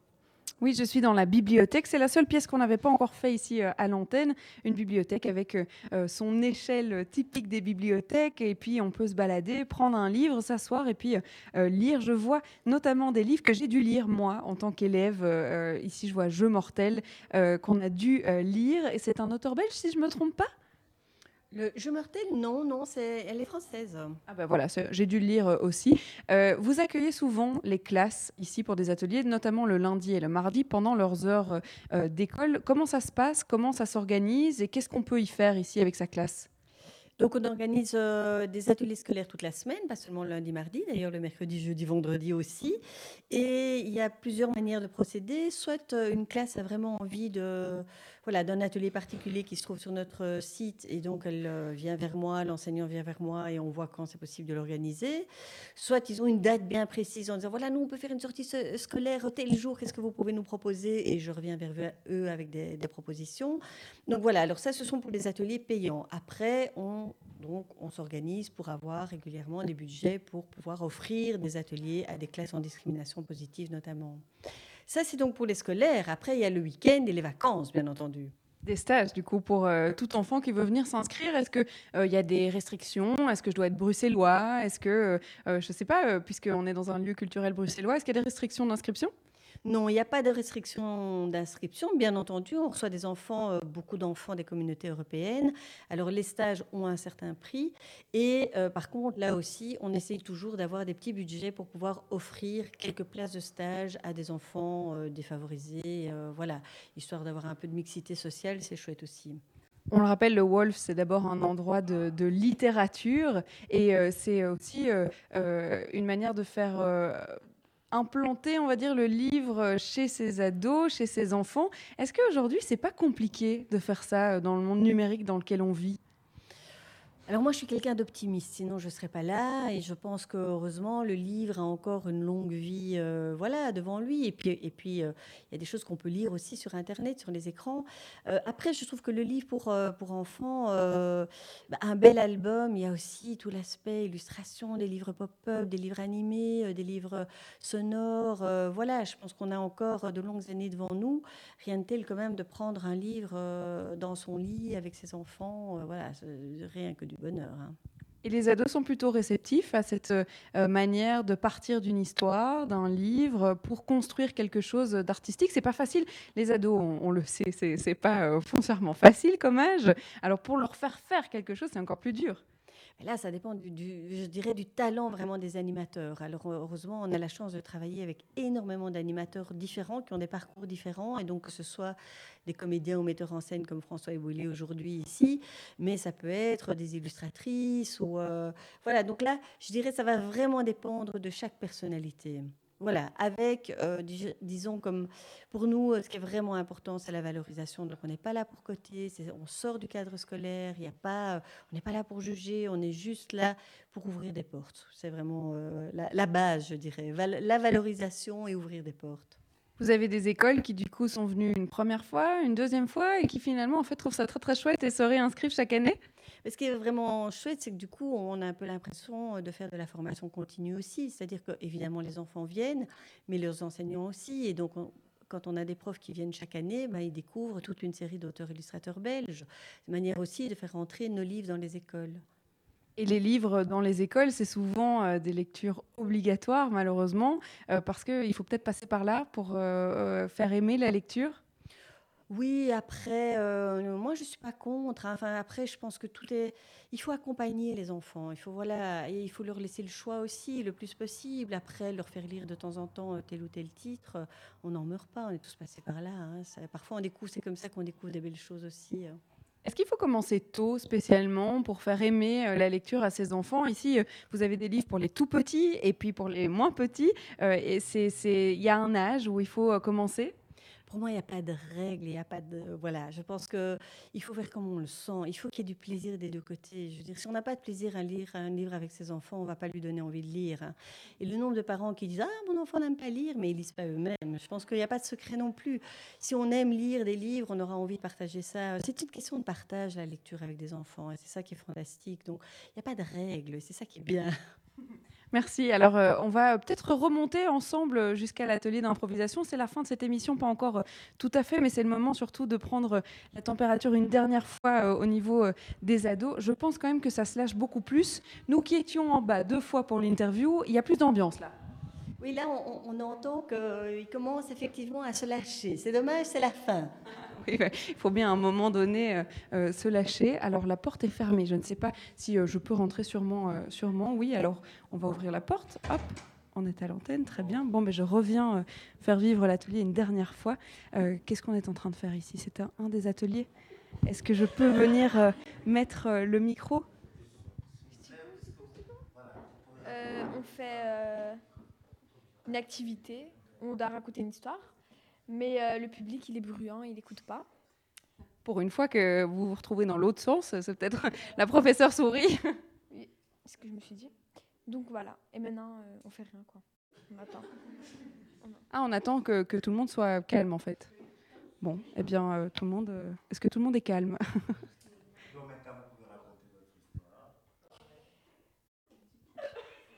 S7: Oui, je suis dans la bibliothèque. C'est la seule pièce qu'on n'avait pas encore fait ici euh, à l'antenne. Une bibliothèque avec euh, euh, son échelle typique des bibliothèques. Et puis, on peut se balader, prendre un livre, s'asseoir et puis lire. Je vois notamment des livres que j'ai dû lire, moi, en tant qu'élève. Ici, je vois Jeux mortels, euh, qu'on a dû lire. Et c'est un auteur belge, si je ne me trompe pas?
S11: Le jeu mortel, non, non, c'est, elle est française.
S7: Ah ben voilà, j'ai dû le lire euh, aussi. Euh, vous accueillez souvent les classes ici pour des ateliers, notamment le lundi et le mardi pendant leurs heures euh, d'école. Comment ça se passe? Comment ça s'organise? Et qu'est-ce qu'on peut y faire ici avec sa classe?
S11: Donc on organise euh, des ateliers scolaires toute la semaine, pas seulement le lundi, mardi, d'ailleurs le mercredi, jeudi, vendredi aussi. Et il y a plusieurs manières de procéder. Soit une classe a vraiment envie de voilà d'un atelier particulier qui se trouve sur notre euh, site et donc elle euh, vient vers moi, l'enseignant vient vers moi et on voit quand c'est possible de l'organiser. Soit ils ont une date bien précise en disant voilà nous on peut faire une sortie sc- scolaire tel jour, qu'est-ce que vous pouvez nous proposer? Et je reviens vers eux avec des, des propositions. Donc voilà, alors ça ce sont pour les ateliers payants. Après on donc on s'organise pour avoir régulièrement des budgets pour pouvoir offrir des ateliers à des classes en discrimination positive notamment. Ça c'est donc pour les scolaires. Après il y a le week-end et les vacances bien entendu.
S7: Des stages, du coup, pour euh, tout enfant qui veut venir s'inscrire. Est-ce qu'il y a des restrictions? Est-ce que je dois être bruxellois? Est-ce que, euh, euh, je ne sais pas, euh, puisqu'on est dans un lieu culturel bruxellois, est-ce qu'il y a des restrictions d'inscription?
S11: Non, il n'y a pas de restriction d'inscription. Bien entendu, on reçoit des enfants, euh, beaucoup d'enfants des communautés européennes. Alors les stages ont un certain prix. Et euh, par contre, là aussi, on essaye toujours d'avoir des petits budgets pour pouvoir offrir quelques places de stage à des enfants euh, défavorisés. voilà, histoire d'avoir un peu de mixité sociale, c'est chouette aussi.
S7: On le rappelle, le Wolf, c'est d'abord un endroit de, littérature et c'est aussi une manière de faire implanter, on va dire, le livre chez ses ados, chez ses enfants. Est-ce qu'aujourd'hui, c'est pas compliqué de faire ça euh, dans le monde numérique dans lequel on vit?
S11: Alors moi, je suis quelqu'un d'optimiste, sinon je ne serais pas là. Et je pense que heureusement, le livre a encore une longue vie, euh, voilà, devant lui. Et puis, et puis, euh, il y a des choses qu'on peut lire aussi sur Internet, sur les écrans. Euh, après, je trouve que le livre pour pour enfants, bah, un bel album. Il y a aussi tout l'aspect illustration, des livres pop-up, des livres animés, des livres sonores. voilà, je pense qu'on a encore de longues années devant nous. Rien de tel quand même de prendre un livre dans son lit avec ses enfants. voilà, rien que du bonheur. hein.
S7: Et les ados sont plutôt réceptifs à cette euh, manière de partir d'une histoire, d'un livre, pour construire quelque chose d'artistique. C'est pas facile. Les ados, on, le sait, c'est pas euh, foncièrement facile comme âge. Alors pour leur faire faire quelque chose, c'est encore plus dur.
S11: Là, ça dépend du, je dirais, du talent vraiment des animateurs. Alors heureusement, on a la chance de travailler avec énormément d'animateurs différents qui ont des parcours différents, et donc que ce soit des comédiens ou metteurs en scène comme François Ebouillet aujourd'hui ici, mais ça peut être des illustratrices ou euh, voilà. Donc là, je dirais, ça va vraiment dépendre de chaque personnalité. Voilà, avec, euh, dis- disons, comme pour nous, euh, ce qui est vraiment important, c'est la valorisation. Donc, on n'est pas là pour coter, on sort du cadre scolaire, y a pas, euh, on n'est pas là pour juger, on est juste là pour ouvrir des portes. C'est vraiment la, base, je dirais, la valorisation et ouvrir des portes.
S7: Vous avez des écoles qui du coup sont venues une première fois, une deuxième fois, et qui finalement en fait trouvent ça très très chouette et se réinscrivent chaque année?
S11: Ce qui est vraiment chouette, c'est que du coup, on a un peu l'impression de faire de la formation continue aussi. C'est-à-dire que, évidemment, les enfants viennent, mais leurs enseignants aussi. Et donc, on- quand on a des profs qui viennent chaque année, ben, ils découvrent toute une série d'auteurs-illustrateurs belges. C'est une manière aussi de faire entrer nos livres dans les écoles.
S7: Et les livres dans les écoles, c'est souvent euh, des lectures obligatoires, malheureusement, euh, parce qu'il faut peut-être passer par là pour euh, euh, faire aimer la lecture.
S11: Oui, après, euh, moi je ne suis pas contre. hein. Enfin, après, je pense que tout est. Il faut accompagner les enfants. Il faut voilà, et il faut leur laisser le choix aussi le plus possible. Après, leur faire lire de temps en temps euh, tel ou tel titre. On n'en meurt pas. On est tous passés par là. hein. Parfois, on découvre. C'est comme ça qu'on découvre des belles choses aussi. hein.
S7: Est-ce qu'il faut commencer tôt spécialement pour faire aimer euh, la lecture à ses enfants? Ici, vous avez des livres pour les tout petits et puis pour les moins petits. et c'est, il y a un âge où il faut commencer?
S11: Pour moi, il n'y a pas de règle, il n'y a pas de voilà. Je pense que il faut faire comme on le sent. Il faut qu'il y ait du plaisir des deux côtés. Je veux dire, si on n'a pas de plaisir à lire un livre avec ses enfants, on va pas lui donner envie de lire. hein. Et le nombre de parents qui disent ah mon enfant n'aime pas lire, mais ils lisent pas eux-mêmes. Je pense qu'il n'y a pas de secret non plus. Si on aime lire des livres, on aura envie de partager ça. C'est une question de partage la lecture avec des enfants. Et c'est ça qui est fantastique. Donc il n'y a pas de règle. C'est ça qui est bien.
S7: Merci. Alors, euh, on va peut-être remonter ensemble jusqu'à l'atelier d'improvisation. C'est la fin de cette émission, pas encore euh, tout à fait, mais c'est le moment surtout de prendre euh, la température une dernière fois euh, au niveau euh, des ados. Je pense quand même que ça se lâche beaucoup plus. Nous qui étions en bas deux fois pour l'interview, il y a plus d'ambiance là.
S11: Oui, là on, on entend qu'il commence effectivement à se lâcher. C'est dommage, c'est la fin.
S7: Oui, ouais, il faut bien à un moment donné euh, euh, se lâcher. Alors la porte est fermée. Je ne sais pas si euh, je peux rentrer sûrement. sûrement, oui. Alors on va ouvrir la porte. Hop, on est à l'antenne. Très bien. Bon, ben je reviens faire vivre l'atelier une dernière fois. Qu'est-ce qu'on est en train de faire ici? C'est un, un des ateliers? Est-ce que je peux venir mettre le micro?
S31: On fait une activité, on doit raconter une histoire, mais euh, le public il est bruyant, il n'écoute pas.
S7: Pour une fois que vous vous retrouvez dans l'autre sens, c'est peut-être la professeure sourit.
S31: Oui, c'est ce que je me suis dit. Donc voilà, et maintenant euh, on fait rien quoi. On attend.
S7: Ah, on attend que, que tout le monde soit calme en fait. Bon, eh bien, euh, tout le monde. euh, Est-ce que tout le monde est calme?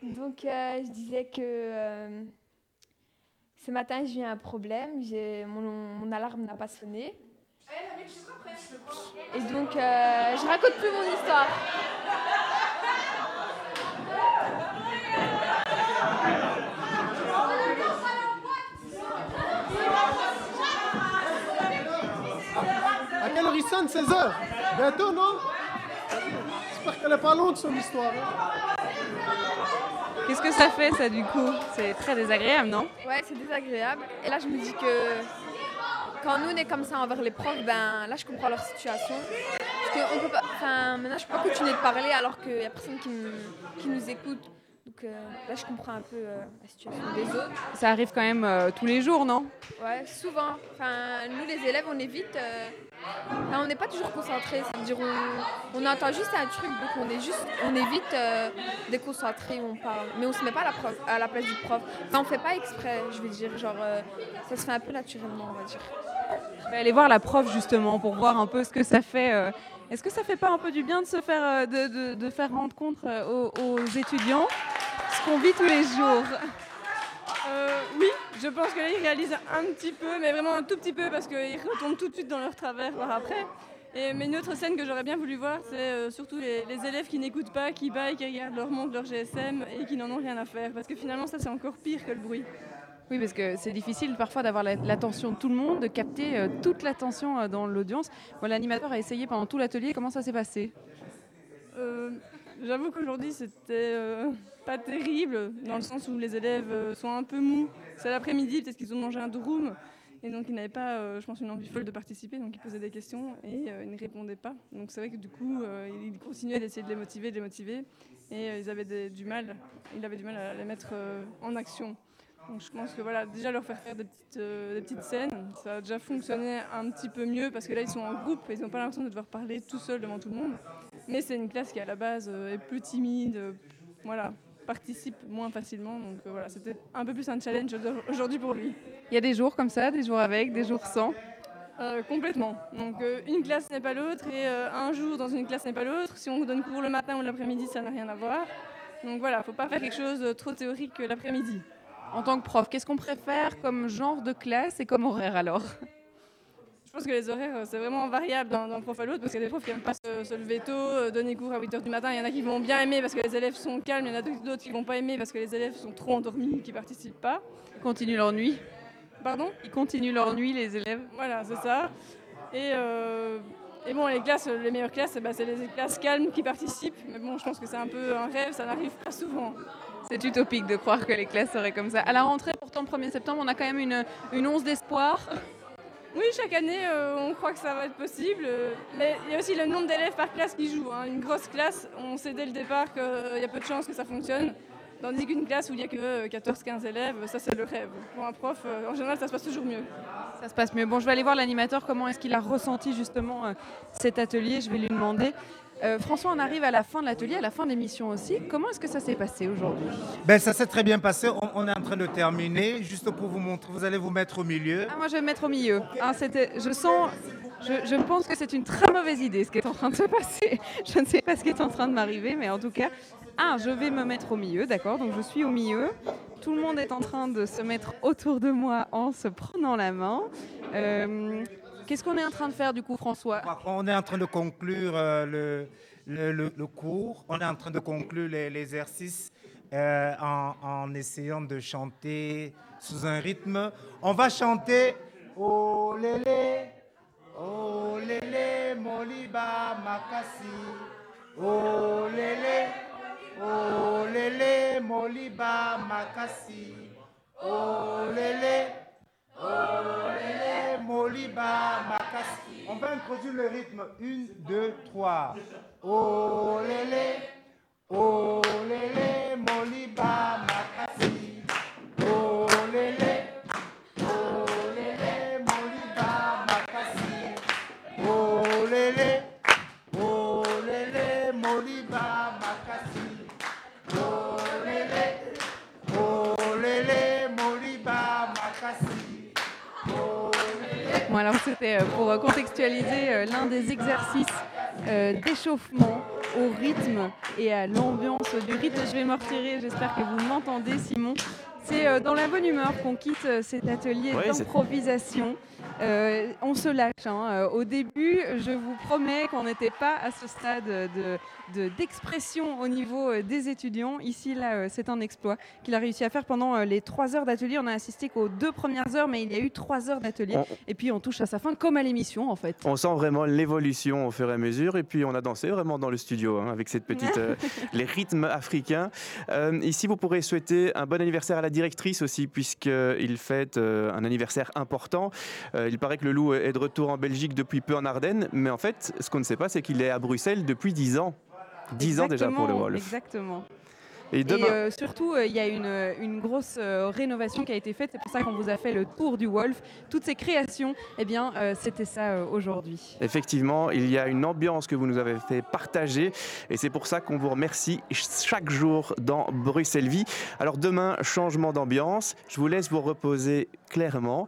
S31: Donc je disais que ce matin j'ai eu un problème, mon, mon alarme n'a pas sonné. Et donc euh, je raconte plus mon histoire.
S42: À quelle heure il sonne 16h Bientôt, non? J'espère qu'elle n'est pas longue son histoire. hein.
S7: Qu'est-ce que ça fait ça du coup? C'est très désagréable, non?
S31: Ouais, c'est désagréable. Et là, je me dis que quand nous, on est comme ça envers les profs, ben là, je comprends leur situation. Je qu'on peut pas. Enfin, maintenant, je peux pas continuer de parler alors qu'il y a personne qui nous écoute. Donc euh, là, je comprends un peu euh, la situation des autres.
S7: Ça arrive quand même euh, tous les jours, non?
S31: Ouais, souvent. Enfin, nous, les élèves, on évite. enfin, on n'est pas toujours concentrés. C'est-à-dire, on, on entend juste un truc, donc on est juste, on évite déconcentrer où on parle. Mais on se met pas à la, prof- à la place du prof. Enfin, on fait pas exprès, je veux dire. Genre, ça se fait un peu naturellement, on va dire.
S7: Je vais aller voir la prof justement pour voir un peu ce que ça fait. Est-ce que ça fait pas un peu du bien de se faire, de, de- de faire rendre compte aux, aux étudiants? Qu'on vit tous les jours
S32: Euh, oui, je pense que là, ils réalisent un petit peu, mais vraiment un tout petit peu, parce qu'ils retombent tout de suite dans leur travers par après. Et, mais une autre scène que j'aurais bien voulu voir, c'est euh, surtout les, les élèves qui n'écoutent pas, qui baillent, qui regardent leur montre, leur GSM et qui n'en ont rien à faire. Parce que finalement, ça, c'est encore pire que le bruit.
S7: Oui, parce que c'est difficile parfois d'avoir la- l'attention de tout le monde, de capter euh, toute l'attention euh, dans l'audience. Bon, L'animateur a essayé pendant tout l'atelier. Comment ça s'est passé?
S32: J'avoue qu'aujourd'hui, c'était pas terrible, dans le sens où les élèves euh, sont un peu mous. C'est l'après-midi, peut-être qu'ils ont mangé un durum. Et donc, ils n'avaient pas, euh, je pense, une envie folle de participer. Donc, ils posaient des questions et euh, ils ne répondaient pas. Donc, c'est vrai que du coup, ils continuaient d'essayer de les motiver, de les motiver. Et ils avaient du mal. Ils avaient du mal à les mettre en action. Donc, je pense que voilà, déjà leur faire faire des petites, des petites scènes, ça a déjà fonctionné un petit peu mieux parce que là, ils sont en groupe et ils n'ont pas l'impression de devoir parler tout seul devant tout le monde. Mais c'est une classe qui, à la base, est plus timide, voilà, participe moins facilement. Donc euh, voilà, c'était un peu plus un challenge aujourd'hui pour lui.
S7: Il y a des jours comme ça, des jours avec, des jours sans.
S32: Euh, complètement. Donc euh, une classe n'est pas l'autre et un jour dans une classe n'est pas l'autre. Si on donne cours le matin ou l'après-midi, ça n'a rien à voir. Donc voilà, faut pas faire quelque chose de trop théorique l'après-midi.
S7: En tant que prof, qu'est-ce qu'on préfère comme genre de classe et comme horaire alors?
S32: Pense que les horaires, euh, c'est vraiment variable d'un prof à l'autre parce qu'il y a des profs qui n'aiment pas se, se lever tôt, euh, donner cours à 8h du matin. Il y en a qui vont bien aimer parce que les élèves sont calmes, il y en a d'autres qui vont pas aimer parce que les élèves sont trop endormis, qui participent pas.
S7: Ils continuent leur nuit.
S32: Pardon?
S7: Ils continuent leur nuit, les élèves.
S32: Voilà, c'est ça. Et, euh, et bon, les classes, les meilleures classes, bah, c'est les classes calmes qui participent. Mais bon, je pense que c'est un peu un rêve, ça n'arrive pas souvent.
S7: C'est utopique de croire que les classes seraient comme ça. À la rentrée, pourtant, le 1er septembre, on a quand même une, une once d'espoir.
S32: Oui, chaque année, euh, on croit que ça va être possible. euh, mais il y a aussi le nombre d'élèves par classe qui joue. hein. Une grosse classe, on sait dès le départ qu'il y a peu de chances que ça fonctionne. Tandis qu'une classe où il n'y a que euh, 14-15 élèves, ça c'est le rêve. Pour un prof, euh, en général, ça se passe toujours mieux.
S7: Ça se passe mieux. Bon, je vais aller voir l'animateur, comment est-ce qu'il a ressenti justement euh, cet atelier. Je vais lui demander. Euh, François, on arrive à la fin de l'atelier, à la fin de l'émission aussi. Comment est-ce que ça s'est passé aujourd'hui?
S4: Ben, ça s'est très bien passé. On, on est en train de terminer. Juste pour vous montrer, vous allez vous mettre au milieu.
S7: Ah, moi, je vais me mettre au milieu. Hein, c'était, je sens, je, je pense que c'est une très mauvaise idée ce qui est en train de se passer. Je ne sais pas ce qui est en train de m'arriver, mais en tout cas, ah, je vais me mettre au milieu, d'accord? Donc je suis au milieu. Tout le monde est en train de se mettre autour de moi en se prenant la main. Euh, Qu'est-ce qu'on est en train de faire du coup, François?
S4: On est en train de conclure euh, le, cours. On est en train de conclure l'exercice euh, en, essayant de chanter sous un rythme. On va chanter Oh moliba. Oh oh. On va introduire le rythme. Une, deux, trois. Oh lélé, oh moliba, makasi. Oh
S7: alors c'était euh, pour contextualiser euh, l'un des exercices euh, d'échauffement au rythme et à l'ambiance du rythme. Je vais me retirer, j'espère que vous m'entendez Simon. C'est euh, dans la bonne humeur qu'on quitte euh, cet atelier
S6: Ouais,
S7: d'improvisation. Euh, on se lâche. hein. Au début, je vous promets qu'on n'était pas à ce stade de- de- d'expression au niveau des étudiants. Ici, là, c'est un exploit qu'il a réussi à faire pendant les trois heures d'atelier. On a assisté qu'aux deux premières heures, mais il y a eu trois heures d'atelier.
S6: On-
S7: Et puis, on touche à sa fin comme à l'émission, en fait.
S6: On sent vraiment l'évolution au fur et à mesure. Et puis, on a dansé vraiment dans le studio hein, avec cette petite, euh, les rythmes africains. Euh, ici, vous pourrez souhaiter un bon anniversaire à la directrice aussi, puisqu'il fête euh, un anniversaire important. Euh, il paraît que le loup est de retour en Belgique depuis peu en Ardennes, mais en fait, ce qu'on ne sait pas, c'est qu'il est à Bruxelles depuis 10 ans. 10 ans déjà pour le Wolf.
S7: Exactement.
S6: Et
S7: Et
S6: demain,
S7: euh, surtout, euh, il y a une, une grosse euh, rénovation qui a été faite. C'est pour ça qu'on vous a fait le tour du Wolf. Toutes ces créations, eh bien, euh, c'était ça euh, aujourd'hui.
S6: Effectivement, il y a une ambiance que vous nous avez fait partager et c'est pour ça qu'on vous remercie chaque jour dans Bruxelles Vie. Alors demain, changement d'ambiance. Je vous laisse vous reposer clairement